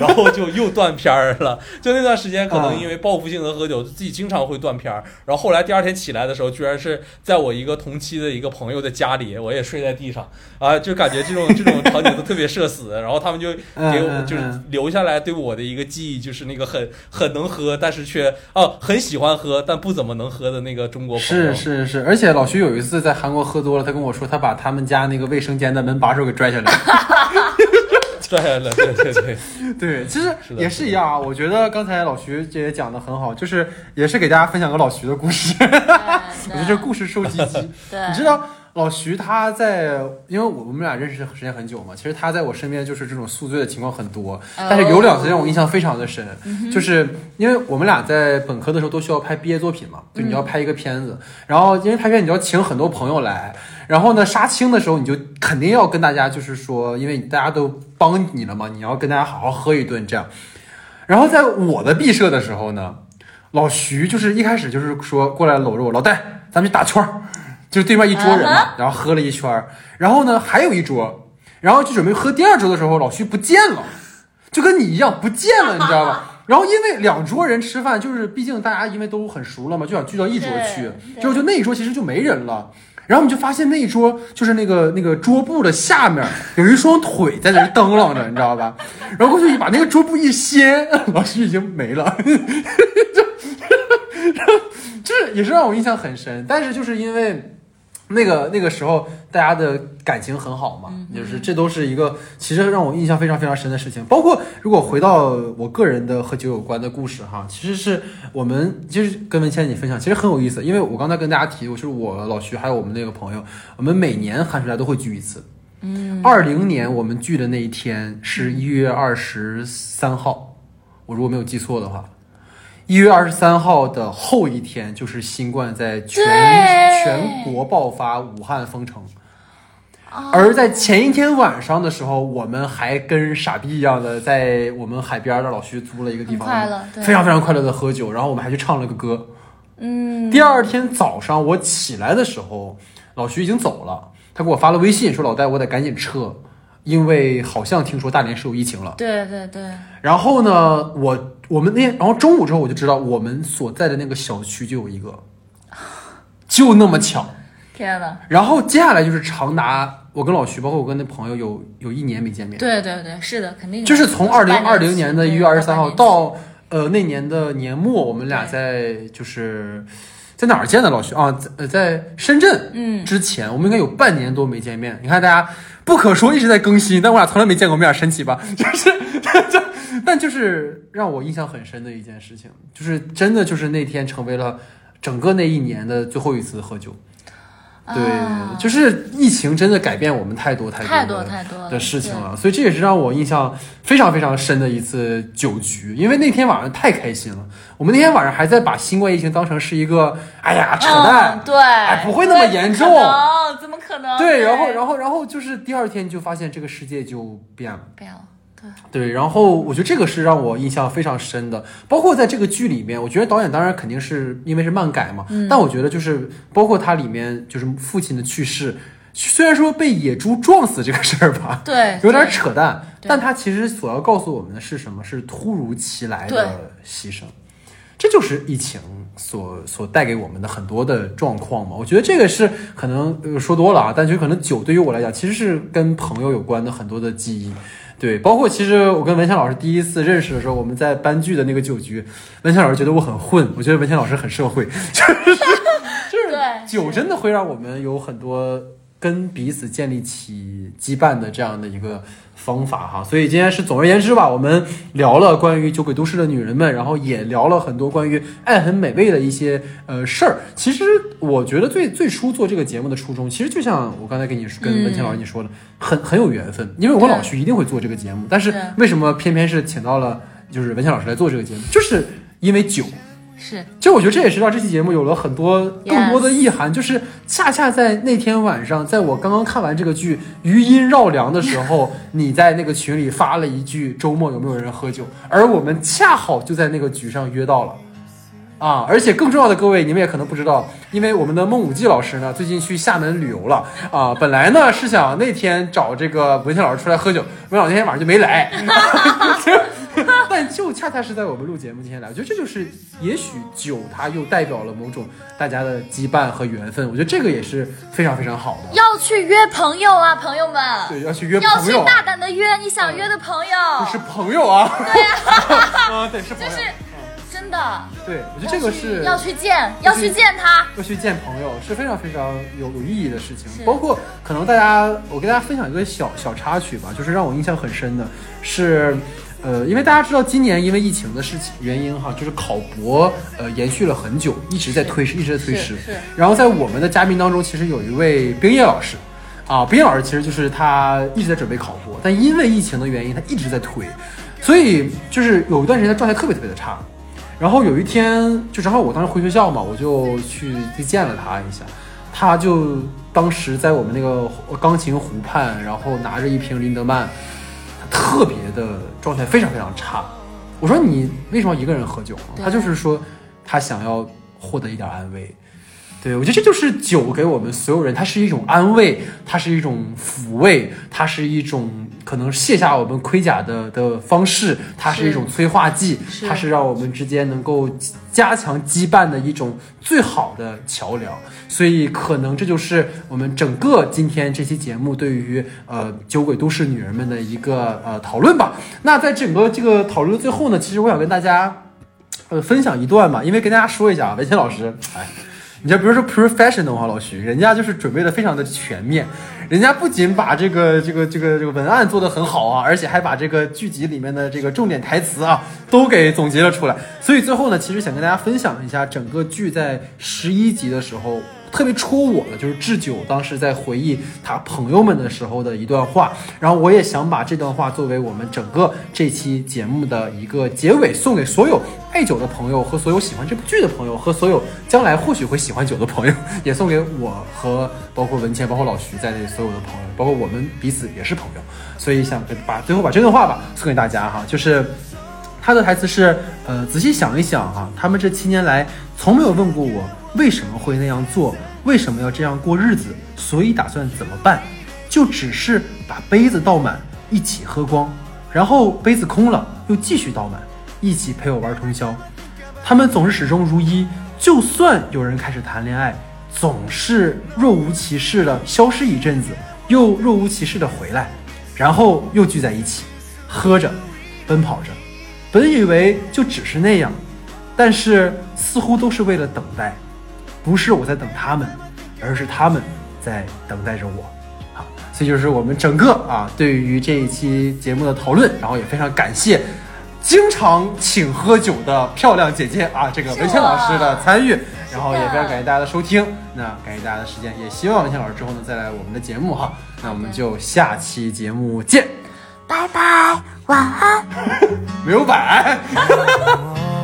然后就又断片儿了。就那段时间，可能因为报复性的喝酒，自己经常会断片儿。然后后来第二天起来的时候，居然是在我一个同期的一个朋友的家里，我也睡在地上啊，就感觉这种这种场景都特别社死。然后他们就给我就是留下来对我的一个记忆，就是那个很很能喝，但是却啊很喜欢喝，但不怎么能喝的那个中国朋友。是是是，而且老徐有一次在韩国喝多了，他跟我说他把他们家那个卫生间的门把手给拽下来。对了，对对对，对，其实也是一样啊。我觉得刚才老徐这也讲的很好，就是也是给大家分享个老徐的故事。我觉得这故事收集机。你知道老徐他在，因为我我们俩认识时间很久嘛，其实他在我身边就是这种宿醉的情况很多，但是有两次让我印象非常的深，就是因为我们俩在本科的时候都需要拍毕业作品嘛，就你要拍一个片子，然后因为拍片你要请很多朋友来，然后呢杀青的时候你就肯定要跟大家就是说，因为大家都帮你了嘛，你要跟大家好好喝一顿这样，然后在我的毕设的时候呢。老徐就是一开始就是说过来搂着我，老戴，咱们去打圈儿，就是对面一桌人嘛，然后喝了一圈儿，然后呢还有一桌，然后就准备喝第二桌的时候，老徐不见了，就跟你一样不见了，你知道吧？然后因为两桌人吃饭，就是毕竟大家因为都很熟了嘛，就想聚到一桌去，对结果就那一桌其实就没人了。然后我们就发现那一桌就是那个那个桌布的下面有一双腿在那儿蹬啷着，你知道吧？然后过去把那个桌布一掀，老徐已经没了。就 这也是让我印象很深。但是就是因为那个那个时候大家的感情很好嘛，就是这都是一个其实让我印象非常非常深的事情。包括如果回到我个人的和酒有关的故事哈，其实是我们就是跟文倩你分享，其实很有意思。因为我刚才跟大家提过，就是我老徐还有我们那个朋友，我们每年寒暑假都会聚一次。嗯，二零年我们聚的那一天是一月二十三号，我如果没有记错的话。一月二十三号的后一天，就是新冠在全全国爆发，武汉封城。哦而在前一天晚上的时候，我们还跟傻逼一样的在我们海边的老徐租了一个地方，快乐非常非常快乐的喝酒，然后我们还去唱了个歌。嗯，第二天早上我起来的时候，老徐已经走了，他给我发了微信说：“老戴，我得赶紧撤，因为好像听说大连是有疫情了。”对对对，然后呢，我我们那天，然后中午之后我就知道我们所在的那个小区就有一个，就那么巧。天呐，然后接下来就是长达我跟老徐，包括我跟那朋友有有一年没见面，对对对，是的，肯定就是从二零二零年的一月二十三号到呃那年的年末，我们俩在就是在哪儿见的老徐啊？在呃在深圳，嗯之前我们应该有半年多没见面。你看大家不可说一直在更新，但我俩从来没见过面，神奇吧？就是就 但就是让我印象很深的一件事情，就是真的就是那天成为了整个那一年的最后一次喝酒。对，啊就是疫情真的改变我们太多太太多太多太多的事情了，所以这也是让我印象非常非常深的一次酒局，因为那天晚上太开心了。我们那天晚上还在把新冠疫情当成是一个，哎呀，扯淡，嗯对，哎不会那么严重对怎么可能怎么可能？对，然后然后然后就是第二天就发现这个世界就变了。变了，对，然后我觉得这个是让我印象非常深的，包括在这个剧里面，我觉得导演当然肯定是因为是漫改嘛，但我觉得就是包括它里面就是父亲的去世，虽然说被野猪撞死这个事儿吧，对，有点对扯淡，但它其实所要告诉我们的是什么？是突如其来的牺牲，这就是疫情所所带给我们的很多的状况嘛。我觉得这个是可能呃说多了啊，但就可能酒对于我来讲，其实是跟朋友有关的很多的记忆。对，包括其实我跟文强老师第一次认识的时候，我们在班聚的那个酒局，文强老师觉得我很混，我觉得文强老师很社会，就 是就是，酒真的会让我们有很多跟彼此建立起羁绊的这样的一个方法哈。所以今天是总而言之吧，我们聊了关于酒鬼都市的女人们，然后也聊了很多关于爱很美味的一些呃事儿。其实我觉得最最初做这个节目的初衷，其实就像我刚才跟你跟文倩老师你说的，很很有缘分。因为我老徐一定会做这个节目，但是是为什么偏偏是请到了就是文倩老师来做这个节目，就是因为酒。是其实我觉得这也是让这期节目有了很多更多的意涵就是恰恰在那天晚上，在我刚刚看完这个剧余音绕梁的时候，你在那个群里发了一句“周末有没有人喝酒”，而我们恰好就在那个局上约到了。啊，而且更重要的，各位你们也可能不知道，因为我们的孟武季老师呢，最近去厦门旅游了啊。本来呢是想那天找这个文倩老师出来喝酒，没想到那天晚上就没来。但就恰恰是在我们录节目今天来，我觉得这就是，也许酒它又代表了某种大家的羁绊和缘分，我觉得这个也是非常非常好的。要去约朋友啊，朋友们，对，要去约朋友啊，大胆的约你想约的朋友，是朋友啊，对呀，啊，对，是朋友，就是真的，对，我觉得这个是要去见，要去见他，要去见朋友是非常非常有有意义的事情。包括可能大家，我跟大家分享一个小小插曲吧，就是让我印象很深的是，呃，因为大家知道今年因为疫情的事情原因哈，就是考博呃延续了很久，一直在推迟，一直在推迟。然后在我们的嘉宾当中，其实有一位冰叶老师。啊，冰叶老师其实就是他一直在准备考博，但因为疫情的原因，他一直在推，所以就是有一段时间他状态特别特别的差。然后有一天，就正好我当时回学校嘛，我就去去见了他一下。他就当时在我们那个钢琴湖畔，然后拿着一瓶林德曼，他特别的状态非常非常差。我说你为什么一个人喝酒他就是说他想要获得一点安慰。对，我觉得这就是酒给我们所有人，它是一种安慰，它是一种抚慰，它是一种可能卸下我们盔甲的的方式，它是一种催化剂，是它是让我们之间能够加强羁绊的一种最好的桥梁。所以，可能这就是我们整个今天这期节目对于呃酒鬼都市女人们的一个呃讨论吧。那在整个这个讨论的最后呢，其实我想跟大家呃分享一段吧，因为跟大家说一下啊，文谦老师，哎。你像比如说 professional 啊，老徐，人家就是准备的非常的全面，人家不仅把这个这个这个这个文案做得很好啊，而且还把这个剧集里面的这个重点台词啊都给总结了出来。所以最后呢，其实想跟大家分享一下整个剧在十一集的时候。特别戳我的就是智久当时在回忆他朋友们的时候的一段话，然后我也想把这段话作为我们整个这期节目的一个结尾，送给所有爱酒的朋友和所有喜欢这部剧的朋友和所有将来或许会喜欢酒的朋友，也送给我和包括文倩、包括老徐在内所有的朋友，包括我们彼此也是朋友，所以想把最后把这段话吧送给大家哈，就是。他的台词是：呃，仔细想一想哈、他们这七年来从没有问过我为什么会那样做，为什么要这样过日子，所以打算怎么办，就只是把杯子倒满，一起喝光，然后杯子空了又继续倒满，一起陪我玩通宵。他们总是始终如一，就算有人开始谈恋爱，总是若无其事的消失一阵子，又若无其事的回来，然后又聚在一起，喝着，奔跑着。本以为就只是那样，但是似乎都是为了等待，不是我在等他们，而是他们在等待着我。好，这就是我们整个啊对于这一期节目的讨论，然后也非常感谢经常请喝酒的漂亮姐姐啊，这个文倩老师的参与，然后也非常感谢大家的收听，那感谢大家的时间，也希望文倩老师之后呢再来我们的节目哈，那我们就下期节目见，拜拜，晚安。没有板。